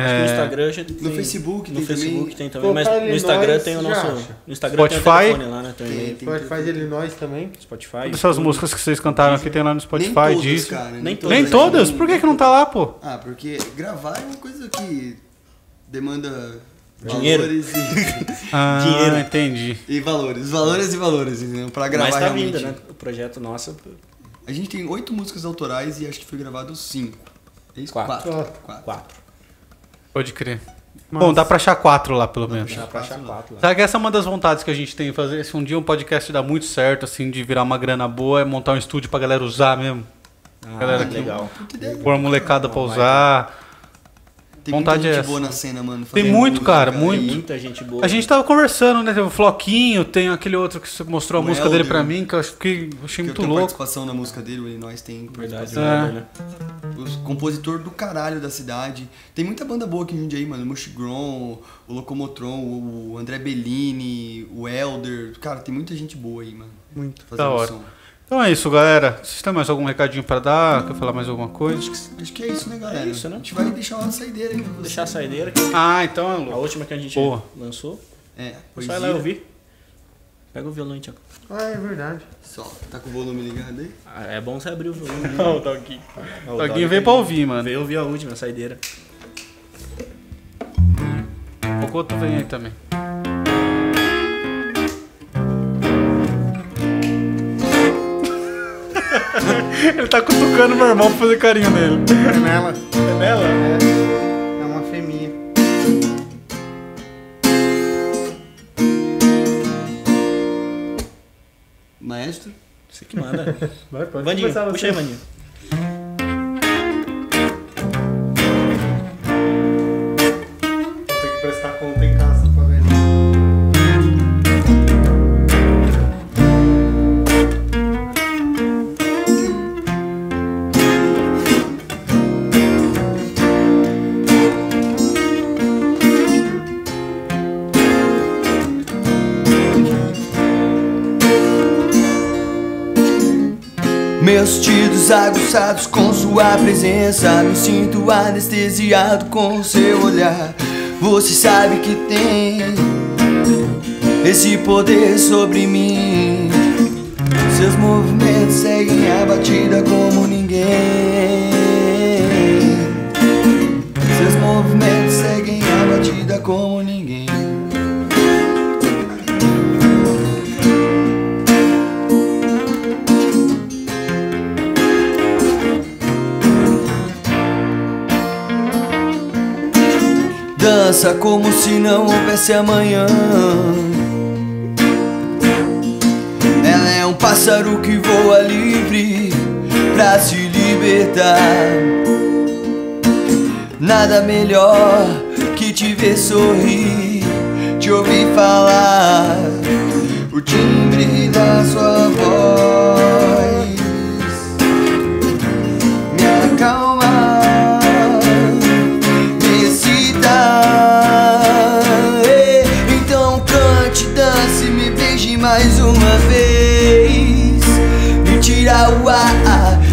[SPEAKER 3] no
[SPEAKER 1] É,
[SPEAKER 3] Instagram já tem.
[SPEAKER 4] No Facebook
[SPEAKER 3] no
[SPEAKER 4] tem
[SPEAKER 3] Facebook
[SPEAKER 4] também.
[SPEAKER 3] tem também, mas no Instagram tem o nosso. No Instagram tem
[SPEAKER 1] Spotify?
[SPEAKER 3] o telefone lá, né? Tem,
[SPEAKER 4] Tem, tem.
[SPEAKER 5] Spotify ele, nós também.
[SPEAKER 3] Spotify.
[SPEAKER 1] Essas
[SPEAKER 3] YouTube.
[SPEAKER 1] músicas que vocês cantaram aqui tem lá no Spotify,
[SPEAKER 4] nem todas,
[SPEAKER 1] disso.
[SPEAKER 4] cara.
[SPEAKER 3] Nem
[SPEAKER 1] Nem todas? Por que, que não tá lá, pô?
[SPEAKER 4] Ah, porque gravar é uma coisa que demanda
[SPEAKER 3] Dinheiro.
[SPEAKER 4] valores e,
[SPEAKER 1] Ah,
[SPEAKER 3] Dinheiro.
[SPEAKER 1] entendi.
[SPEAKER 4] e valores. Valores e valores, entendeu? Pra gravar
[SPEAKER 3] Mas tá
[SPEAKER 4] realmente.
[SPEAKER 3] vindo, né? O projeto nosso.
[SPEAKER 4] A gente tem oito músicas autorais e acho que foi gravado cinco. É isso?
[SPEAKER 3] Quatro.
[SPEAKER 4] Quatro.
[SPEAKER 3] Quatro.
[SPEAKER 1] Pode crer. Bom, dá pra achar quatro lá, pelo menos.
[SPEAKER 3] Dá pra achar quatro lá.
[SPEAKER 1] Sabe que essa é uma das vontades que a gente tem fazer? Se um dia um podcast dá muito certo, assim, de virar uma grana boa, é montar um estúdio pra galera usar mesmo.
[SPEAKER 3] Ah,
[SPEAKER 1] Galera aqui.
[SPEAKER 3] legal.
[SPEAKER 1] Pôr a molecada pra usar.
[SPEAKER 4] Tem
[SPEAKER 1] vontade
[SPEAKER 4] muita
[SPEAKER 1] é
[SPEAKER 4] gente
[SPEAKER 1] essa.
[SPEAKER 4] boa na cena, mano.
[SPEAKER 1] Tem muito,
[SPEAKER 4] música,
[SPEAKER 1] cara, muito.
[SPEAKER 3] Muita gente boa.
[SPEAKER 1] A gente tava conversando, né? Tem o Floquinho, tem aquele outro que você mostrou a
[SPEAKER 4] O
[SPEAKER 1] música dele
[SPEAKER 4] Elder.
[SPEAKER 1] pra mim, que eu acho que eu achei
[SPEAKER 4] Que eu
[SPEAKER 1] muito
[SPEAKER 4] tenho
[SPEAKER 1] louco.
[SPEAKER 4] participação na música dele, o Illinois tem
[SPEAKER 3] Verdade,
[SPEAKER 4] participação.
[SPEAKER 1] É.
[SPEAKER 3] né?
[SPEAKER 4] Os compositor do caralho da cidade. Tem muita banda boa aqui em Jundiaí, mano. O Mushigron, o Locomotron, o André Bellini, o Elder. Cara, tem muita gente boa aí, mano.
[SPEAKER 2] Muito.
[SPEAKER 4] Fazendo
[SPEAKER 1] Da hora.
[SPEAKER 4] som.
[SPEAKER 1] Então é isso, galera. Vocês têm mais algum recadinho pra dar? Quer falar mais alguma coisa?
[SPEAKER 4] Acho que é isso, né, galera?
[SPEAKER 3] É isso, né?
[SPEAKER 4] A gente vai deixar uma saideira aí pra você.
[SPEAKER 3] deixar a saideira, que
[SPEAKER 1] Ah, então é
[SPEAKER 3] a
[SPEAKER 1] louco.
[SPEAKER 3] última que a gente
[SPEAKER 1] Boa.
[SPEAKER 3] lançou.
[SPEAKER 4] É,
[SPEAKER 3] Você vai lá
[SPEAKER 4] poesia.
[SPEAKER 3] ouvir. Pega o violão, Tiago.
[SPEAKER 5] Ah, é verdade.
[SPEAKER 4] Só, tá com o volume ligado aí?
[SPEAKER 3] Ah, É bom você abrir o volume. né?
[SPEAKER 1] Não, o Doguinho.
[SPEAKER 3] O
[SPEAKER 1] Doguinho veio pra ouvir, mano.
[SPEAKER 3] Veio ouvir a última, a saideira.
[SPEAKER 1] O Coto vem aí também. Ele tá cutucando meu irmão pra fazer carinho nele.
[SPEAKER 2] É nela.
[SPEAKER 1] É nela?
[SPEAKER 2] É uma feminha.
[SPEAKER 4] Maestro?
[SPEAKER 3] Você que manda.
[SPEAKER 5] Vai, pode
[SPEAKER 3] Vandinho,
[SPEAKER 5] começar
[SPEAKER 3] puxa
[SPEAKER 5] você.
[SPEAKER 3] aí, Vandinho.
[SPEAKER 4] Meus tidos aguçados com sua presença Me sinto anestesiado com seu olhar. Você sabe que tem Esse poder sobre mim. Seus movimentos seguem a batida como ninguém. Seus movimentos seguem a batida como ninguém Como se não houvesse amanhã. Ela é um pássaro que voa livre pra se libertar. Nada melhor que te ver sorrir, te ouvir falar. O timbre da sua voz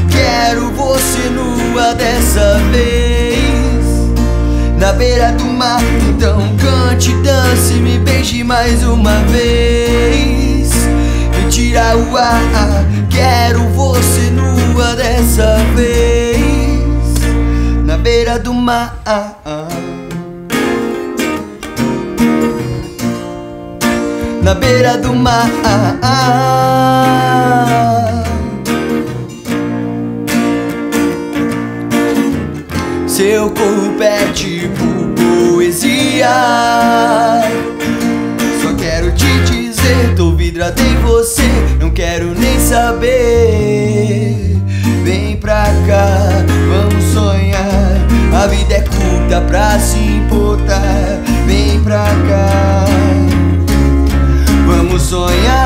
[SPEAKER 4] quero você nua dessa vez. Na beira do mar, então cante, dance, me beije mais uma vez. Me tira o ar, quero você nua dessa vez. Na beira do mar. Na beira do mar. Seu corpo é tipo poesia. Só quero te dizer, tô vidrado em você, não quero nem saber. Vem pra cá, vamos sonhar. A vida é curta pra se importar. Vem pra cá, vamos sonhar.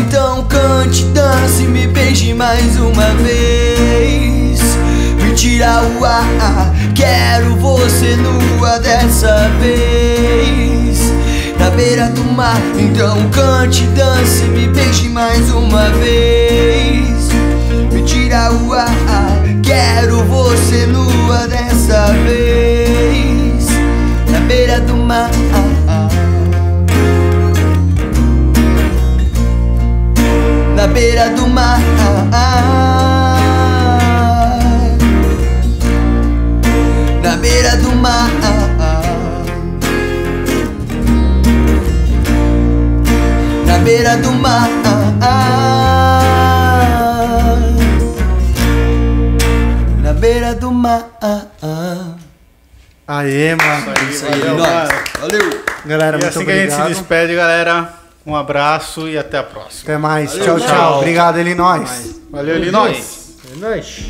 [SPEAKER 4] Então cante, dance, me beije mais uma vez. Me tira o ar, quero você nua dessa vez. Na beira do mar, então cante, dance, me beije mais uma vez. Me tira o ar, quero você nua dessa vez. Na beira do mar. Na beira do mar. Beira do mar. Na beira do mar. Na beira do mar.
[SPEAKER 2] Aê, mano.
[SPEAKER 4] Isso aí,
[SPEAKER 1] Valeu.
[SPEAKER 4] Valeu.
[SPEAKER 2] Galera,
[SPEAKER 1] E
[SPEAKER 2] muito
[SPEAKER 1] assim que a gente se
[SPEAKER 2] obrigado.
[SPEAKER 1] despede, galera. Um abraço e até a próxima.
[SPEAKER 2] Até mais.
[SPEAKER 4] Valeu,
[SPEAKER 2] tchau,
[SPEAKER 4] tchau.
[SPEAKER 2] tchau. Obrigado, ele nós.
[SPEAKER 1] Valeu, Linóis.
[SPEAKER 5] É nóis.